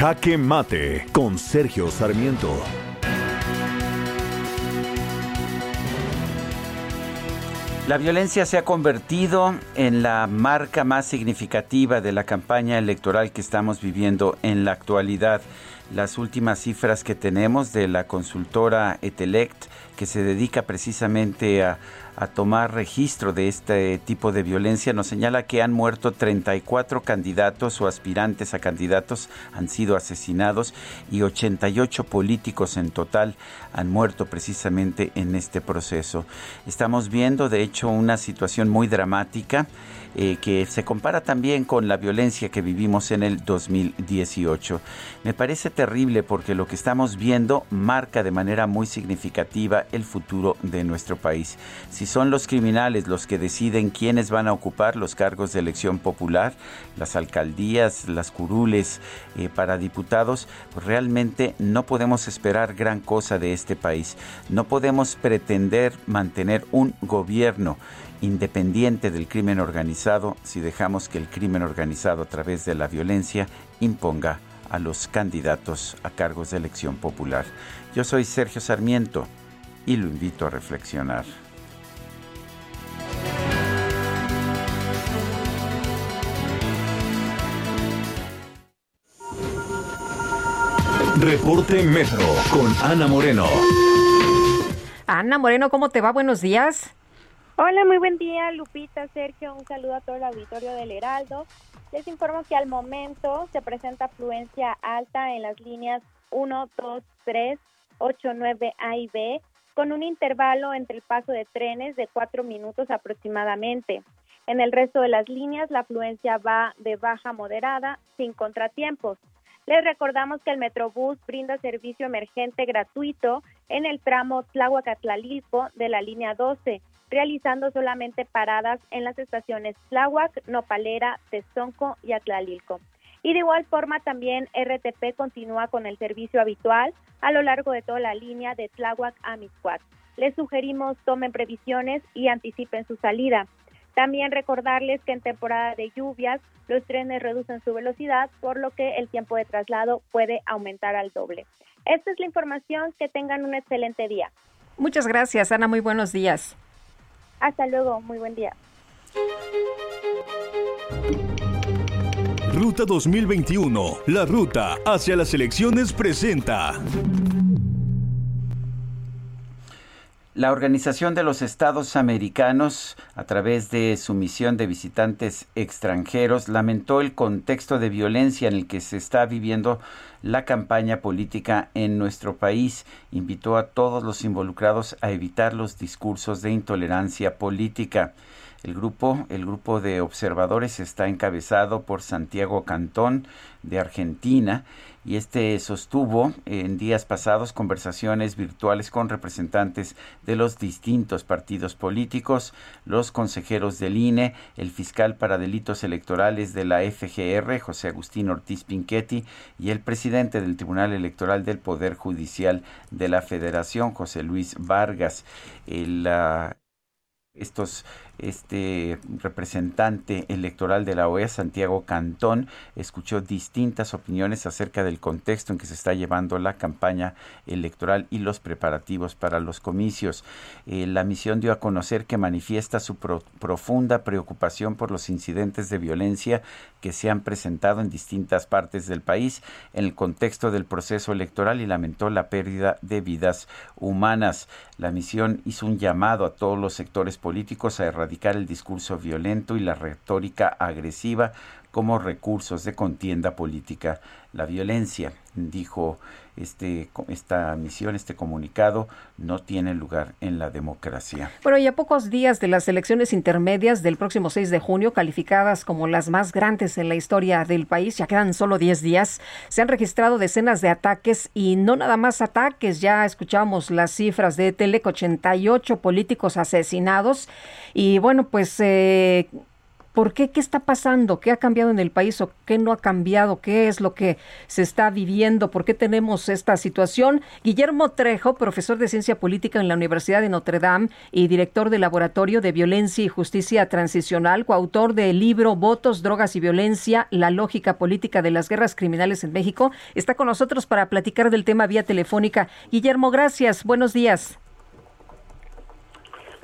Jaque Mate con Sergio Sarmiento. La violencia se ha convertido en la marca más significativa de la campaña electoral que estamos viviendo en la actualidad. Las últimas cifras que tenemos de la consultora Etelect, que se dedica precisamente a a tomar registro de este tipo de violencia nos señala que han muerto 34 candidatos o aspirantes a candidatos han sido asesinados y 88 políticos en total han muerto precisamente en este proceso. Estamos viendo de hecho una situación muy dramática eh, que se compara también con la violencia que vivimos en el 2018. Me parece terrible porque lo que estamos viendo marca de manera muy significativa el futuro de nuestro país. Si son los criminales los que deciden quiénes van a ocupar los cargos de elección popular, las alcaldías, las curules eh, para diputados, pues realmente no podemos esperar gran cosa de este país. No podemos pretender mantener un gobierno independiente del crimen organizado si dejamos que el crimen organizado a través de la violencia imponga a los candidatos a cargos de elección popular. Yo soy Sergio Sarmiento y lo invito a reflexionar. Reporte Metro con Ana Moreno. Ana Moreno, ¿cómo te va? Buenos días. Hola, muy buen día, Lupita, Sergio. Un saludo a todo el auditorio del Heraldo. Les informo que al momento se presenta afluencia alta en las líneas 1, 2, 3, 8, 9 A y B con un intervalo entre el paso de trenes de cuatro minutos aproximadamente. En el resto de las líneas, la afluencia va de baja moderada, sin contratiempos. Les recordamos que el Metrobús brinda servicio emergente gratuito en el tramo Tláhuac-Atlalilco de la línea 12, realizando solamente paradas en las estaciones Tláhuac, Nopalera, Tezonco y Atlalilco. Y de igual forma también RTP continúa con el servicio habitual a lo largo de toda la línea de Tláhuac a Miscuac. Les sugerimos tomen previsiones y anticipen su salida. También recordarles que en temporada de lluvias los trenes reducen su velocidad, por lo que el tiempo de traslado puede aumentar al doble. Esta es la información, que tengan un excelente día. Muchas gracias, Ana, muy buenos días. Hasta luego, muy buen día. Ruta 2021, la ruta hacia las elecciones presenta. La Organización de los Estados Americanos, a través de su misión de visitantes extranjeros, lamentó el contexto de violencia en el que se está viviendo la campaña política en nuestro país. Invitó a todos los involucrados a evitar los discursos de intolerancia política. El grupo, el grupo de observadores está encabezado por Santiago Cantón de Argentina y este sostuvo en días pasados conversaciones virtuales con representantes de los distintos partidos políticos, los consejeros del INE, el fiscal para delitos electorales de la FGR, José Agustín Ortiz Pinchetti, y el presidente del Tribunal Electoral del Poder Judicial de la Federación, José Luis Vargas. Uh, estos este representante electoral de la OEA, Santiago Cantón, escuchó distintas opiniones acerca del contexto en que se está llevando la campaña electoral y los preparativos para los comicios. Eh, la misión dio a conocer que manifiesta su profunda preocupación por los incidentes de violencia que se han presentado en distintas partes del país en el contexto del proceso electoral y lamentó la pérdida de vidas humanas. La misión hizo un llamado a todos los sectores políticos a erradicar el discurso violento y la retórica agresiva como recursos de contienda política. La violencia, dijo este, esta misión, este comunicado, no tiene lugar en la democracia. Bueno, y a pocos días de las elecciones intermedias del próximo 6 de junio, calificadas como las más grandes en la historia del país, ya quedan solo 10 días, se han registrado decenas de ataques y no nada más ataques, ya escuchamos las cifras de Telec, 88 políticos asesinados y bueno, pues... Eh, ¿Por qué? ¿Qué está pasando? ¿Qué ha cambiado en el país o qué no ha cambiado? ¿Qué es lo que se está viviendo? ¿Por qué tenemos esta situación? Guillermo Trejo, profesor de Ciencia Política en la Universidad de Notre Dame y director del Laboratorio de Violencia y Justicia Transicional, coautor del libro Votos, Drogas y Violencia, la lógica política de las guerras criminales en México, está con nosotros para platicar del tema vía telefónica. Guillermo, gracias. Buenos días.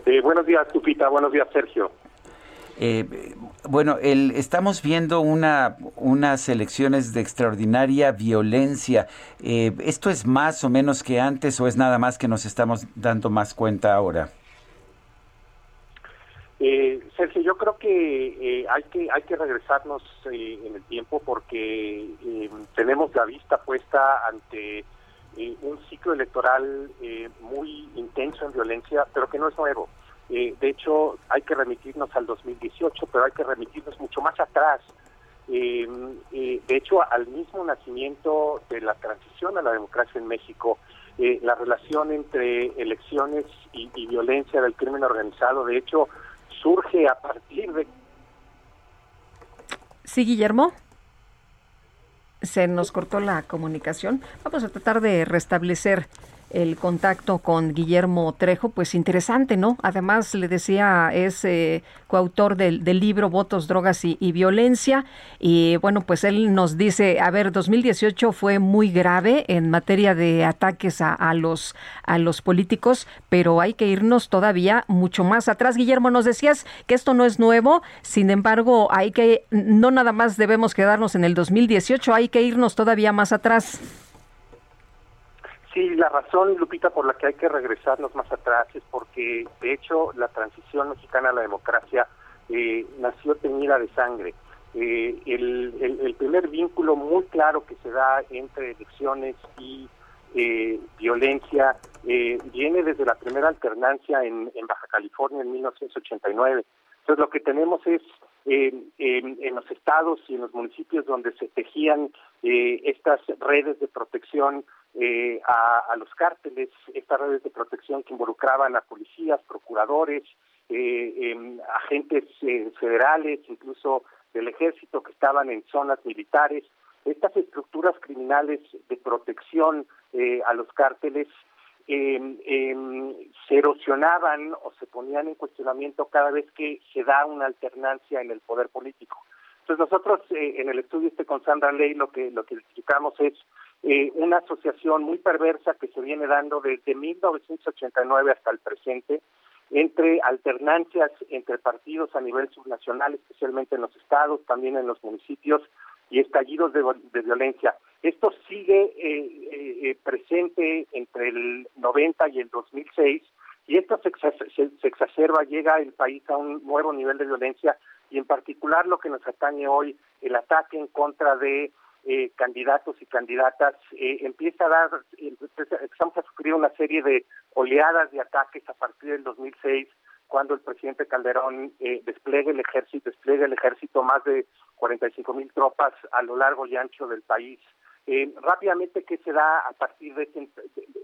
Eh, buenos días, Tupita. Buenos días, Sergio. Eh, bueno, el, estamos viendo una, unas elecciones de extraordinaria violencia. Eh, ¿Esto es más o menos que antes o es nada más que nos estamos dando más cuenta ahora? Eh, Sergio, yo creo que eh, hay que hay que regresarnos en el tiempo porque tenemos la vista puesta ante un ciclo electoral muy intenso en violencia, pero que no es nuevo. Eh, de hecho, hay que remitirnos al 2018, pero hay que remitirnos mucho más atrás. Eh, eh, de hecho, al mismo nacimiento de la transición a la democracia en México, la relación entre elecciones y, y, violencia del crimen organizado, de hecho, surge a partir de... Sí, Guillermo. Se nos cortó la comunicación. Vamos a tratar de restablecer el contacto con Guillermo Trejo, pues interesante, ¿no? Además, le decía, es eh, coautor del, libro Votos, Drogas y, Violencia. Y bueno, pues él nos dice, a ver, 2018 fue muy grave en materia de ataques a, a, los, a los políticos, pero hay que irnos todavía mucho más atrás. Guillermo, nos decías que esto no es nuevo, sin embargo, hay que, no nada más debemos quedarnos en el 2018, hay que irnos todavía más atrás. Sí, la razón, Lupita, por la que hay que regresarnos más atrás es porque, de hecho, la transición mexicana a la democracia eh, nació teñida de sangre. Eh, el, primer vínculo muy claro que se da entre elecciones y eh, violencia eh, viene desde la primera alternancia en, Baja California en 1989. Entonces lo que tenemos es eh, en, en los estados y en los municipios donde se tejían estas redes de protección eh, a, a los cárteles, estas redes de protección que involucraban a policías, procuradores, eh, em, agentes eh, federales, incluso del ejército que estaban en zonas militares. Estas estructuras criminales de protección eh, a los cárteles eh, eh, se erosionaban o se ponían en cuestionamiento cada vez que se da una alternancia en el poder político. Entonces nosotros eh, en el estudio este con Sandra Ley lo que lo que explicamos es eh, una asociación muy perversa que se viene dando desde 1989 hasta el presente entre alternancias entre partidos a nivel subnacional, especialmente en los estados, también en los municipios, y estallidos de, violencia. Esto sigue eh, eh, eh, presente entre el 90 y el 2006 y esto se, se, exacerba, llega el país a un nuevo nivel de violencia y en particular lo que nos atañe hoy, el ataque en contra de eh, candidatos y candidatas, eh, empieza a dar, empezamos a sufrir una serie de oleadas de ataques a partir del 2006 cuando el presidente Calderón eh, despliegue el ejército, despliegue el ejército más de 45 mil tropas a lo largo y ancho del país. Eh, rápidamente, ¿qué se da a partir de ese,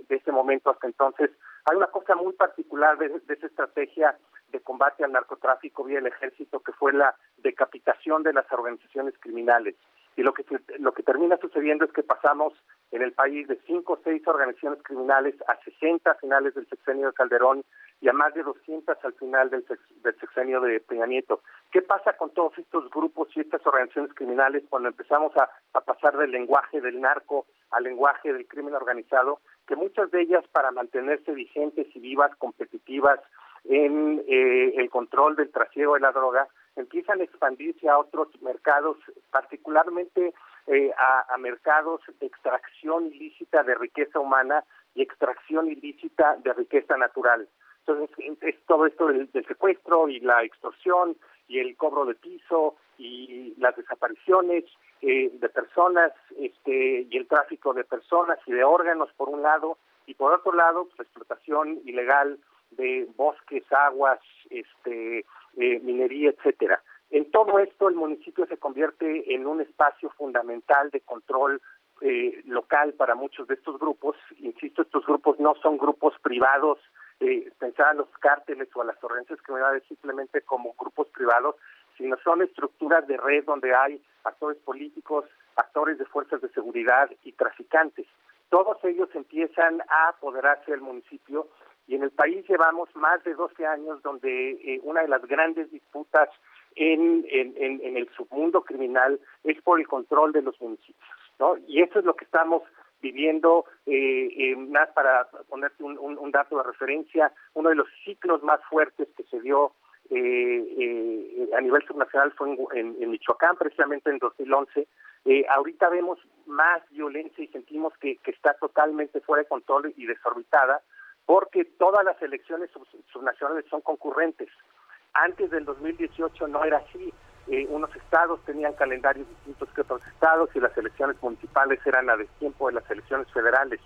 de, de momento hasta entonces? Hay una cosa muy particular de, de, esa estrategia de combate al narcotráfico vía el ejército, que fue la decapitación de las organizaciones criminales. Y lo que, lo que termina sucediendo es que pasamos en el país de cinco o seis organizaciones criminales a 60 a finales del sexenio de Calderón y a más de 200 al final del, sex, del sexenio de Peña Nieto. ¿Qué pasa con todos estos grupos y estas organizaciones criminales cuando empezamos a, a pasar del lenguaje del narco al lenguaje del crimen organizado? Que muchas de ellas, para mantenerse vigentes y vivas, competitivas en eh, el control del trasiego de la droga, empiezan a expandirse a otros mercados, particularmente eh, a, mercados de extracción ilícita de riqueza humana y extracción ilícita de riqueza natural. Entonces, es todo esto del, del, secuestro y la extorsión y el cobro de piso y las desapariciones eh, de personas este, y el tráfico de personas y de órganos, por un lado, y por otro lado, pues, la explotación ilegal de bosques, aguas, este, eh, minería, etcétera. En todo esto, el municipio se convierte en un espacio fundamental de control eh, local para muchos de estos grupos. Insisto, estos grupos no son grupos privados, eh, pensar a los cárteles o a las organizaciones criminales simplemente como grupos privados, sino son estructuras de red donde hay actores políticos, actores de fuerzas de seguridad y traficantes. Todos ellos empiezan a apoderarse del municipio y en el país llevamos más de 12 años donde eh, una de las grandes disputas en, en, en, el submundo criminal es por el control de los municipios, ¿no? Y eso es lo que estamos viviendo, eh, eh, más para ponerte un, dato de referencia, uno de los ciclos más fuertes que se dio eh, a nivel subnacional fue en, en, Michoacán, precisamente en 2011. ahorita vemos más violencia y sentimos que, que está totalmente fuera de control y desorbitada, porque todas las elecciones subnacionales son concurrentes. Antes del 2018 no era así. Eh, unos estados tenían calendarios distintos que otros estados y las elecciones municipales eran a destiempo de las elecciones federales.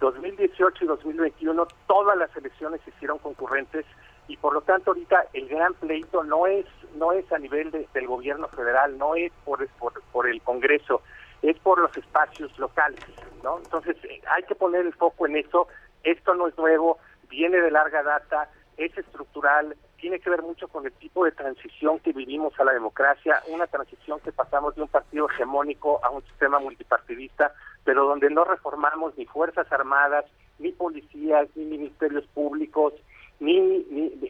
2018 y 2021 todas las elecciones se hicieron concurrentes y por lo tanto ahorita el gran pleito no es no es a nivel de, del gobierno federal, no es por, por, por el Congreso, es por los espacios locales, ¿no? Entonces eh, hay que poner el foco en eso. Esto no es nuevo, viene de larga data, es estructural, tiene que ver mucho con el tipo de transición que vivimos a la democracia, una transición que pasamos de un partido hegemónico a un sistema multipartidista, pero donde no reformamos ni Fuerzas Armadas, ni policías, ni ministerios públicos, ni,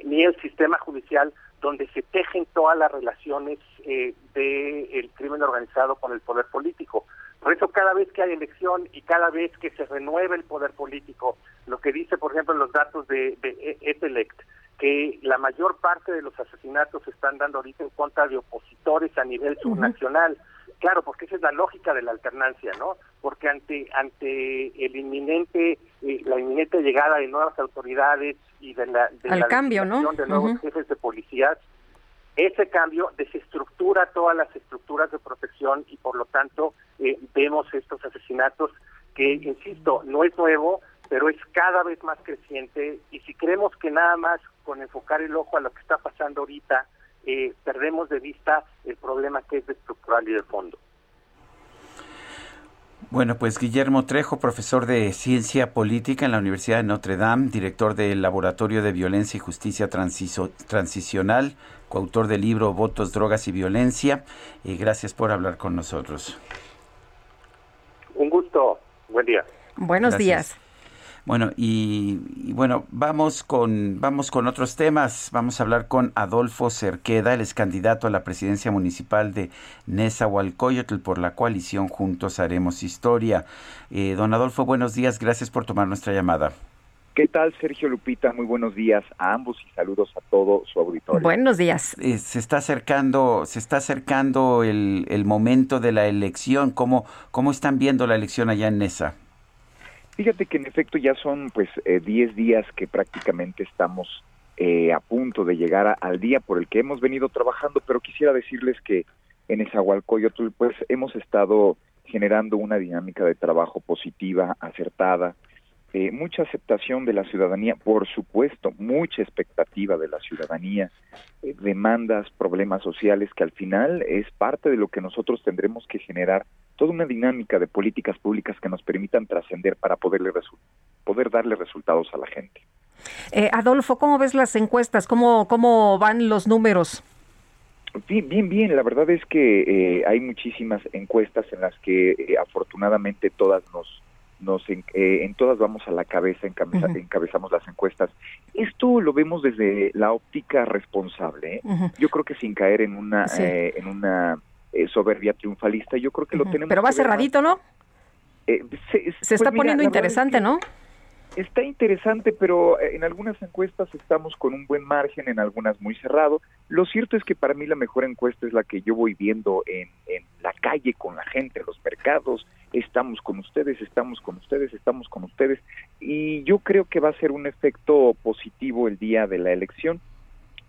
ni, el sistema judicial, donde se tejen todas las relaciones eh, del crimen organizado con el poder político. Por eso cada vez que hay elección y cada vez que se renueve el poder político, lo que dice, por ejemplo, los datos de, de EPELECT, que la mayor parte de los asesinatos se están dando ahorita en contra de opositores a nivel subnacional. Uh -huh. Claro, porque esa es la lógica de la alternancia, ¿no? Porque ante ante el inminente eh, la inminente llegada de nuevas autoridades y de la de Al la cambio, ¿no? de nuevos uh -huh. jefes de policías, ese cambio desestructura todas las estructuras de protección y por lo tanto eh, vemos estos asesinatos que, insisto, no es nuevo, pero es cada vez más creciente y si creemos que nada más con enfocar el ojo a lo que está pasando ahorita, eh, perdemos de vista el problema que es estructural y de fondo. Bueno, pues Guillermo Trejo, profesor de Ciencia Política en la Universidad de Notre Dame, director del Laboratorio de Violencia y Justicia Transicional, coautor del libro Votos, Drogas y Violencia. y gracias por hablar con nosotros. Un gusto. Buen día. Buenos días. Bueno, y, bueno, vamos con, vamos con otros temas. Vamos a hablar con Adolfo Cerqueda, el es candidato a la presidencia municipal de Nezahualcóyotl por la coalición Juntos Haremos Historia. Eh, don Adolfo, buenos días, gracias por tomar nuestra llamada. ¿Qué tal, Sergio Lupita? Muy buenos días a ambos y saludos a todo su auditorio. Buenos días. Eh, se está acercando, se está acercando el, el momento de la elección. ¿Cómo, ¿Cómo están viendo la elección allá en Nesa? Fíjate que en efecto ya son pues 10 eh, días que prácticamente estamos eh, a punto de llegar al día por el que hemos venido trabajando, pero quisiera decirles que en Esahualcoyotl pues hemos estado generando una dinámica de trabajo positiva, acertada, eh, mucha aceptación de la ciudadanía, por supuesto, mucha expectativa de la ciudadanía, demandas, problemas sociales que al final es parte de lo que nosotros tendremos que generar toda una dinámica de políticas públicas que nos permitan trascender para poderle poder darle resultados a la gente. Eh, Adolfo, ¿cómo ves las encuestas? ¿Cómo, cómo van los números? Bien, bien, bien. La verdad es que eh, hay muchísimas encuestas en las que eh, afortunadamente todas nos, nos en todas vamos a la cabeza, encabezamos las encuestas. Esto lo vemos desde la óptica responsable. Yo creo que sin caer en una, en una eh, soberbia triunfalista. Yo creo que lo tenemos. Pero va cerradito, ¿no? Eh, se, está pues poniendo interesante, ¿no? Está interesante, pero eh, en algunas encuestas estamos con un buen margen, en algunas muy cerrado. Lo cierto es que para mí la mejor encuesta es la que yo voy viendo en, en la calle, con la gente, en los mercados. Estamos con ustedes, estamos con ustedes, estamos con ustedes. Y yo creo que va a ser un efecto positivo el día de la elección.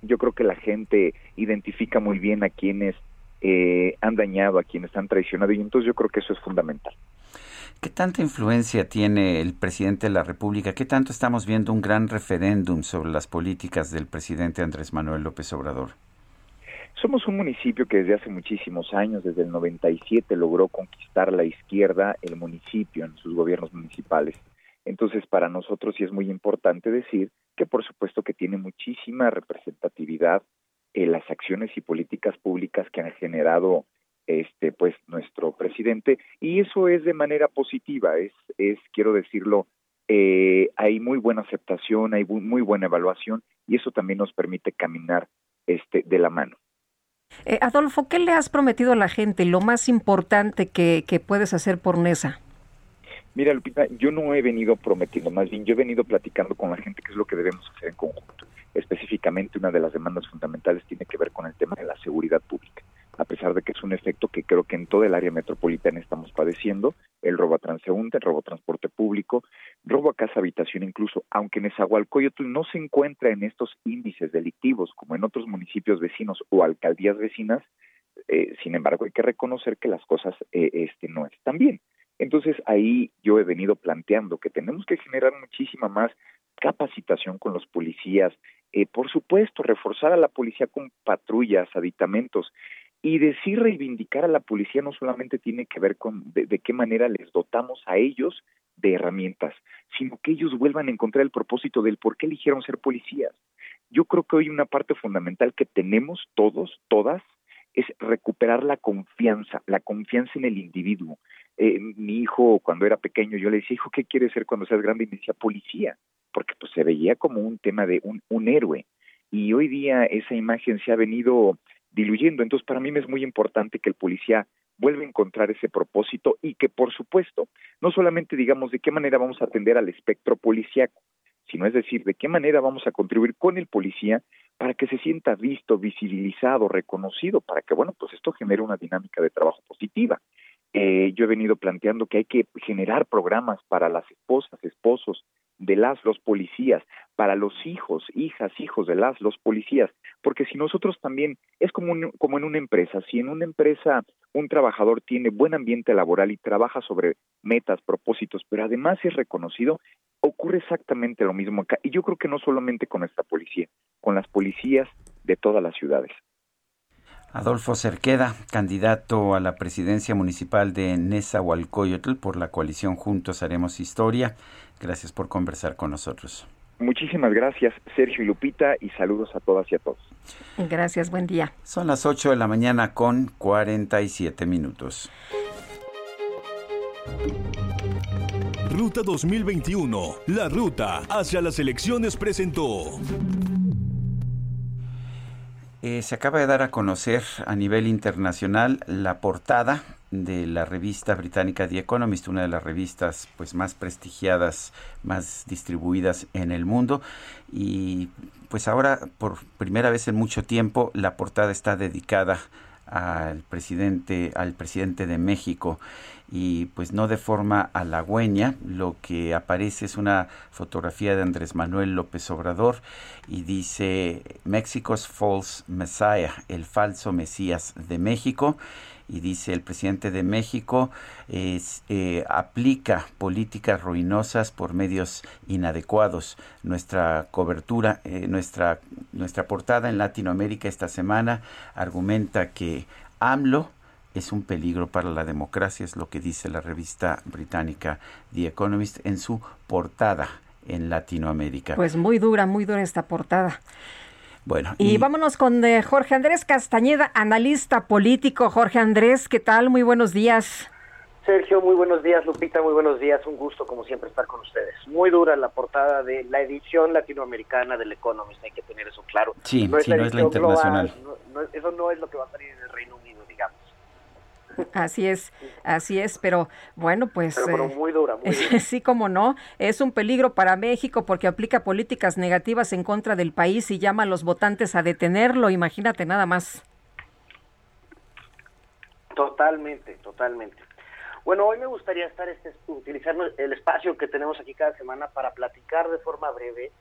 Yo creo que la gente identifica muy bien a quienes eh, han dañado, a quienes han traicionado, y entonces yo creo que eso es fundamental. ¿Qué tanta influencia tiene el presidente de la República? ¿Qué tanto estamos viendo un gran referéndum sobre las políticas del presidente Andrés Manuel López Obrador? Somos un municipio que desde hace muchísimos años, desde el 97, logró conquistar la izquierda el municipio en sus gobiernos municipales. Entonces, para nosotros sí es muy importante decir que por supuesto que tiene muchísima representatividad eh, las acciones y políticas públicas que han generado este pues nuestro presidente y eso es de manera positiva es es quiero decirlo eh, hay muy buena aceptación hay muy buena evaluación y eso también nos permite caminar este de la mano eh, Adolfo qué le has prometido a la gente lo más importante que, que puedes hacer por Nesa Mira, Lupita, yo no he venido prometiendo, más bien yo he venido platicando con la gente qué es lo que debemos hacer en conjunto. Específicamente, una de las demandas fundamentales tiene que ver con el tema de la seguridad pública. A pesar de que es un efecto que creo que en toda el área metropolitana estamos padeciendo, el robo a transeúnte, el robo a transporte público, robo a casa habitación incluso, aunque en Esahualcoyotl no se encuentra en estos índices delictivos como en otros municipios vecinos o alcaldías vecinas, eh, sin embargo hay que reconocer que las cosas eh, este, no están bien. Entonces ahí yo he venido planteando que tenemos que generar muchísima más capacitación con los policías, eh, por supuesto, reforzar a la policía con patrullas, aditamentos, y decir reivindicar a la policía no solamente tiene que ver con de, qué manera les dotamos a ellos de herramientas, sino que ellos vuelvan a encontrar el propósito del por qué eligieron ser policías. Yo creo que hoy una parte fundamental que tenemos todos, todas, es recuperar la confianza, la confianza en el individuo. Eh, mi hijo, cuando era pequeño, yo le decía, hijo, ¿qué quieres ser cuando seas grande? Y me decía, policía, porque pues se veía como un tema de un, un héroe. Y hoy día esa imagen se ha venido diluyendo. Entonces, para mí me es muy importante que el policía vuelva a encontrar ese propósito y que, por supuesto, no solamente digamos de qué manera vamos a atender al espectro policíaco, sino es decir, de qué manera vamos a contribuir con el policía para que se sienta visto, visibilizado, reconocido, para que, bueno, pues esto genere una dinámica de trabajo positiva. eh, yo he venido planteando que hay que generar programas para las esposas, esposos de las, los policías, para los hijos, hijas, hijos de las, los policías, porque si nosotros también, es como, como en una empresa, si en una empresa un trabajador tiene buen ambiente laboral y trabaja sobre metas, propósitos, pero además es reconocido, ocurre exactamente lo mismo acá. Y yo creo que no solamente con esta policía, con las policías de todas las ciudades. Adolfo Cerqueda, candidato a la presidencia municipal de Nezahualcóyotl por la coalición Juntos Haremos Historia. Gracias por conversar con nosotros. Muchísimas gracias, Sergio y Lupita, y saludos a todas y a todos. Gracias, buen día. Son las 8 de la mañana con 47 minutos. Ruta 2021, la ruta hacia las elecciones presentó. Eh, se acaba de dar a conocer a nivel internacional la portada de la revista británica The Economist, una de las revistas pues más prestigiadas, más distribuidas en el mundo. Y pues ahora por primera vez en mucho tiempo la portada está dedicada al presidente al presidente de México y pues no de forma halagüeña. Lo que aparece es una fotografía de Andrés Manuel López Obrador y dice Mexico's False Messiah, el falso Mesías de México. Y dice el presidente de México eh, aplica políticas ruinosas por medios inadecuados. Nuestra cobertura, eh, nuestra, nuestra portada en Latinoamérica esta semana argumenta que AMLO es un peligro para la democracia, es lo que dice la revista británica The Economist en su portada en Latinoamérica. Pues muy dura, muy dura esta portada. Bueno, y, vámonos con eh, Jorge Andrés Castañeda, analista político. Jorge Andrés, ¿qué tal? Muy buenos días. Sergio, muy buenos días. Lupita, muy buenos días. Un gusto, como siempre, estar con ustedes. Muy dura la portada de la edición latinoamericana del Economist, hay que tener eso claro. Sí, no es, no es la internacional. eso no es lo que va a salir en el Reino Unido, digamos. Así es, así es, pero bueno, pues... Pero, muy dura, muy dura. sí, como no, es un peligro para México porque aplica políticas negativas en contra del país y llama a los votantes a detenerlo, imagínate nada más. Totalmente, totalmente. Bueno, hoy me gustaría estar este, utilizar el espacio que tenemos aquí cada semana para platicar de forma breve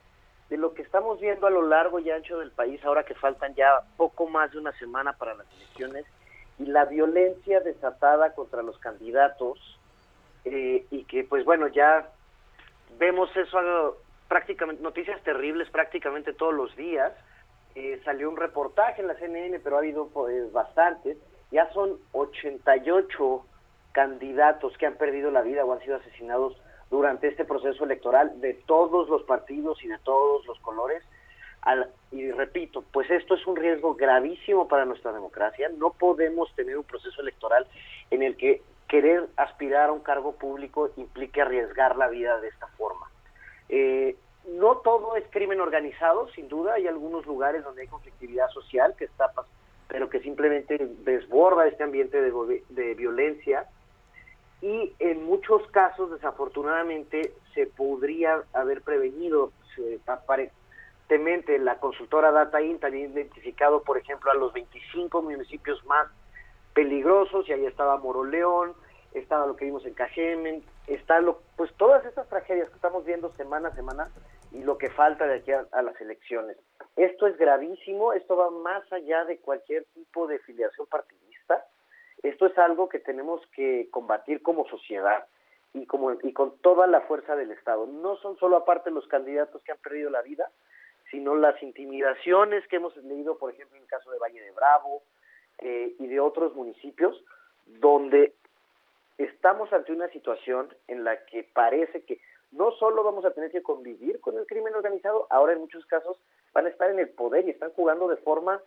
de lo que estamos viendo a lo largo y ancho del país ahora que faltan ya poco más de una semana para las elecciones y la violencia desatada contra los candidatos eh, y que pues bueno ya vemos eso prácticamente noticias terribles prácticamente todos los días. Eh, salió un reportaje en la CNN pero ha habido pues, bastantes. Ya son 88 candidatos que han perdido la vida o han sido asesinados durante este proceso electoral de todos los partidos y de todos los colores y repito, pues esto es un riesgo gravísimo para nuestra democracia. No podemos tener un proceso electoral en el que querer aspirar a un cargo público implique arriesgar la vida de esta forma. Eh, no todo es crimen organizado, sin duda, hay algunos lugares donde hay conflictividad social que está pero que simplemente desborda este ambiente de, de violencia y en muchos casos desafortunadamente se podría haber prevenido se, la consultora Data Int había identificado, por ejemplo, a los 25 municipios más peligrosos, y ahí estaba Moroleón, estaba lo que vimos en Cajemen, está lo, pues todas estas tragedias que estamos viendo semana a semana y lo que falta de aquí a, a las elecciones. Esto es gravísimo, esto va más allá de cualquier tipo de filiación partidista, esto es algo que tenemos que combatir como sociedad y, como, y con toda la fuerza del Estado. No son solo aparte los candidatos que han perdido la vida, sino las intimidaciones que hemos leído, por ejemplo, en el caso de Valle de Bravo eh, y de otros municipios, donde estamos ante una situación en la que parece que no solo vamos a tener que convivir con el crimen organizado, ahora en muchos casos van a estar en el poder y están jugando de forma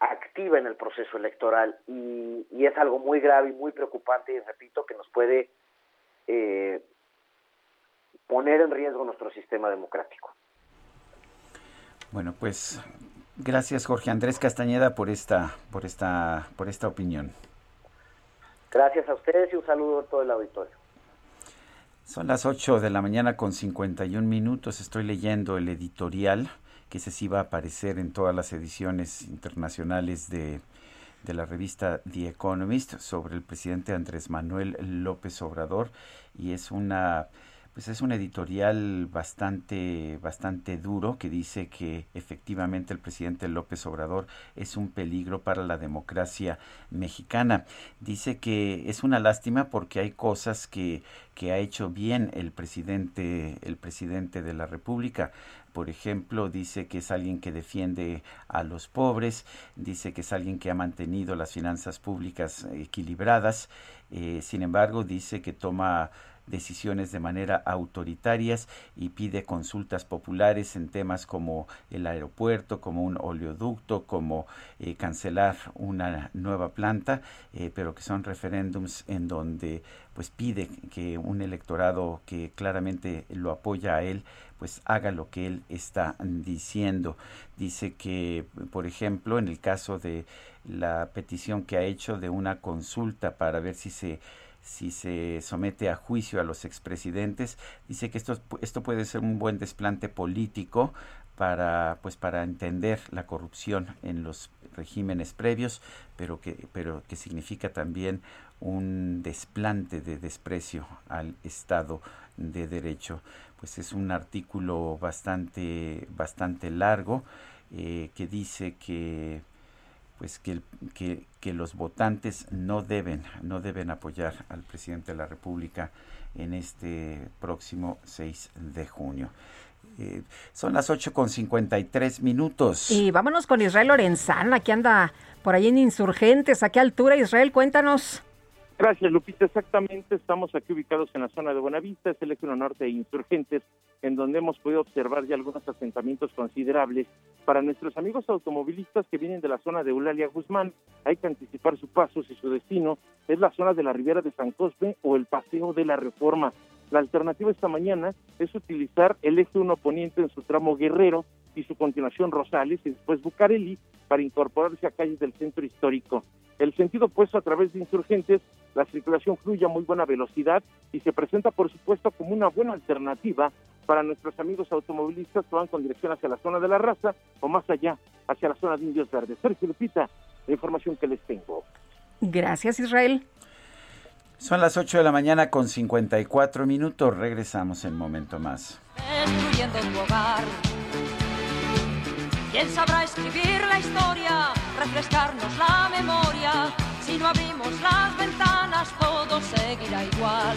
activa en el proceso electoral y, es algo muy grave y muy preocupante y repito que nos puede eh, poner en riesgo nuestro sistema democrático. Bueno, pues gracias Jorge Andrés Castañeda por esta, por esta, por esta opinión. Gracias a ustedes y un saludo a todo el auditorio. Son las 8 de la mañana con 51 minutos. Estoy leyendo el editorial que se sí va a aparecer en todas las ediciones internacionales de, de la revista The Economist sobre el presidente Andrés Manuel López Obrador y es una pues es un editorial bastante bastante duro que dice que efectivamente el presidente López Obrador es un peligro para la democracia mexicana. Dice que es una lástima porque hay cosas que, que ha hecho bien el presidente el presidente de la República por ejemplo, dice que es alguien que defiende a los pobres, dice que es alguien que ha mantenido las finanzas públicas equilibradas, eh, sin embargo, dice que toma decisiones de manera autoritarias y pide consultas populares en temas como el aeropuerto, como un oleoducto, como eh, cancelar una nueva planta, eh, pero que son referéndums en donde pues pide que un electorado que claramente lo apoya a él pues haga lo que él está diciendo. Dice que, por ejemplo, en el caso de la petición que ha hecho de una consulta para ver si se si se somete a juicio a los expresidentes, dice que esto, esto puede ser un buen desplante político para pues para entender la corrupción en los regímenes previos, pero que pero que significa también un desplante de desprecio al Estado de Derecho. Pues es un artículo bastante bastante largo eh, que dice que pues que, que, que, los votantes no deben, no deben apoyar al presidente de la República en este próximo 6 de junio. Eh, son las 8 con 53 minutos. Y vámonos con Israel Lorenzana, que anda por ahí en Insurgentes. ¿A qué altura, Israel? Cuéntanos. Gracias, Lupita. Exactamente, estamos aquí ubicados en la zona de Buenavista, es el eje norte de Insurgentes, en donde hemos podido observar ya algunos asentamientos considerables. Para nuestros amigos automovilistas que vienen de la zona de Eulalia Guzmán, hay que anticipar su paso si su destino es la zona de la Ribera de San Cosme o el Paseo de la Reforma. La alternativa esta mañana es utilizar el eje 1 poniente en su tramo Guerrero y su continuación Rosales y después Bucareli para incorporarse a calles del centro histórico. El sentido opuesto a través de insurgentes, la circulación fluye a muy buena velocidad y se presenta, por supuesto, como una buena alternativa para nuestros amigos automovilistas que van con dirección hacia la zona de la raza o más allá, hacia la zona de Indios Verdes. Sergio Lupita, la información que les tengo. Gracias, Israel. Son las 8 de la mañana con 54 minutos. Regresamos en momento más. ¿Quién sabrá escribir la historia, refrescarnos la memoria? Si no abrimos las ventanas, todo seguirá igual.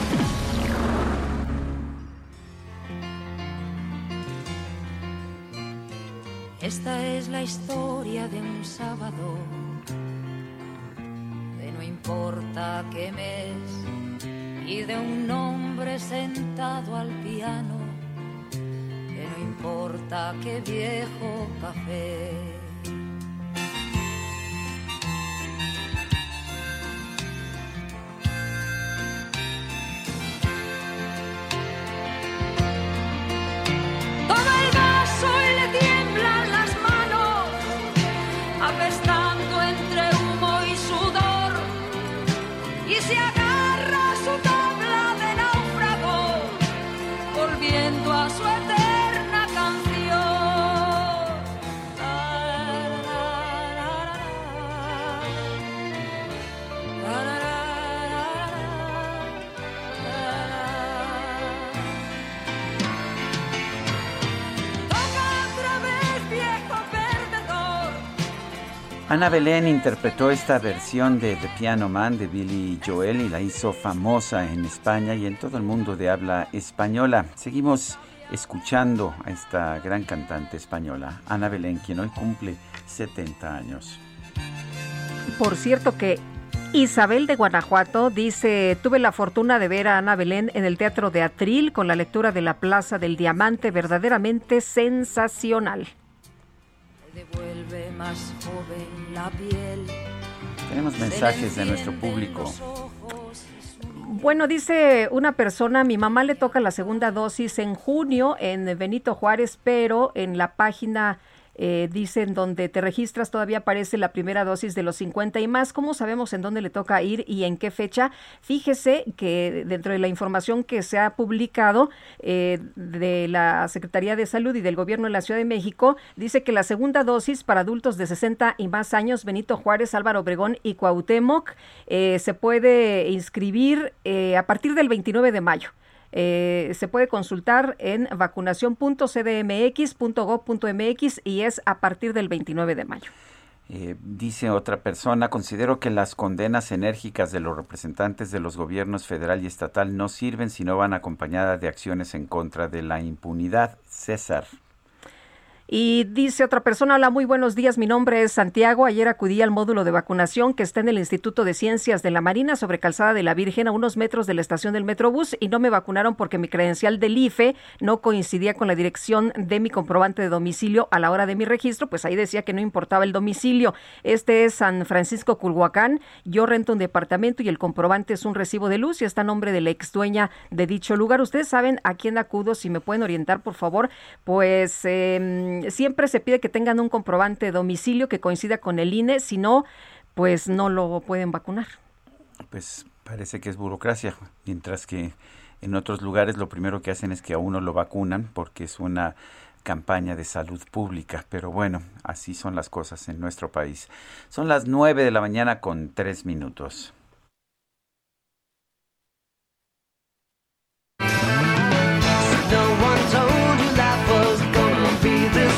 Esta es la historia de un sábado, de no importa qué mes, y de un hombre sentado al piano, que no importa qué viejo café. Ana Belén interpretó esta versión de The Piano Man de Billy Joel y la hizo famosa en España y en todo el mundo de habla española. Seguimos escuchando a esta gran cantante española, Ana Belén, quien hoy cumple 70 años. Por cierto que Isabel de Guanajuato dice, tuve la fortuna de ver a Ana Belén en el Teatro de Atril con la lectura de la Plaza del Diamante, verdaderamente sensacional. Más joven la piel. Tenemos mensajes de nuestro público. Bueno, dice una persona, mi mamá le toca la segunda dosis en junio en Benito Juárez, pero en la página eh, dicen donde te registras todavía aparece la primera dosis de los 50 y más. ¿Cómo sabemos en dónde le toca ir y en qué fecha? Fíjese que dentro de la información que se ha publicado eh, de la Secretaría de Salud y del Gobierno de la Ciudad de México, dice que la segunda dosis para adultos de 60 y más años, Benito Juárez, Álvaro Obregón y Cuauhtémoc, eh, se puede inscribir a partir del 29 de mayo. Eh, se puede consultar en vacunación.cdmx.gov.mx y es a partir del 29 de mayo. Eh, dice otra persona, considero que las condenas enérgicas de los representantes de los gobiernos federal y estatal no sirven si no van acompañadas de acciones en contra de la impunidad. César. Y dice otra persona, hola, muy buenos días, mi nombre es Santiago. Ayer acudí al módulo de vacunación que está en el Instituto de Ciencias de la Marina sobre Calzada de la Virgen a unos metros de la estación del Metrobús y no me vacunaron porque mi credencial del IFE no coincidía con la dirección de mi comprobante de domicilio a la hora de mi registro, pues ahí decía que no importaba el domicilio. Este es San Francisco Culhuacán, yo rento un departamento y el comprobante es un recibo de luz y está a nombre de la ex dueña de dicho lugar. Ustedes saben a quién acudo, si me pueden orientar, por favor, pues... Eh, siempre se pide que tengan un comprobante de domicilio que coincida con el INE, si no, pues no lo pueden vacunar. Pues parece que es burocracia, mientras que en otros lugares lo primero que hacen es que a uno lo vacunan porque es una campaña de salud pública. Pero bueno, así son las cosas en nuestro país. Son las nueve de la mañana con tres minutos.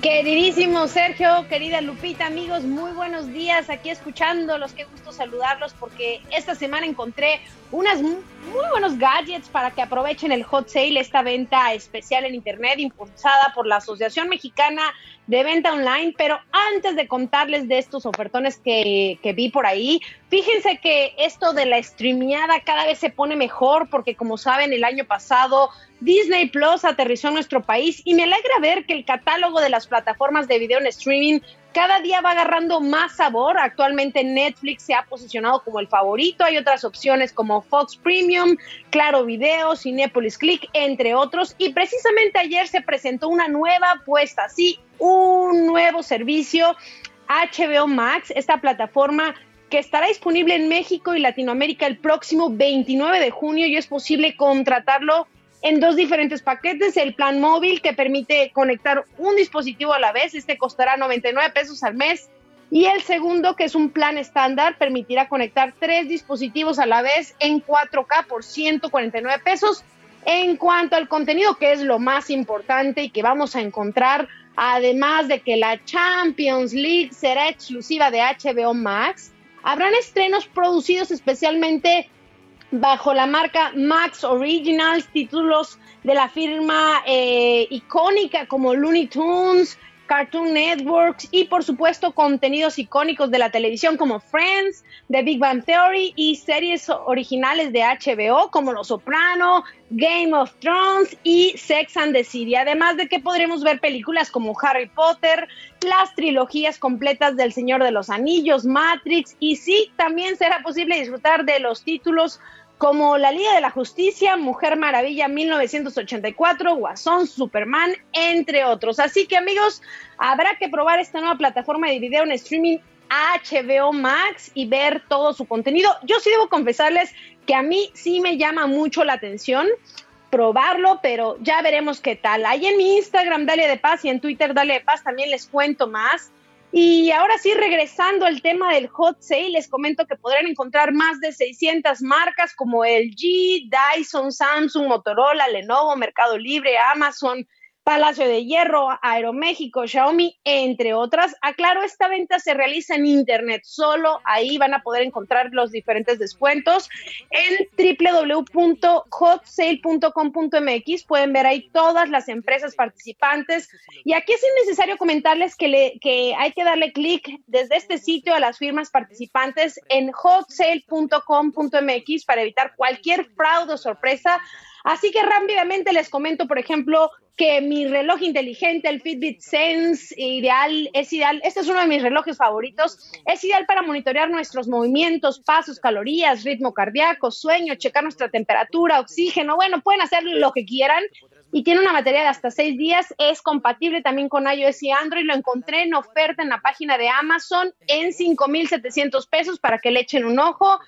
Queridísimo Sergio, querida Lupita, amigos, muy buenos días. Aquí escuchándolos, qué gusto saludarlos porque esta semana encontré unas muy buenos gadgets para que aprovechen el hot sale, esta venta especial en internet impulsada por la Asociación Mexicana de Venta Online. Pero antes de contarles de estos ofertones que, que vi por ahí, fíjense que esto de la streameada cada vez se pone mejor porque como saben el año pasado Disney Plus aterrizó en nuestro país y me alegra ver que el catálogo de las plataformas de video en streaming cada día va agarrando más sabor. Actualmente Netflix se ha posicionado como el favorito. Hay otras opciones como Fox Premium, Claro Video, Cinepolis Click, entre otros. Y precisamente ayer se presentó una nueva apuesta, sí, un nuevo servicio, HBO Max, esta plataforma que estará disponible en México y Latinoamérica el próximo 29 de junio y es posible contratarlo en dos diferentes paquetes. El plan móvil que permite conectar un dispositivo a la vez, este costará 99 pesos al mes. Y el segundo, que es un plan estándar, permitirá conectar tres dispositivos a la vez en 4K por 149 pesos. En cuanto al contenido, que es lo más importante y que vamos a encontrar, además de que la Champions League será exclusiva de HBO Max, habrán estrenos producidos especialmente bajo la marca Max Originals, títulos de la firma eh, icónica como Looney Tunes, Cartoon Networks y por supuesto contenidos icónicos de la televisión como Friends, The Big Bang Theory y series originales de HBO como Los Soprano, Game of Thrones y Sex and the City. Además de que podremos ver películas como Harry Potter, las trilogías completas del Señor de los Anillos, Matrix y sí, también será posible disfrutar de los títulos como La Liga de la Justicia, Mujer Maravilla 1984, Guasón, Superman, entre otros. Así que amigos, habrá que probar esta nueva plataforma de video en streaming HBO Max y ver todo su contenido. Yo sí debo confesarles que a mí sí me llama mucho la atención probarlo, pero ya veremos qué tal. Ahí en mi Instagram, Dale de Paz, y en Twitter, Dale de Paz, también les cuento más. Y ahora sí, regresando al tema del hot sale, les comento que podrán encontrar más de 600 marcas como LG, Dyson, Samsung, Motorola, Lenovo, Mercado Libre, Amazon, Palacio de Hierro, Aeroméxico, Xiaomi, entre otras. Aclaro, esta venta se realiza en Internet, solo ahí van a poder encontrar los diferentes descuentos en www.hotsale.com.mx. Pueden ver ahí todas las empresas participantes. Y aquí es innecesario comentarles que, le, que hay que darle clic desde este sitio a las firmas participantes en hotsale.com.mx para evitar cualquier fraude o sorpresa Así que rápidamente les comento, por ejemplo, que mi reloj inteligente, el Fitbit Sense, ideal, es ideal, este es uno de mis relojes favoritos, es ideal para monitorear nuestros movimientos, pasos, calorías, ritmo cardíaco, sueño, checar nuestra temperatura, oxígeno, bueno, pueden hacer lo que quieran y tiene una batería de hasta seis días, es compatible también con iOS y Android, lo encontré en oferta en la página de Amazon en 5,700 pesos para que le echen un ojo.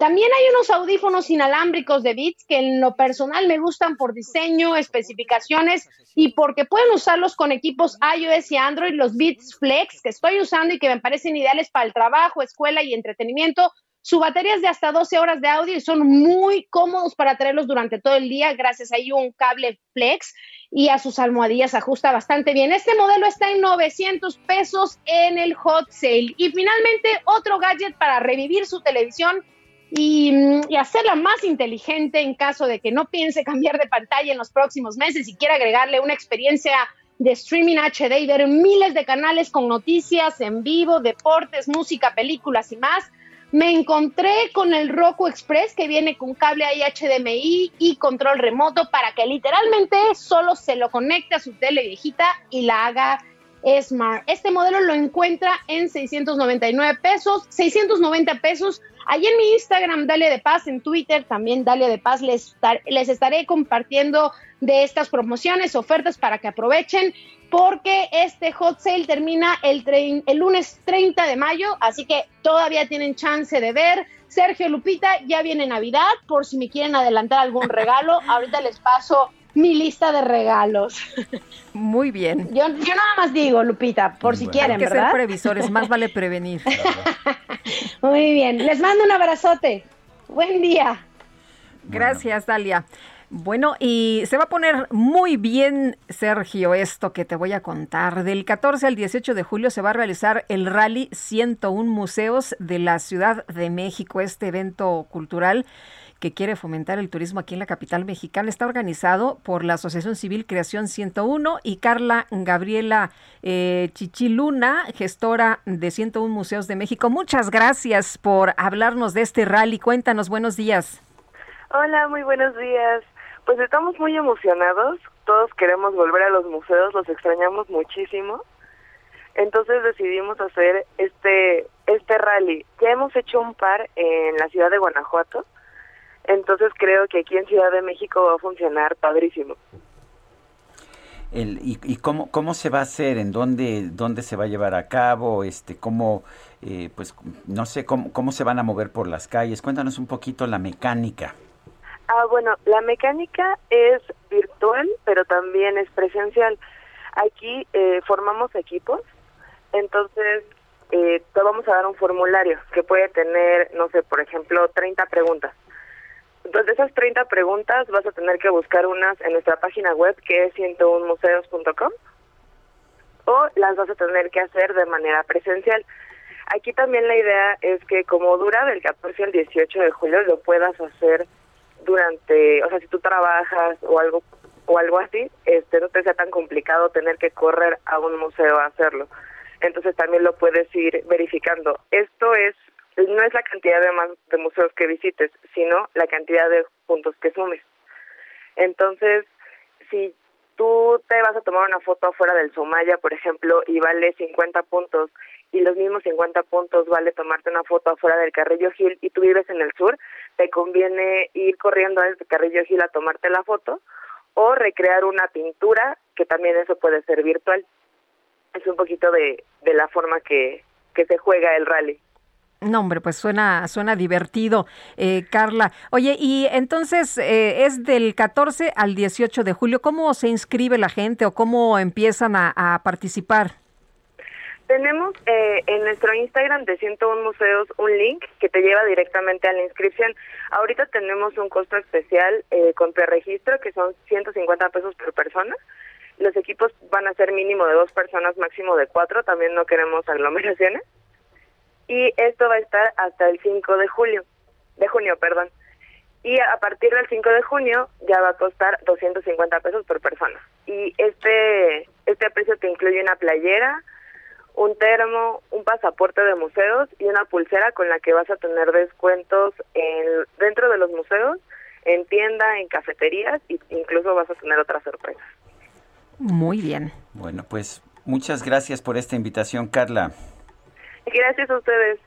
También hay unos audífonos inalámbricos de Beats que en lo personal me gustan por diseño, especificaciones y porque pueden usarlos con equipos iOS y Android, los Beats Flex que estoy usando y que me parecen ideales para el trabajo, escuela y entretenimiento. Su batería es de hasta 12 horas de audio y son muy cómodos para traerlos durante todo el día gracias a un cable Flex y a sus almohadillas ajusta bastante bien. Este modelo está en 900 pesos en el hot sale. Y finalmente otro gadget para revivir su televisión y, hacerla más inteligente en caso de que no piense cambiar de pantalla en los próximos meses y quiera agregarle una experiencia de streaming HD y ver miles de canales con noticias en vivo, deportes, música, películas y más. Me encontré con el Roku Express que viene con cable HDMI y control remoto para que literalmente solo se lo conecte a su tele viejita y la haga Smart. Este modelo lo encuentra en 699 pesos, 690 pesos Allí en mi Instagram, Dalia de Paz, en Twitter también Dalia de Paz, les, les estaré compartiendo de estas promociones, ofertas para que aprovechen, porque este hot sale termina el, el lunes 30 de mayo, así que todavía tienen chance de ver. Sergio Lupita, ya viene Navidad, por si me quieren adelantar algún regalo, ahorita les paso mi lista de regalos. Muy bien. Yo, yo nada más digo, Lupita, por si quieren, Hay que ser previsores, más vale prevenir. Muy bien, les mando un abrazote. Buen día. Gracias, Dalia. Bueno, y se va a poner muy bien, Sergio, esto que te voy a contar. Del 14 al 18 de julio se va a realizar el Rally 101 Museos de la Ciudad de México, este evento cultural que quiere fomentar el turismo aquí en la capital mexicana. Está organizado por la Asociación Civil Creación 101 y Carla Gabriela eh, Chichiluna, gestora de 101 Museos de México. Muchas gracias por hablarnos de este rally. Cuéntanos, buenos días. Hola, muy buenos días. Pues estamos muy emocionados. Todos queremos volver a los museos, los extrañamos muchísimo. Entonces decidimos hacer este este rally. Ya hemos hecho un par en la ciudad de Guanajuato entonces creo que aquí en Ciudad de México va a funcionar padrísimo. El, y, y cómo, cómo se va a hacer? ¿En dónde, dónde se va a llevar a cabo? Este, ¿Cómo, eh, pues, no sé, cómo, cómo se van a mover por las calles? Cuéntanos un poquito la mecánica. Ah, bueno, la mecánica es virtual, pero también es presencial. Aquí eh, formamos equipos, entonces eh, te vamos a dar un formulario que puede tener, no sé, por ejemplo, 30 preguntas. Entonces, esas 30 preguntas vas a tener que buscar unas en nuestra página web que es 101museos.com o las vas a tener que hacer de manera presencial. Aquí también la idea es que como dura del 14 al 18 de julio lo puedas hacer durante, o sea, si tú trabajas o algo o algo así, este no te sea tan complicado tener que correr a un museo a hacerlo. Entonces también lo puedes ir verificando. Esto es no es la cantidad de, museos que visites, sino la cantidad de puntos que sumes. Entonces, si tú te vas a tomar una foto afuera del Somaya, por ejemplo, y vale 50 puntos, y los mismos 50 puntos vale tomarte una foto afuera del Carrillo Gil y tú vives en el sur, te conviene ir corriendo desde Carrillo Gil a tomarte la foto o recrear una pintura, que también eso puede ser virtual. Es un poquito de, de la forma que, que se juega el rally. No, hombre, pues suena, suena divertido, eh, Carla. Oye, y entonces eh, es del 14 al 18 de julio. ¿Cómo se inscribe la gente o cómo empiezan a, participar? Tenemos eh, en nuestro Instagram de 101 Museos un link que te lleva directamente a la inscripción. Ahorita tenemos un costo especial eh, con preregistro que son 150 pesos por persona. Los equipos van a ser mínimo de dos personas, máximo de cuatro. También no queremos aglomeraciones. Y esto va a estar hasta el 5 de julio, de junio, perdón. Y a partir del 5 de junio ya va a costar 250 pesos por persona. Y este este precio te incluye una playera, un termo, un pasaporte de museos y una pulsera con la que vas a tener descuentos en, dentro de los museos, en tienda, en cafeterías e incluso vas a tener otras sorpresas. Muy bien. Bueno, pues muchas gracias por esta invitación, Carla. Gracias a ustedes.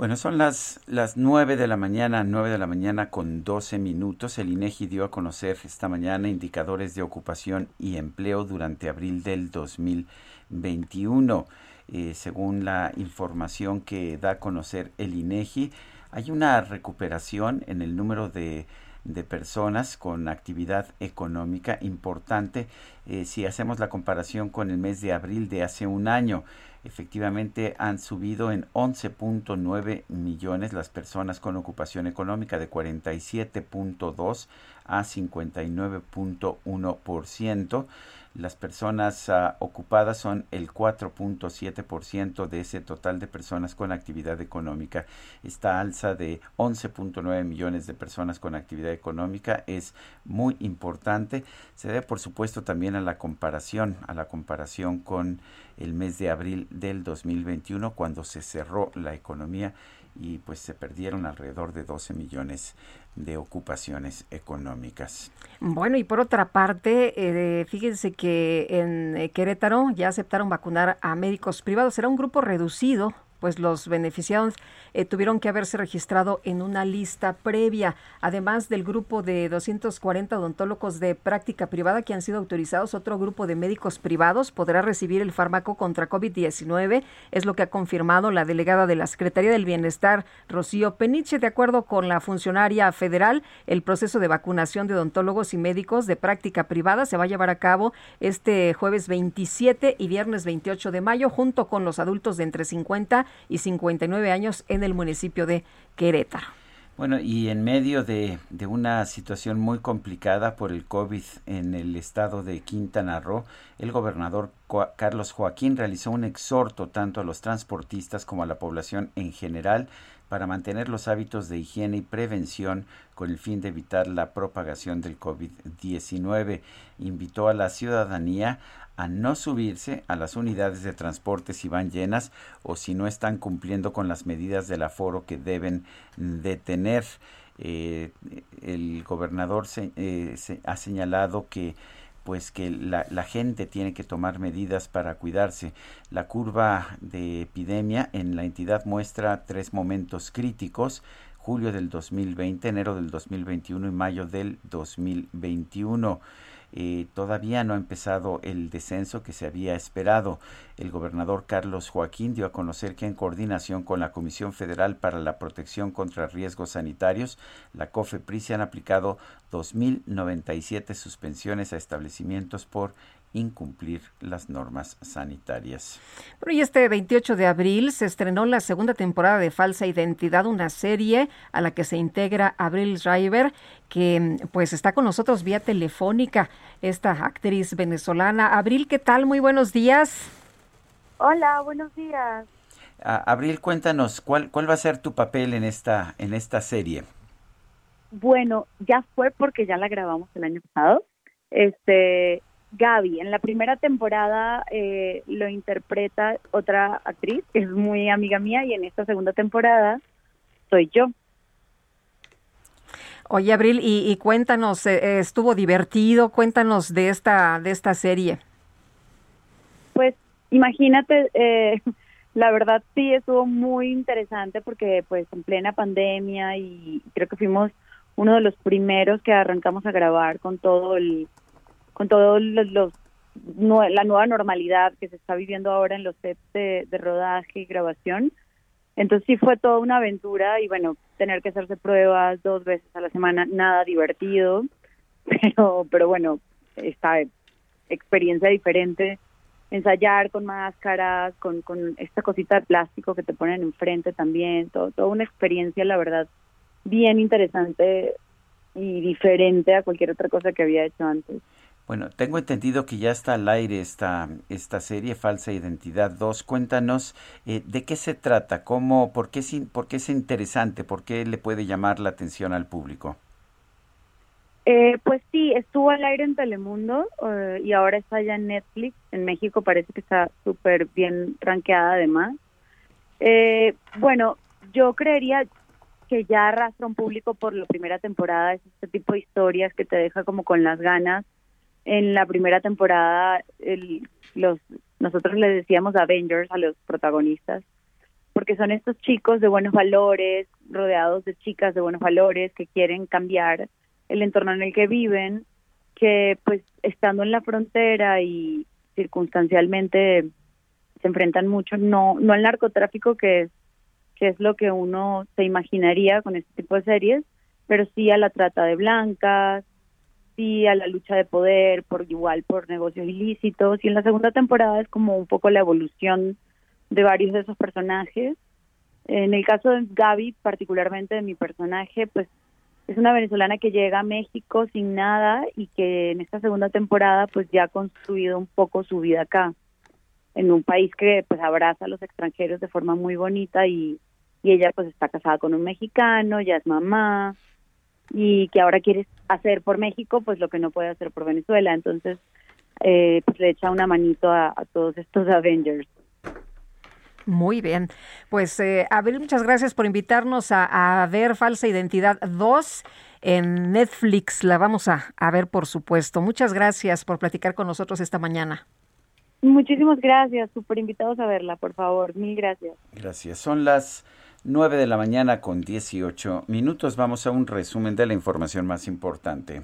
Bueno, son las, las 9 de la mañana, 9 de la mañana con 12 minutos. El INEGI dio a conocer esta mañana indicadores de ocupación y empleo durante abril del 2021. Eh, según la información que da a conocer el INEGI, hay una recuperación en el número de, de personas con actividad económica importante eh, si hacemos la comparación con el mes de abril de hace un año efectivamente han subido en 11.9 millones las personas con ocupación económica de 47.2 a 59.1%. Las personas uh, ocupadas son el 4.7% de ese total de personas con actividad económica. Esta alza de 11.9 millones de personas con actividad económica es muy importante. Se debe, por supuesto, también a la comparación, a la comparación con el mes de abril del 2021, cuando se cerró la economía y pues se perdieron alrededor de 12 millones de ocupaciones económicas. Bueno, y por otra parte, eh, fíjense que en eh, Querétaro ya aceptaron vacunar a médicos privados. Será un grupo reducido pues los beneficiados eh, tuvieron que haberse registrado en una lista previa, además del grupo de 240 odontólogos de práctica privada que han sido autorizados, otro grupo de médicos privados podrá recibir el fármaco contra COVID-19, es lo que ha confirmado la delegada de la Secretaría del Bienestar, Rocío Peniche, de acuerdo con la funcionaria federal, el proceso de vacunación de odontólogos y médicos de práctica privada se va a llevar a cabo este jueves 27 y viernes 28 de mayo junto con los adultos de entre 50 y 59 años en el municipio de Querétaro. Bueno, y en medio de, de, una situación muy complicada por el COVID en el estado de Quintana Roo, el gobernador Carlos Joaquín realizó un exhorto tanto a los transportistas como a la población en general para mantener los hábitos de higiene y prevención con el fin de evitar la propagación del COVID-19. Invitó a la ciudadanía a no subirse a las unidades de transporte si van llenas o si no están cumpliendo con las medidas del aforo que deben de tener. Eh, el gobernador eh, se, ha señalado que pues que la, la, gente tiene que tomar medidas para cuidarse. La curva de epidemia en la entidad muestra tres momentos críticos julio del 2020, enero del 2021 y mayo del 2021. Todavía no ha empezado el descenso que se había esperado. El gobernador Carlos Joaquín dio a conocer que en coordinación con la Comisión Federal para la Protección contra Riesgos Sanitarios, la COFEPRIS se han aplicado 2.097 suspensiones a establecimientos por incumplir las normas sanitarias. Bueno, y este 28 de abril se estrenó la segunda temporada de Falsa Identidad, una serie a la que se integra Abril Driver, que pues está con nosotros vía telefónica, esta actriz venezolana. Abril, ¿qué tal? Muy buenos días. Hola, buenos días. Abril, cuéntanos, ¿cuál, ¿cuál va a ser tu papel en esta, en esta serie? Bueno, ya fue porque ya la grabamos el año pasado. Este, Gaby. En la primera temporada eh, lo interpreta otra actriz que es muy amiga mía y en esta segunda temporada soy yo. Oye, Abril, y, cuéntanos, eh, ¿estuvo divertido? Cuéntanos de esta, de esta serie. Pues imagínate, eh, la verdad sí estuvo muy interesante porque pues en plena pandemia y creo que fuimos uno de los primeros que arrancamos a grabar con todo el con todo los, la nueva normalidad que se está viviendo ahora en los sets de, rodaje y grabación. Entonces sí fue toda una aventura y bueno, tener que hacerse pruebas dos veces a la semana, nada divertido, pero, pero bueno, esta experiencia diferente ensayar con máscaras, con, con esta cosita de plástico que te ponen enfrente también, todo, toda una experiencia, la verdad, bien interesante y diferente a cualquier otra cosa que había hecho antes. Bueno, tengo entendido que ya está al aire esta, esta serie, Falsa Identidad 2. Cuéntanos eh, de qué se trata, cómo, por qué, es, por qué es interesante, por qué le puede llamar la atención al público. Eh, pues sí, estuvo al aire en Telemundo eh, y ahora está ya en Netflix. En México parece que está súper bien rankeada además. Eh, bueno, yo creería que ya arrastra un público por la primera temporada. Es este tipo de historias que te deja como con las ganas. En la primera temporada, el, los nosotros le decíamos Avengers a los protagonistas, porque son estos chicos de buenos valores, rodeados de chicas de buenos valores que quieren cambiar el entorno en el que viven, que pues estando en la frontera y circunstancialmente se enfrentan mucho, no, no al narcotráfico que es, que es lo que uno se imaginaría con este tipo de series, pero sí a la trata de blancas, sí a la lucha de poder, por igual por negocios ilícitos, y en la segunda temporada es como un poco la evolución de varios de esos personajes. En el caso de Gaby, particularmente de mi personaje, pues es una venezolana que llega a México sin nada y que en esta segunda temporada pues ya ha construido un poco su vida acá en un país que pues abraza a los extranjeros de forma muy bonita y, y ella pues está casada con un mexicano, ya es mamá y que ahora quiere hacer por México pues lo que no puede hacer por Venezuela, entonces eh, pues le echa una manito a, a todos estos Avengers. Muy bien. Pues, eh, Abel, muchas gracias por invitarnos a, ver Falsa Identidad 2 en Netflix. La vamos a, a, ver, por supuesto. Muchas gracias por platicar con nosotros esta mañana. Muchísimas gracias. Súper invitados a verla, por favor. Mil gracias. Gracias. Son las 9 de la mañana con 18 minutos. Vamos a un resumen de la información más importante.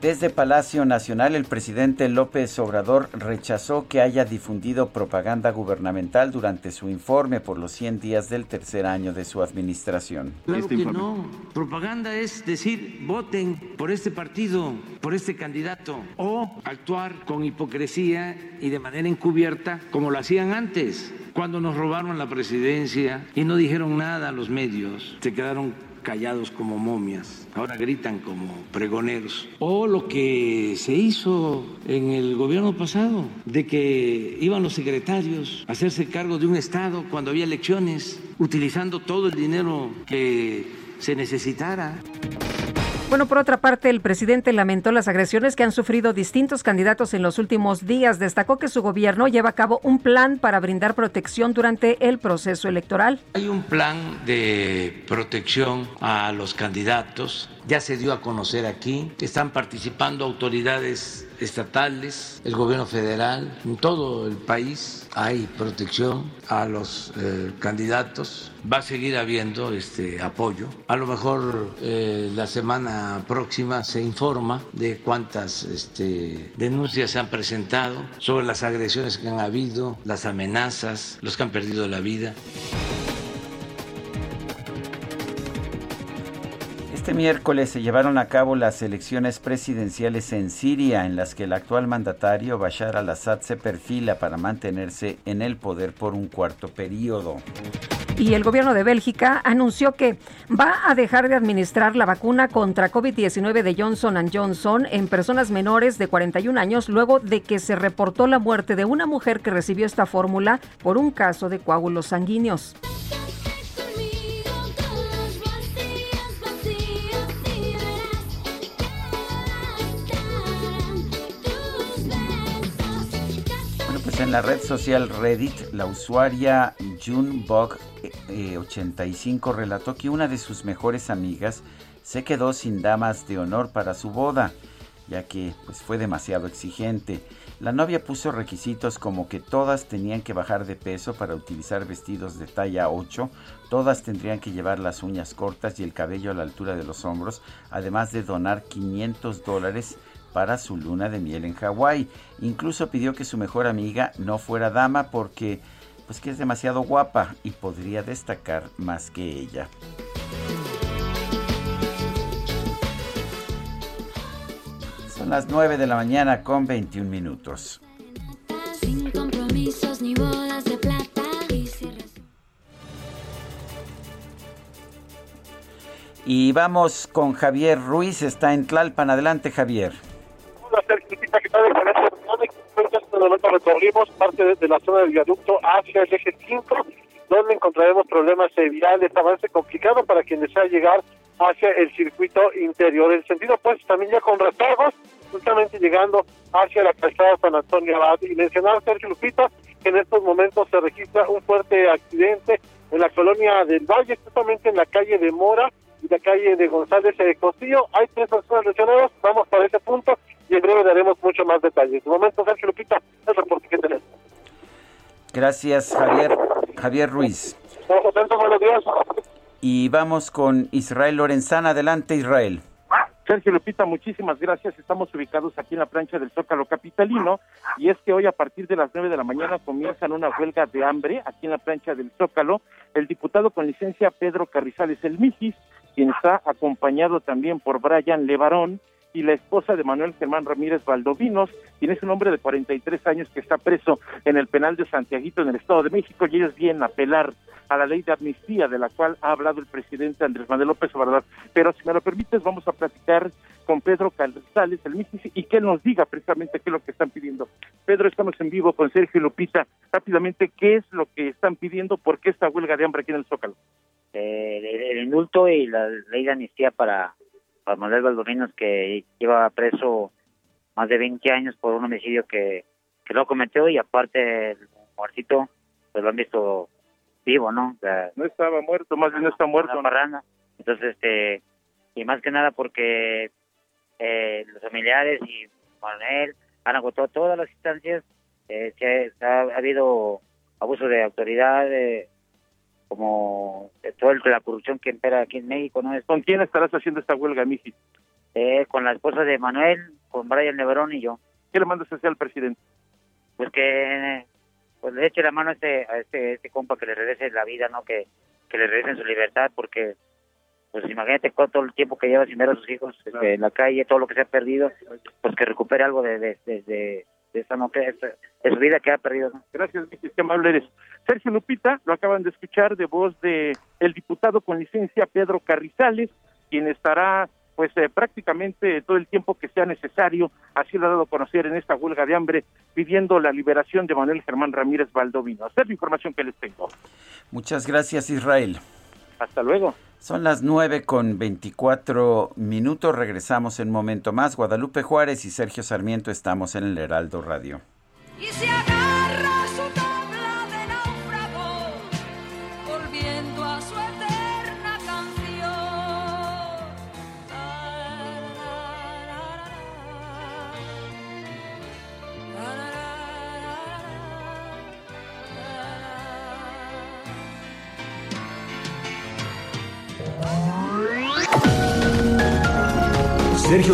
Desde Palacio Nacional, el presidente López Obrador rechazó que haya difundido propaganda gubernamental durante su informe por los 100 días del tercer año de su administración. Claro este que no. Propaganda es decir, voten por este partido, por este candidato, o actuar con hipocresía y de manera encubierta como lo hacían antes, cuando nos robaron la presidencia y no dijeron nada a los medios, se quedaron callados como momias, ahora gritan como pregoneros. O lo que se hizo en el gobierno pasado, de que iban los secretarios a hacerse cargo de un Estado cuando había elecciones, utilizando todo el dinero que se necesitara. Bueno, por otra parte, el presidente lamentó las agresiones que han sufrido distintos candidatos en los últimos días. Destacó que su gobierno lleva a cabo un plan para brindar protección durante el proceso electoral. Hay un plan de protección a los candidatos. Ya se dio a conocer aquí. Están participando autoridades estatales, el gobierno federal, en todo el país hay protección a los eh, candidatos. Va a seguir habiendo este apoyo. A lo mejor eh, la semana próxima se informa de cuántas este, denuncias se han presentado sobre las agresiones que han habido, las amenazas, los que han perdido la vida. Este miércoles se llevaron a cabo las elecciones presidenciales en Siria, en las que el actual mandatario Bashar al-Assad se perfila para mantenerse en el poder por un cuarto periodo. Y el gobierno de Bélgica anunció que va a dejar de administrar la vacuna contra COVID-19 de Johnson Johnson en personas menores de 41 años luego de que se reportó la muerte de una mujer que recibió esta fórmula por un caso de coágulos sanguíneos. En la red social Reddit, la usuaria Junebug85 relató que una de sus mejores amigas se quedó sin damas de honor para su boda, ya que pues, fue demasiado exigente. La novia puso requisitos como que todas tenían que bajar de peso para utilizar vestidos de talla 8, todas tendrían que llevar las uñas cortas y el cabello a la altura de los hombros, además de donar 500 dólares para su luna de miel en Hawái. Incluso pidió que su mejor amiga no fuera dama porque pues que es demasiado guapa y podría destacar más que ella. Son las 9 de la mañana con 21 minutos. Sin compromisos ni bodas de plata. Y vamos con Javier Ruiz, está en Tlalpan. Adelante, Javier. Hola, Sergio, ¿qué tal? En este momento recorrimos parte de, de la zona del viaducto hacia el eje 5, donde encontraremos problemas viales, avance complicado para quien desea llegar hacia el circuito interior. En sentido opuesto también ya con retardos, justamente llegando hacia la calzada San Antonio Abad. Y mencionar, Sergio Lupita, que en estos momentos se registra un fuerte accidente en la colonia del Valle, justamente en la calle de Mora y la calle de González de Costillo. Hay tres personas lesionadas, vamos para ese punto y en breve daremos mucho más detalles. De momento, Sergio Lupita, el reporte que tenemos. Gracias, Javier. Javier Ruiz. Buenos días. Y vamos con Israel Lorenzana. Adelante, Israel. Sergio Lupita, muchísimas gracias. Estamos ubicados aquí en la plancha del Zócalo Capitalino y es que hoy a partir de las nueve de la mañana comienzan una huelga de hambre aquí en la plancha del Zócalo. El diputado con licencia Pedro Carrizales El Mijis, quien está acompañado también por Brian Levarón y la esposa de Manuel Germán Ramírez Valdovinos, quien es un hombre de 43 años que está preso en el penal de Santiaguito en el Estado de México y ellos vienen a apelar a la ley de amnistía de la cual ha hablado el presidente Andrés Manuel López Obrador. Pero si me lo permites, vamos a platicar con Pedro Calzales, el mismo, y que nos diga precisamente qué es lo que están pidiendo. Pedro, estamos en vivo con Sergio Lupita. Rápidamente, ¿qué es lo que están pidiendo? ¿Por qué esta huelga de hambre aquí en el Zócalo? Eh, el, indulto y la ley de amnistía para, para Manuel Valdovinos, que lleva preso más de 20 años por un homicidio que, que lo cometió y aparte el muertito, pues lo han visto vivo, ¿no? O sea, No estaba muerto, más bien no está muerto. Entonces, este, y más que nada porque eh, los familiares y Manuel han agotado todas las instancias, eh, se ha, ha habido abuso de autoridad, eh, como de toda la corrupción que impera aquí en México, ¿no? Es, ¿Con quién estarás haciendo esta huelga, Miji? eh, con la esposa de Manuel, con Brian Leverón y yo. ¿Qué le mandas a hacer al presidente? Pues que pues le eche la mano a este, a este, este compa que le regrese la vida, ¿no? Que, que le regresen su libertad, porque pues imagínate con todo el tiempo que lleva sin ver a sus hijos este, en la calle, todo lo que se ha perdido, pues que recupere algo de, de, de, de, de esa, no, que, de su vida que ha perdido. Gracias, qué amable eres. Sergio Lupita, lo acaban de escuchar de voz de el diputado con licencia Pedro Carrizales, quien estará pues eh, prácticamente todo el tiempo que sea necesario, así lo ha dado a conocer en esta huelga de hambre, pidiendo la liberación de Manuel Germán Ramírez Valdovino. Esta es la información que les tengo. Muchas gracias, Israel. Hasta luego. Son las 9 con 24 minutos. Regresamos en un momento más. Guadalupe Juárez y Sergio Sarmiento estamos en el Heraldo Radio. Y se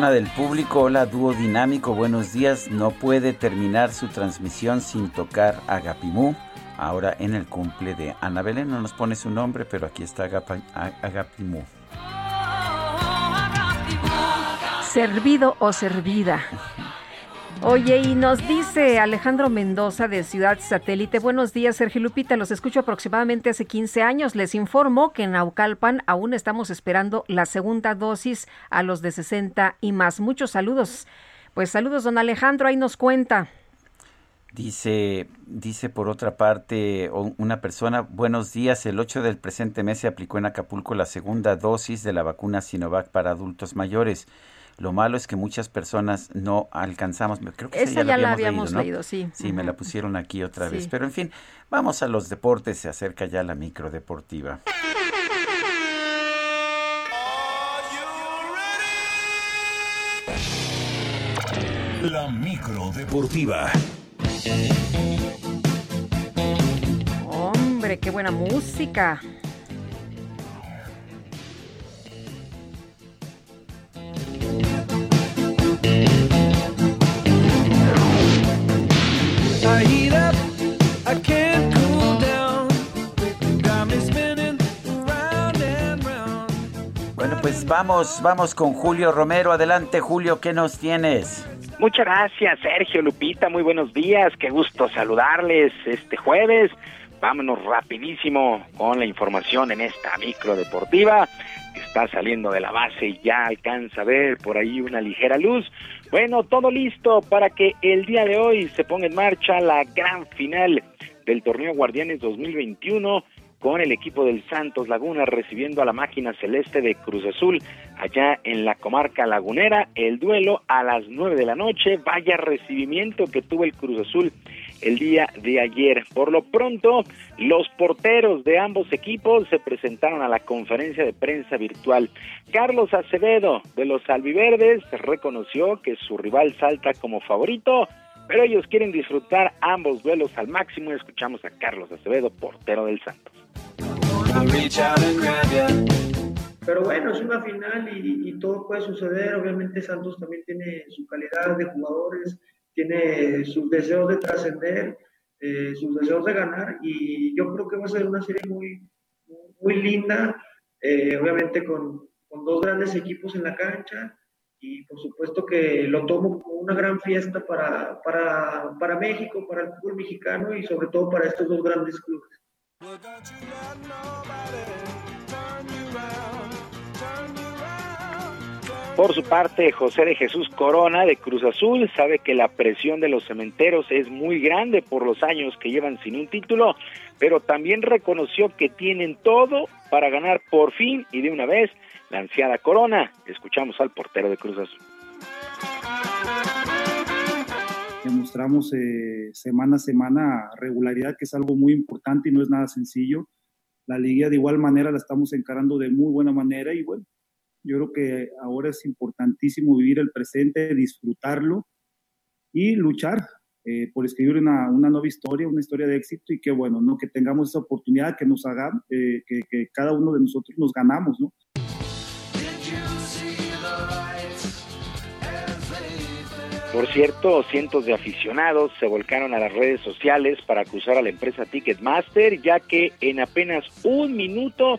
Persona del público, hola dúo dinámico, buenos días, no puede terminar su transmisión sin tocar Agapimú. Ahora en el cumple de Ana Belén, no nos pone su nombre, pero aquí está Agapimú. Servido o servida. Oye, y nos dice Alejandro Mendoza de Ciudad Satélite. Buenos días, Sergio Lupita. Los escucho aproximadamente hace 15 años. Les informo que en Naucalpan aún estamos esperando la segunda dosis a los de 60 y más. Muchos saludos. Pues saludos, don Alejandro. Ahí nos cuenta. Dice, dice por otra parte una persona, buenos días, el 8 del presente mes se aplicó en Acapulco la segunda dosis de la vacuna Sinovac para adultos mayores. Lo malo es que muchas personas no alcanzamos. Creo que esa, ya, la habíamos, leído, sí. Sí, me la pusieron aquí otra vez. Pero en fin, vamos a los deportes. Se acerca ya la micro deportiva. La micro deportiva. Hombre, qué buena música. Bueno, pues vamos, vamos con Julio Romero. Adelante, Julio, ¿qué nos tienes? Muchas gracias, Sergio Lupita. Muy buenos días. Qué gusto saludarles este jueves. Vámonos rapidísimo con la información en esta micro deportiva. Está saliendo de la base y ya alcanza a ver por ahí una ligera luz. Bueno, todo listo para que el día de hoy se ponga en marcha la gran final del torneo Guardianes 2021 con el equipo del Santos Laguna recibiendo a la máquina celeste de Cruz Azul allá en la comarca lagunera. El duelo a las nueve de la noche. Vaya recibimiento que tuvo el Cruz Azul el día de ayer. Por lo pronto, los porteros de ambos equipos se presentaron a la conferencia de prensa virtual. Carlos Acevedo de los Albiverdes reconoció que su rival salta como favorito pero ellos quieren disfrutar ambos duelos al máximo. Escuchamos a Carlos Acevedo, portero del Santos. Pero bueno, es una final y, todo puede suceder. Obviamente Santos también tiene su calidad de jugadores, tiene sus deseos de trascender, eh, sus deseos de ganar y yo creo que va a ser una serie muy, muy linda, eh, obviamente con, con dos grandes equipos en la cancha y por supuesto que lo tomo como una gran fiesta para, para, para México, para el fútbol mexicano y sobre todo para estos dos grandes clubes. Por su parte, José de Jesús Corona de Cruz Azul sabe que la presión de los cementeros es muy grande por los años que llevan sin un título, pero también reconoció que tienen todo para ganar por fin y de una vez la ansiada corona. Escuchamos al portero de Cruz Azul. Demostramos eh, semana a semana regularidad, que es algo muy importante y no es nada sencillo. La liga de igual manera la estamos encarando de muy buena manera y bueno, yo creo que ahora es importantísimo vivir el presente, disfrutarlo y luchar eh, por escribir una, nueva historia, una historia de éxito y que bueno, ¿no? que tengamos esa oportunidad, que nos haga, eh, que, que, cada uno de nosotros nos ganamos, ¿no? Por cierto, cientos de aficionados se volcaron a las redes sociales para acusar a la empresa Ticketmaster, ya que en apenas un minuto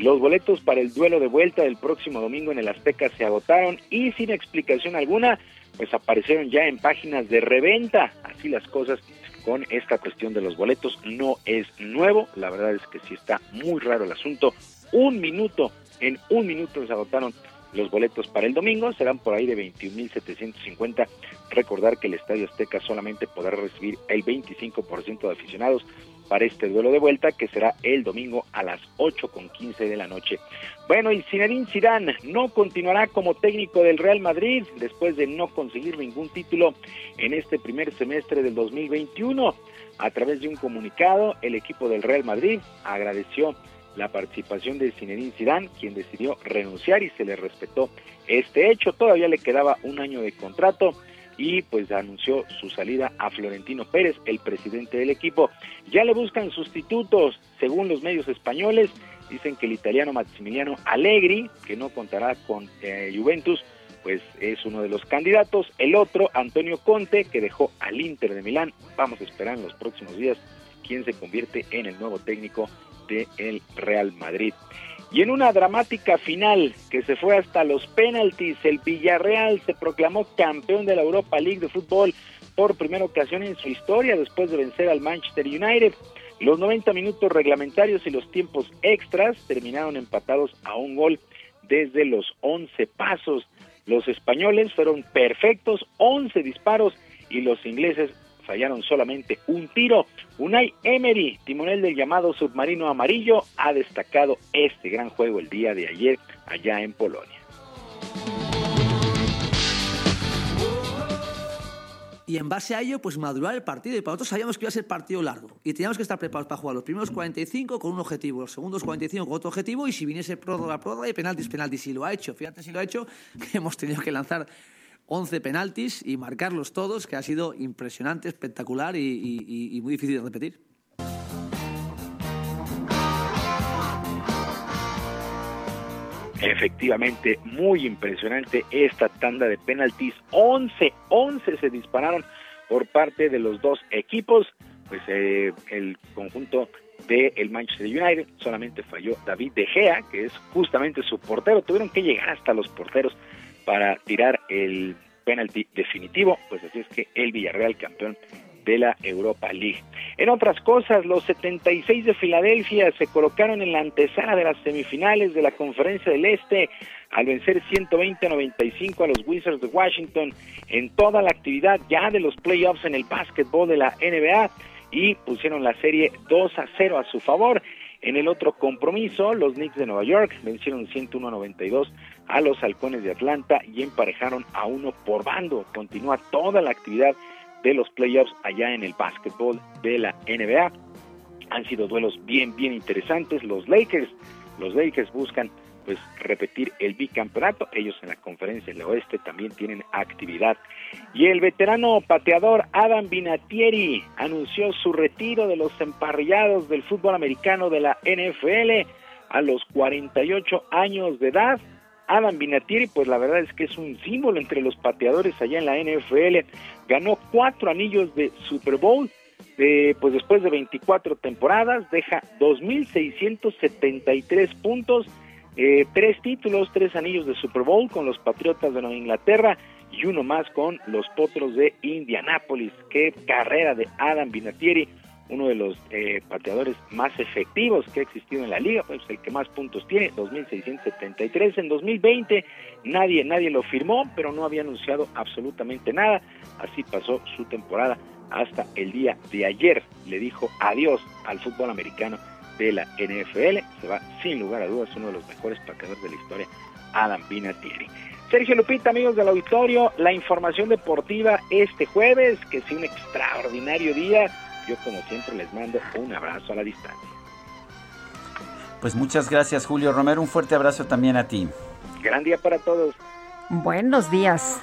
los boletos para el duelo de vuelta del próximo domingo en el Azteca se agotaron y sin explicación alguna, pues aparecieron ya en páginas de reventa. Así las cosas con esta cuestión de los boletos no es nuevo, la verdad es que sí está muy raro el asunto. Un minuto, en un minuto se agotaron los boletos para el domingo serán por ahí de 21.750. Recordar que el Estadio Azteca solamente podrá recibir el 25% de aficionados para este duelo de vuelta que será el domingo a las 8.15 de la noche. Bueno, y Zinedine Zidane no continuará como técnico del Real Madrid después de no conseguir ningún título en este primer semestre del 2021. A través de un comunicado, el equipo del Real Madrid agradeció la participación de Zinedine Zidane, quien decidió renunciar y se le respetó este hecho. Todavía le quedaba un año de contrato y pues anunció su salida a Florentino Pérez, el presidente del equipo. Ya le buscan sustitutos, según los medios españoles, dicen que el italiano Maximiliano Allegri, que no contará con eh, Juventus, pues es uno de los candidatos. El otro, Antonio Conte, que dejó al Inter de Milán. Vamos a esperar en los próximos días quién se convierte en el nuevo técnico el Real Madrid. Y en una dramática final que se fue hasta los penaltis, el Villarreal se proclamó campeón de la Europa League de fútbol por primera ocasión en su historia después de vencer al Manchester United. Los 90 minutos reglamentarios y los tiempos extras terminaron empatados a un gol desde los 11 pasos. Los españoles fueron perfectos, 11 disparos y los ingleses fallaron solamente un tiro. Unai Emery, timonel del llamado submarino amarillo, ha destacado este gran juego el día de ayer allá en Polonia. y en base a ello, pues madurar el partido. Y para nosotros sabíamos que iba a ser partido largo. Y teníamos que estar preparados para jugar los primeros 45 con un objetivo, los segundos 45 con otro objetivo, y si viniese prórroga, prórroga y penaltis, penaltis. Si lo ha hecho, fíjate si lo ha hecho, que hemos tenido que lanzar 11 penaltis y marcarlos todos, que ha sido impresionante, espectacular y, muy difícil de repetir. Efectivamente, muy impresionante esta tanda de penaltis. 11, 11 se dispararon por parte de los dos equipos. Pues eh, el conjunto de el Manchester United solamente falló David De Gea, que es justamente su portero. Tuvieron que llegar hasta los porteros para tirar el penalti definitivo, pues así es que el Villarreal campeón de la Europa League. En otras cosas, los 76 de Filadelfia se colocaron en la antesala de las semifinales de la Conferencia del Este al vencer 120-95 a los Wizards de Washington en toda la actividad ya de los playoffs en el básquetbol de la NBA y pusieron la serie 2 a 0 a su favor. En el otro compromiso, los Knicks de Nueva York vencieron 101-92 a los Halcones de Atlanta y emparejaron a uno por bando. Continúa toda la actividad de los playoffs allá en el básquetbol de la NBA. Han sido duelos bien, bien interesantes. Los Lakers, los Lakers buscan pues repetir el bicampeonato. Ellos en la conferencia del oeste también tienen actividad. Y el veterano pateador Adam Vinatieri anunció su retiro de los emparrillados del fútbol americano de la NFL a los 48 años de edad. Adam Vinatieri, pues la verdad es que es un símbolo entre los pateadores allá en la NFL. Ganó cuatro anillos de Super Bowl. pues después de 24 temporadas, deja 2.673 puntos, eh, tres títulos, tres anillos de Super Bowl con los Patriotas de Nueva Inglaterra y uno más con los Potros de Indianápolis. Qué carrera de Adam Vinatieri uno de los eh, pateadores más efectivos que ha existido en la liga, pues el que más puntos tiene, 2.673 en 2020, nadie, nadie lo firmó, pero no había anunciado absolutamente nada, así pasó su temporada hasta el día de ayer, le dijo adiós al fútbol americano de la NFL, se va sin lugar a dudas uno de los mejores pateadores de la historia, Adam Vinatieri. Sergio Lupita, amigos del auditorio, la información deportiva este jueves, que es un extraordinario día, yo como siempre les mando un abrazo a la distancia. Pues muchas gracias Julio Romero, un fuerte abrazo también a ti. Gran día para todos. Buenos días.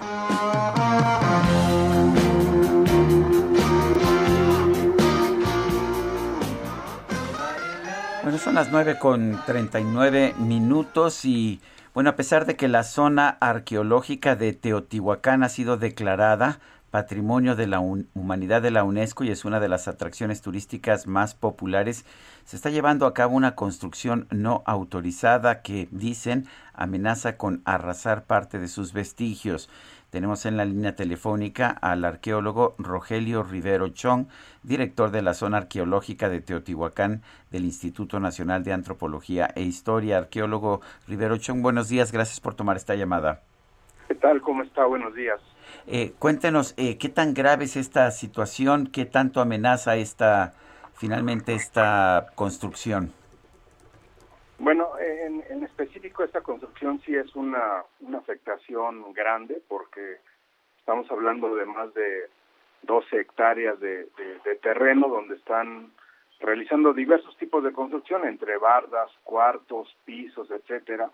Bueno, son las 9 con 39 minutos y bueno, a pesar de que la zona arqueológica de Teotihuacán ha sido declarada Patrimonio de la Humanidad de la UNESCO y es una de las atracciones turísticas más populares, se está llevando a cabo una construcción no autorizada que, dicen, amenaza con arrasar parte de sus vestigios. Tenemos en la línea telefónica al arqueólogo Rogelio Rivero Chong, director de la zona arqueológica de Teotihuacán del Instituto Nacional de Antropología e Historia. Arqueólogo Rivero Chong, buenos días, gracias por tomar esta llamada. ¿Qué tal? ¿Cómo está? Buenos días. Eh, cuéntenos, eh, ¿qué tan grave es esta situación? ¿Qué tanto amenaza esta, finalmente, esta construcción? Bueno, en, específico esta construcción sí es una, una afectación grande porque estamos hablando de más de 12 hectáreas de, terreno donde están realizando diversos tipos de construcción entre bardas, cuartos, pisos, etcétera,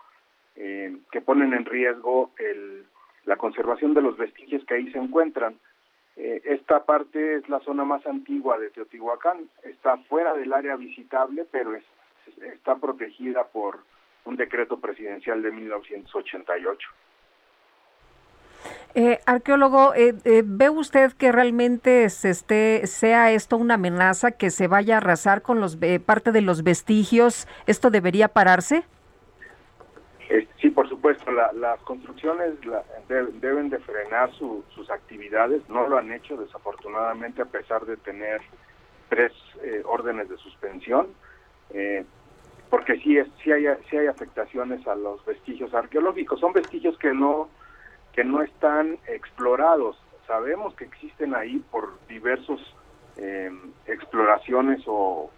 eh, que ponen en riesgo el, la conservación de los vestigios que ahí se encuentran. Eh, esta parte es la zona más antigua de Teotihuacán, está fuera del área visitable, pero es, está protegida por un decreto presidencial de 1988. Eh, arqueólogo, eh, eh, ¿ve usted que realmente se esté, sea esto una amenaza que se vaya a arrasar con los parte de los vestigios? ¿Esto debería pararse? Eh, sí, por supuesto, la- las construcciones la- de- deben de frenar su- sus actividades, no lo han hecho desafortunadamente a pesar de tener tres eh, órdenes de suspensión, eh, porque sí, es, sí, hay, sí hay afectaciones a los vestigios arqueológicos, son vestigios que no, que no están explorados, sabemos que existen ahí por diversos eh, exploraciones o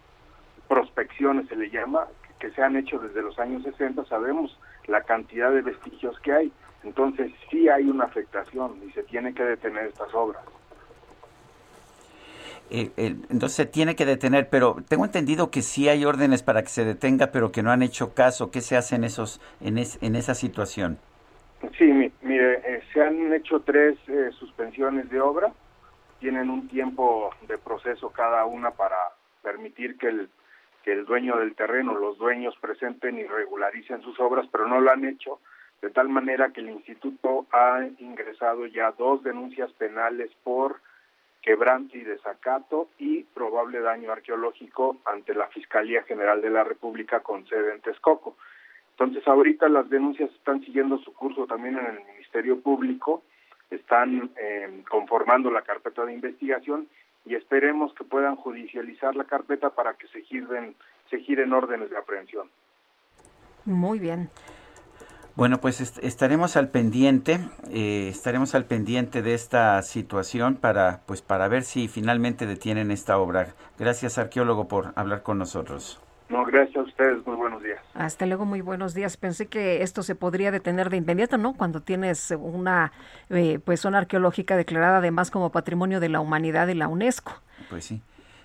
prospecciones se le llama, que se han hecho desde los años 60, sabemos la cantidad de vestigios que hay. Entonces sí hay una afectación y se tiene que detener estas obras. Eh, eh, entonces se tiene que detener, pero tengo entendido que sí hay órdenes para que se detenga, pero que no han hecho caso. ¿Qué se hace en, esos, en, es- en esa situación? Sí, mi- mire, eh, se han hecho tres eh, suspensiones de obra, tienen un tiempo de proceso cada una para permitir que el, que el dueño del terreno, los dueños presenten y regularicen sus obras, pero no lo han hecho, de tal manera que el instituto ha ingresado ya dos denuncias penales por quebranto y desacato y probable daño arqueológico ante la Fiscalía General de la República con sede en Texcoco. Entonces, ahorita las denuncias están siguiendo su curso también en el Ministerio Público, están eh, conformando la carpeta de investigación y esperemos que puedan judicializar la carpeta para que se giren, se giren órdenes de aprehensión. Muy bien. Bueno, pues est- estaremos al pendiente, eh, estaremos al pendiente de esta situación para, pues, para ver si finalmente detienen esta obra. Gracias, arqueólogo, por hablar con nosotros. No, gracias a ustedes, muy buenos días. Hasta luego, muy buenos días. Pensé que esto se podría detener de inmediato, ¿no? Cuando tienes una eh, pues zona arqueológica declarada además como Patrimonio de la Humanidad de la UNESCO. Pues sí,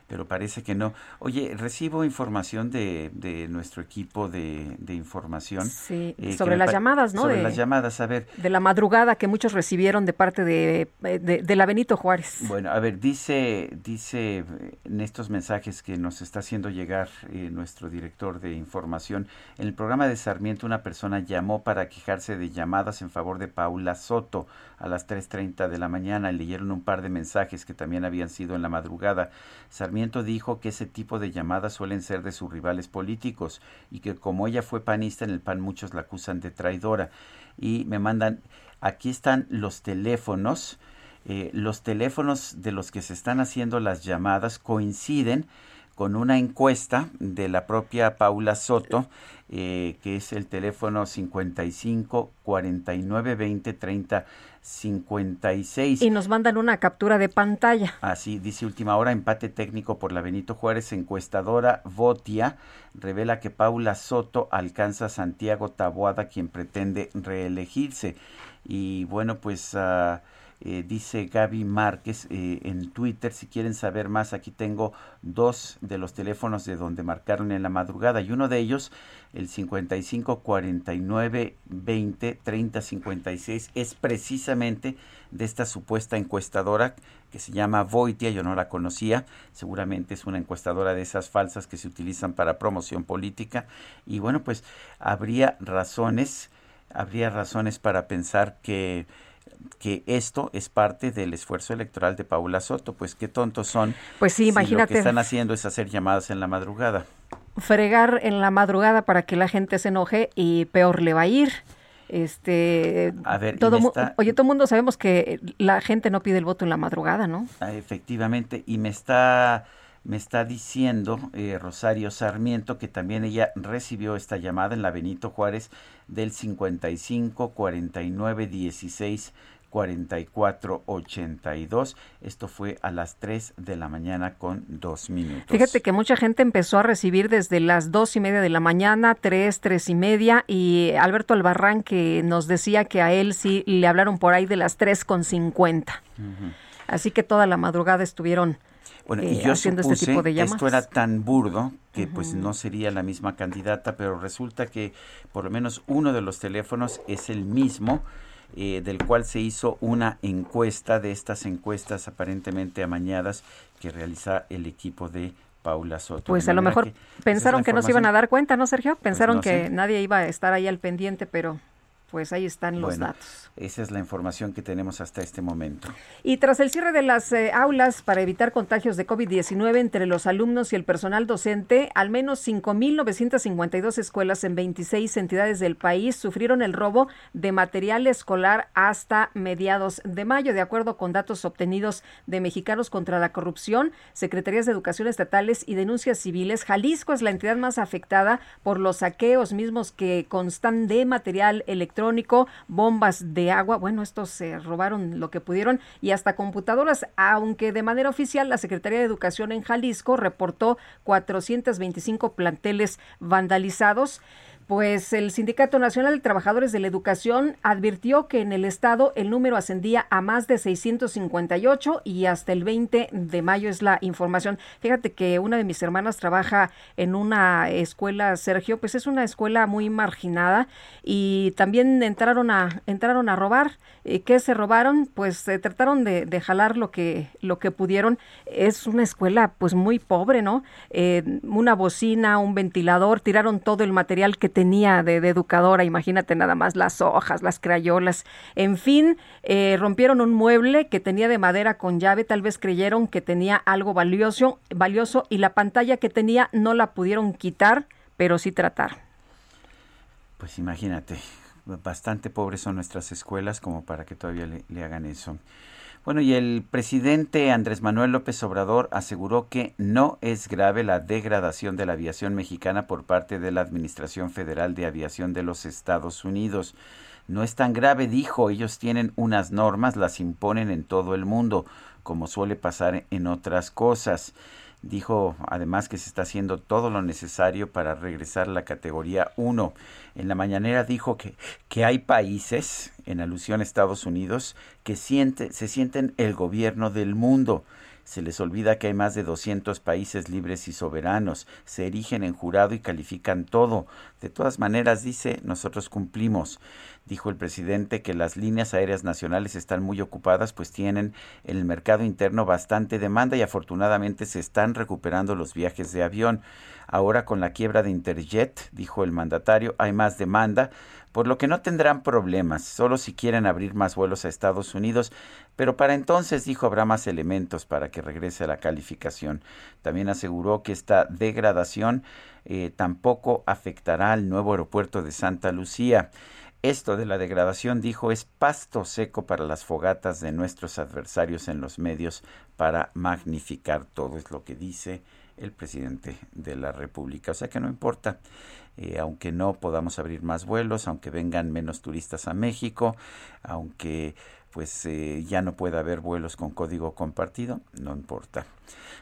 pero parece que no. Oye, recibo información de, de nuestro equipo de, de información. Sí, eh, sobre las llamadas, ¿no? Sobre De- las llamadas, a ver. De la madrugada que muchos recibieron de parte de, eh, de, de la Benito Juárez. Bueno, a ver, dice, dice en estos mensajes que nos está haciendo llegar eh, nuestro director de información, en el programa de Sarmiento una persona llamó para quejarse de llamadas en favor de Paula Soto a las 3.30 de la mañana. Leyeron un par de mensajes que también habían sido en la madrugada. Sarmiento dijo que ese tipo de llamadas suelen ser de sus rivales políticos y que como ella fue panista en el PAN muchos la acusan de traidora. Y me mandan, aquí están los teléfonos. Eh, los teléfonos de los que se están haciendo las llamadas coinciden con una encuesta de la propia Paula Soto, eh, que es el teléfono 55 49 20 30 56. Y nos mandan una captura de pantalla. Así dice última hora, empate técnico por la Benito Juárez, encuestadora Votia revela que Paula Soto alcanza a Santiago Taboada, quien pretende reelegirse. Y bueno, pues ah, eh, dice Gaby Márquez eh, en Twitter, si quieren saber más, aquí tengo dos de los teléfonos de donde marcaron en la madrugada y uno de ellos, el 55 49 20 30 56, es precisamente de esta supuesta encuestadora que se llama Voitia, yo no la conocía, seguramente es una encuestadora de esas falsas que se utilizan para promoción política y bueno, pues habría razones, habría razones para pensar que que esto es parte del esfuerzo electoral de Paula Soto, pues qué tontos son. Pues sí, si imagínate. lo que están haciendo es hacer llamadas en la madrugada. fregar en la madrugada para que la gente se enoje y peor le va a ir. Este, A ver, todo está- oye, todo el mundo sabemos que la gente no pide el voto en la madrugada, ¿no? Ah, Efectivamente, y me está me está diciendo eh, Rosario Sarmiento que también ella recibió esta llamada en la Benito Juárez del 55 49 16 44 82. Esto fue a las 3 de la mañana con dos minutos. Fíjate que mucha gente empezó a recibir desde las dos y media de la mañana, tres, tres y media, y Alberto Albarrán que nos decía que a él sí le hablaron por ahí de las tres con cincuenta. Ujú. Así que toda la madrugada estuvieron Bueno, eh, y yo haciendo supuse este tipo de llamadas. esto era tan burdo que pues no sería la misma candidata, pero resulta que por lo menos uno de los teléfonos es el mismo eh, del cual se hizo una encuesta de estas encuestas aparentemente amañadas que realiza el equipo de Paula Soto. Pues a lo mejor que esa es pensaron que no se iban a dar cuenta, ¿no, Sergio? Pensaron no que sé. nadie iba a estar ahí al pendiente, pero Pues ahí están los Bueno, datos. Esa es la información que tenemos hasta este momento. Y tras el cierre de las eh, aulas para evitar contagios de COVID-19 entre los alumnos y el personal docente, al menos 5.952 escuelas en 26 entidades del país sufrieron el robo de material escolar hasta mediados de mayo. De acuerdo con datos obtenidos de Mexicanos contra la Corrupción, Secretarías de Educación Estatales y Denuncias Civiles, Jalisco es la entidad más afectada por los saqueos mismos que constan de material electrónico, bombas de agua. Bueno, estos se robaron lo que pudieron y hasta computadoras, aunque de manera oficial la Secretaría de Educación en Jalisco reportó 425 planteles vandalizados. Pues el Sindicato Nacional de Trabajadores de la Educación advirtió que en el estado el número ascendía a más de 658 y hasta el 20 de mayo es la información. Fíjate que una de mis hermanas trabaja en una escuela, Sergio, pues es una escuela muy marginada y también entraron a entraron a robar. Eh, ¿Qué se robaron? Pues eh, trataron de, de jalar lo que lo que pudieron. Es una escuela pues muy pobre, ¿no? Eh, una bocina, un ventilador, tiraron todo el material que tenía de, educadora, imagínate nada más las hojas, las crayolas, en fin, eh, rompieron un mueble que tenía de madera con llave, tal vez creyeron que tenía algo valioso, valioso y la pantalla que tenía no la pudieron quitar, pero sí tratar. Pues imagínate, bastante pobres son nuestras escuelas como para que todavía le hagan eso. Bueno, y el presidente Andrés Manuel López Obrador aseguró que no es grave la degradación de la aviación mexicana por parte de la Administración Federal de Aviación de los Estados Unidos. No es tan grave, dijo, ellos tienen unas normas, las imponen en todo el mundo, como suele pasar en otras cosas. Dijo además que se está haciendo todo lo necesario para regresar a la categoría 1. En la mañanera dijo que, que hay países, en alusión a Estados Unidos, que siente, se sienten el gobierno del mundo. Se les olvida que hay más de 200 países libres y soberanos. Se erigen en jurado y califican todo. De todas maneras, dice, nosotros cumplimos. Dijo el presidente que las líneas aéreas nacionales están muy ocupadas, pues tienen en el mercado interno bastante demanda y afortunadamente se están recuperando los viajes de avión. Ahora con la quiebra de Interjet, dijo el mandatario, hay más demanda, por lo que no tendrán problemas, solo si quieren abrir más vuelos a Estados Unidos, pero para entonces, dijo, habrá más elementos para que regrese a la calificación. También aseguró que esta degradación eh, tampoco afectará al nuevo aeropuerto de Santa Lucía. Esto de la degradación, dijo, es pasto seco para las fogatas de nuestros adversarios en los medios para magnificar todo, es lo que dice el presidente de la República. O sea que no importa, eh, aunque no podamos abrir más vuelos, aunque vengan menos turistas a México, aunque pues eh, ya no pueda haber vuelos con código compartido, no importa.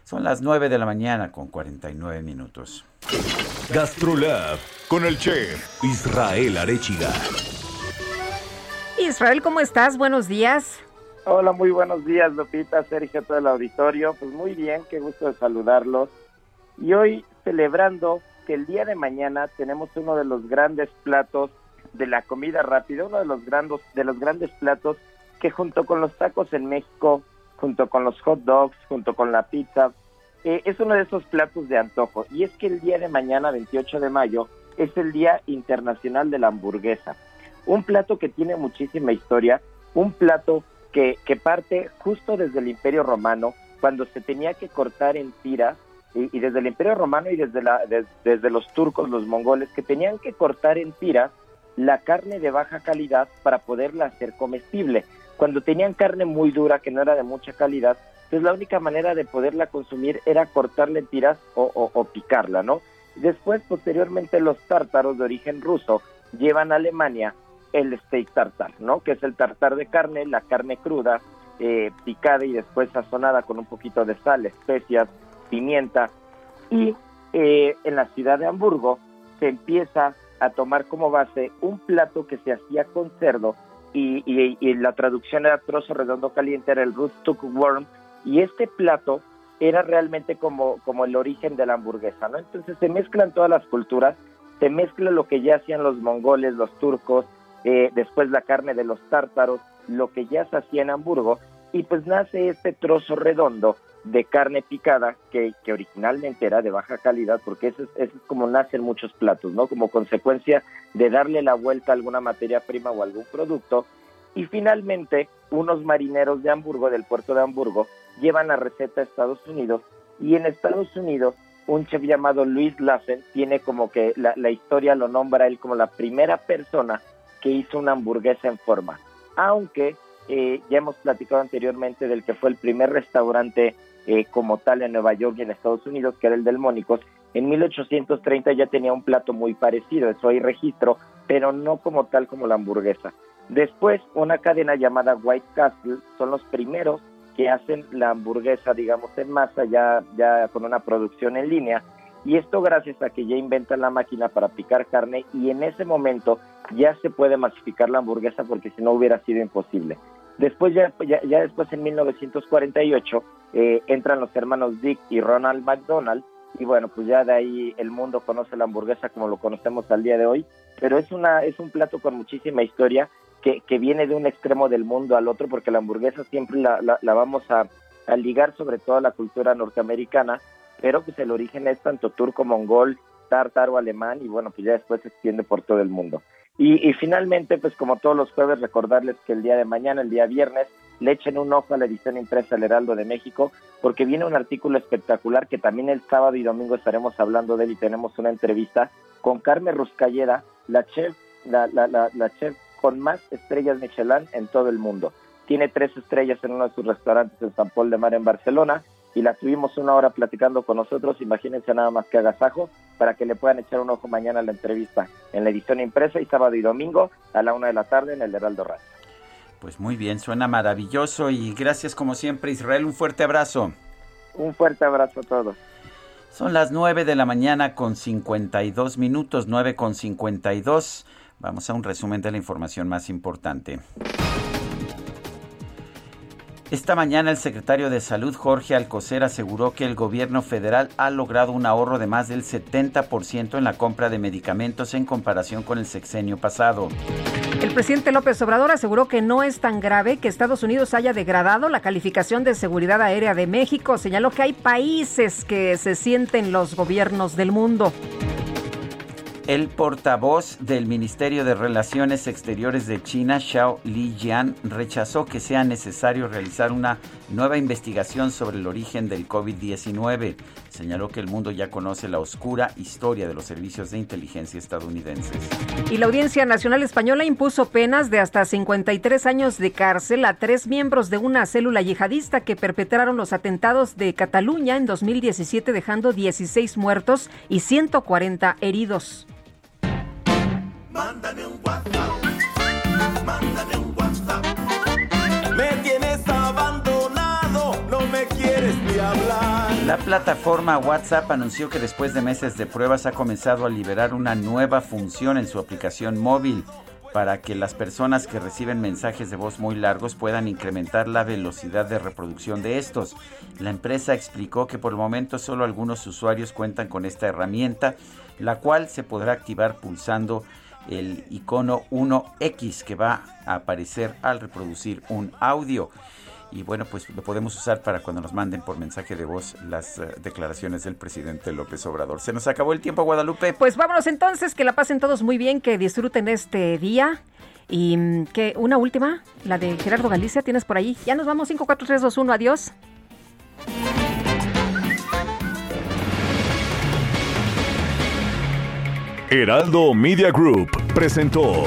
Son las 9 de la mañana con 49 minutos. Gastrolab con el chef Israel Arechiga. Israel, ¿cómo estás? Buenos días. Hola, muy buenos días, Lupita, Sergio, todo el auditorio. Pues muy bien, qué gusto de saludarlos. Y hoy celebrando el día de mañana tenemos uno de los grandes platos de la comida rápida, uno de los grandes, de los grandes platos que junto con los tacos en México, junto con los hot dogs, junto con la pizza, eh, es uno de esos platos de antojo. Y es que el día de mañana, 28 de mayo, es el Día Internacional de la Hamburguesa. Un plato que tiene muchísima historia, un plato que, que parte justo desde el Imperio Romano, cuando se tenía que cortar en tiras, y, desde el Imperio Romano y desde, la, de- desde los turcos, los mongoles, que tenían que cortar en tiras la carne de baja calidad para poderla hacer comestible. Cuando tenían carne muy dura, que no era de mucha calidad, pues la única manera de poderla consumir era cortarla en tiras o picarla, ¿no? Después, posteriormente, los tártaros de origen ruso llevan a Alemania el steak tartar, ¿no? Que es el tartar de carne, la carne cruda, eh, picada y después sazonada con un poquito de sal, especias, pimienta. Y eh, en la ciudad de Hamburgo se empieza a tomar como base un plato que se hacía con cerdo y, y- y la traducción era trozo redondo caliente, era el Rootstock Worm, y este plato era realmente como, como el origen de la hamburguesa, ¿no? Entonces se mezclan todas las culturas, se mezcla lo que ya hacían los mongoles, los turcos, eh, después la carne de los tártaros, lo que ya se hacía en Hamburgo, y pues nace este trozo redondo de carne picada que, que originalmente era de baja calidad, porque eso es, como nacen muchos platos, ¿no? Como consecuencia de darle la vuelta a alguna materia prima o algún producto. Y finalmente, unos marineros de Hamburgo, del puerto de Hamburgo, llevan la receta a Estados Unidos y en Estados Unidos un chef llamado Luis Lassen tiene como que la, la historia lo nombra él como la primera persona que hizo una hamburguesa en forma. Aunque eh, ya hemos platicado anteriormente del que fue el primer restaurante eh, como tal en Nueva York y en Estados Unidos, que era el del Mónicos. En 1830 ya tenía un plato muy parecido, eso hay registro, pero no como tal como la hamburguesa. Después, una cadena llamada White Castle son los primeros que hacen la hamburguesa, digamos, en masa, ya, ya con una producción en línea. Y esto gracias a que ya inventan la máquina para picar carne y en ese momento ya se puede masificar la hamburguesa porque si no hubiera sido imposible. Después, ya, ya, ya después en 1948, eh, entran los hermanos Dick y Ronald McDonald y bueno, pues ya de ahí el mundo conoce la hamburguesa como lo conocemos al día de hoy, pero es, una, es un plato con muchísima historia que, que viene de un extremo del mundo al otro porque la hamburguesa siempre la, la, vamos a, a ligar sobre todo la cultura norteamericana, pero pues el origen es tanto turco, mongol, tártaro, alemán y bueno, pues ya después se extiende por todo el mundo. Y, y, finalmente, pues como todos los jueves, recordarles que el día de mañana, el día viernes, le echen un ojo a la edición impresa del Heraldo de México, porque viene un artículo espectacular que también el sábado y domingo estaremos hablando de él y tenemos una entrevista con Carmen Ruscalleda, la chef, la, la, la, la chef con más estrellas Michelin en todo el mundo. Tiene tres estrellas en uno de sus restaurantes en San Paul de Mar en Barcelona y la tuvimos una hora platicando con nosotros. Imagínense nada más que agasajo para que le puedan echar un ojo mañana a la entrevista en la edición impresa y sábado y domingo a la una de la tarde en el Heraldo Radio. Pues muy bien, suena maravilloso y gracias como siempre Israel, un fuerte abrazo. Un fuerte abrazo a todos. Son las 9 de la mañana con 52 minutos, 9 con 52. Vamos a un resumen de la información más importante. Esta mañana el secretario de Salud Jorge Alcocer aseguró que el gobierno federal ha logrado un ahorro de más del 70% en la compra de medicamentos en comparación con el sexenio pasado. El presidente López Obrador aseguró que no es tan grave que Estados Unidos haya degradado la calificación de seguridad aérea de México. Señaló que hay países que se sienten los gobiernos del mundo. El portavoz del Ministerio de Relaciones Exteriores de China, Xiao Lijian, rechazó que sea necesario realizar una nueva investigación sobre el origen del COVID-19. Señaló que el mundo ya conoce la oscura historia de los servicios de inteligencia estadounidenses. Y la Audiencia Nacional Española impuso penas de hasta 53 años de cárcel a tres miembros de una célula yihadista que perpetraron los atentados de Cataluña en 2017, dejando 16 muertos y 140 heridos. Mándame un WhatsApp. Mándame un La plataforma WhatsApp anunció que después de meses de pruebas ha comenzado a liberar una nueva función en su aplicación móvil para que las personas que reciben mensajes de voz muy largos puedan incrementar la velocidad de reproducción de estos. La empresa explicó que por el momento solo algunos usuarios cuentan con esta herramienta, la cual se podrá activar pulsando el icono 1X que va a aparecer al reproducir un audio. Y bueno, pues lo podemos usar para cuando nos manden por mensaje de voz las uh, declaraciones del presidente López Obrador. Se nos acabó el tiempo, Guadalupe. Pues vámonos entonces, que la pasen todos muy bien, que disfruten este día. Y mm, que una última, la de Gerardo Galicia, tienes por ahí. Ya nos vamos, 5, 4, 3, 2, 1, adiós. Heraldo Media Group presentó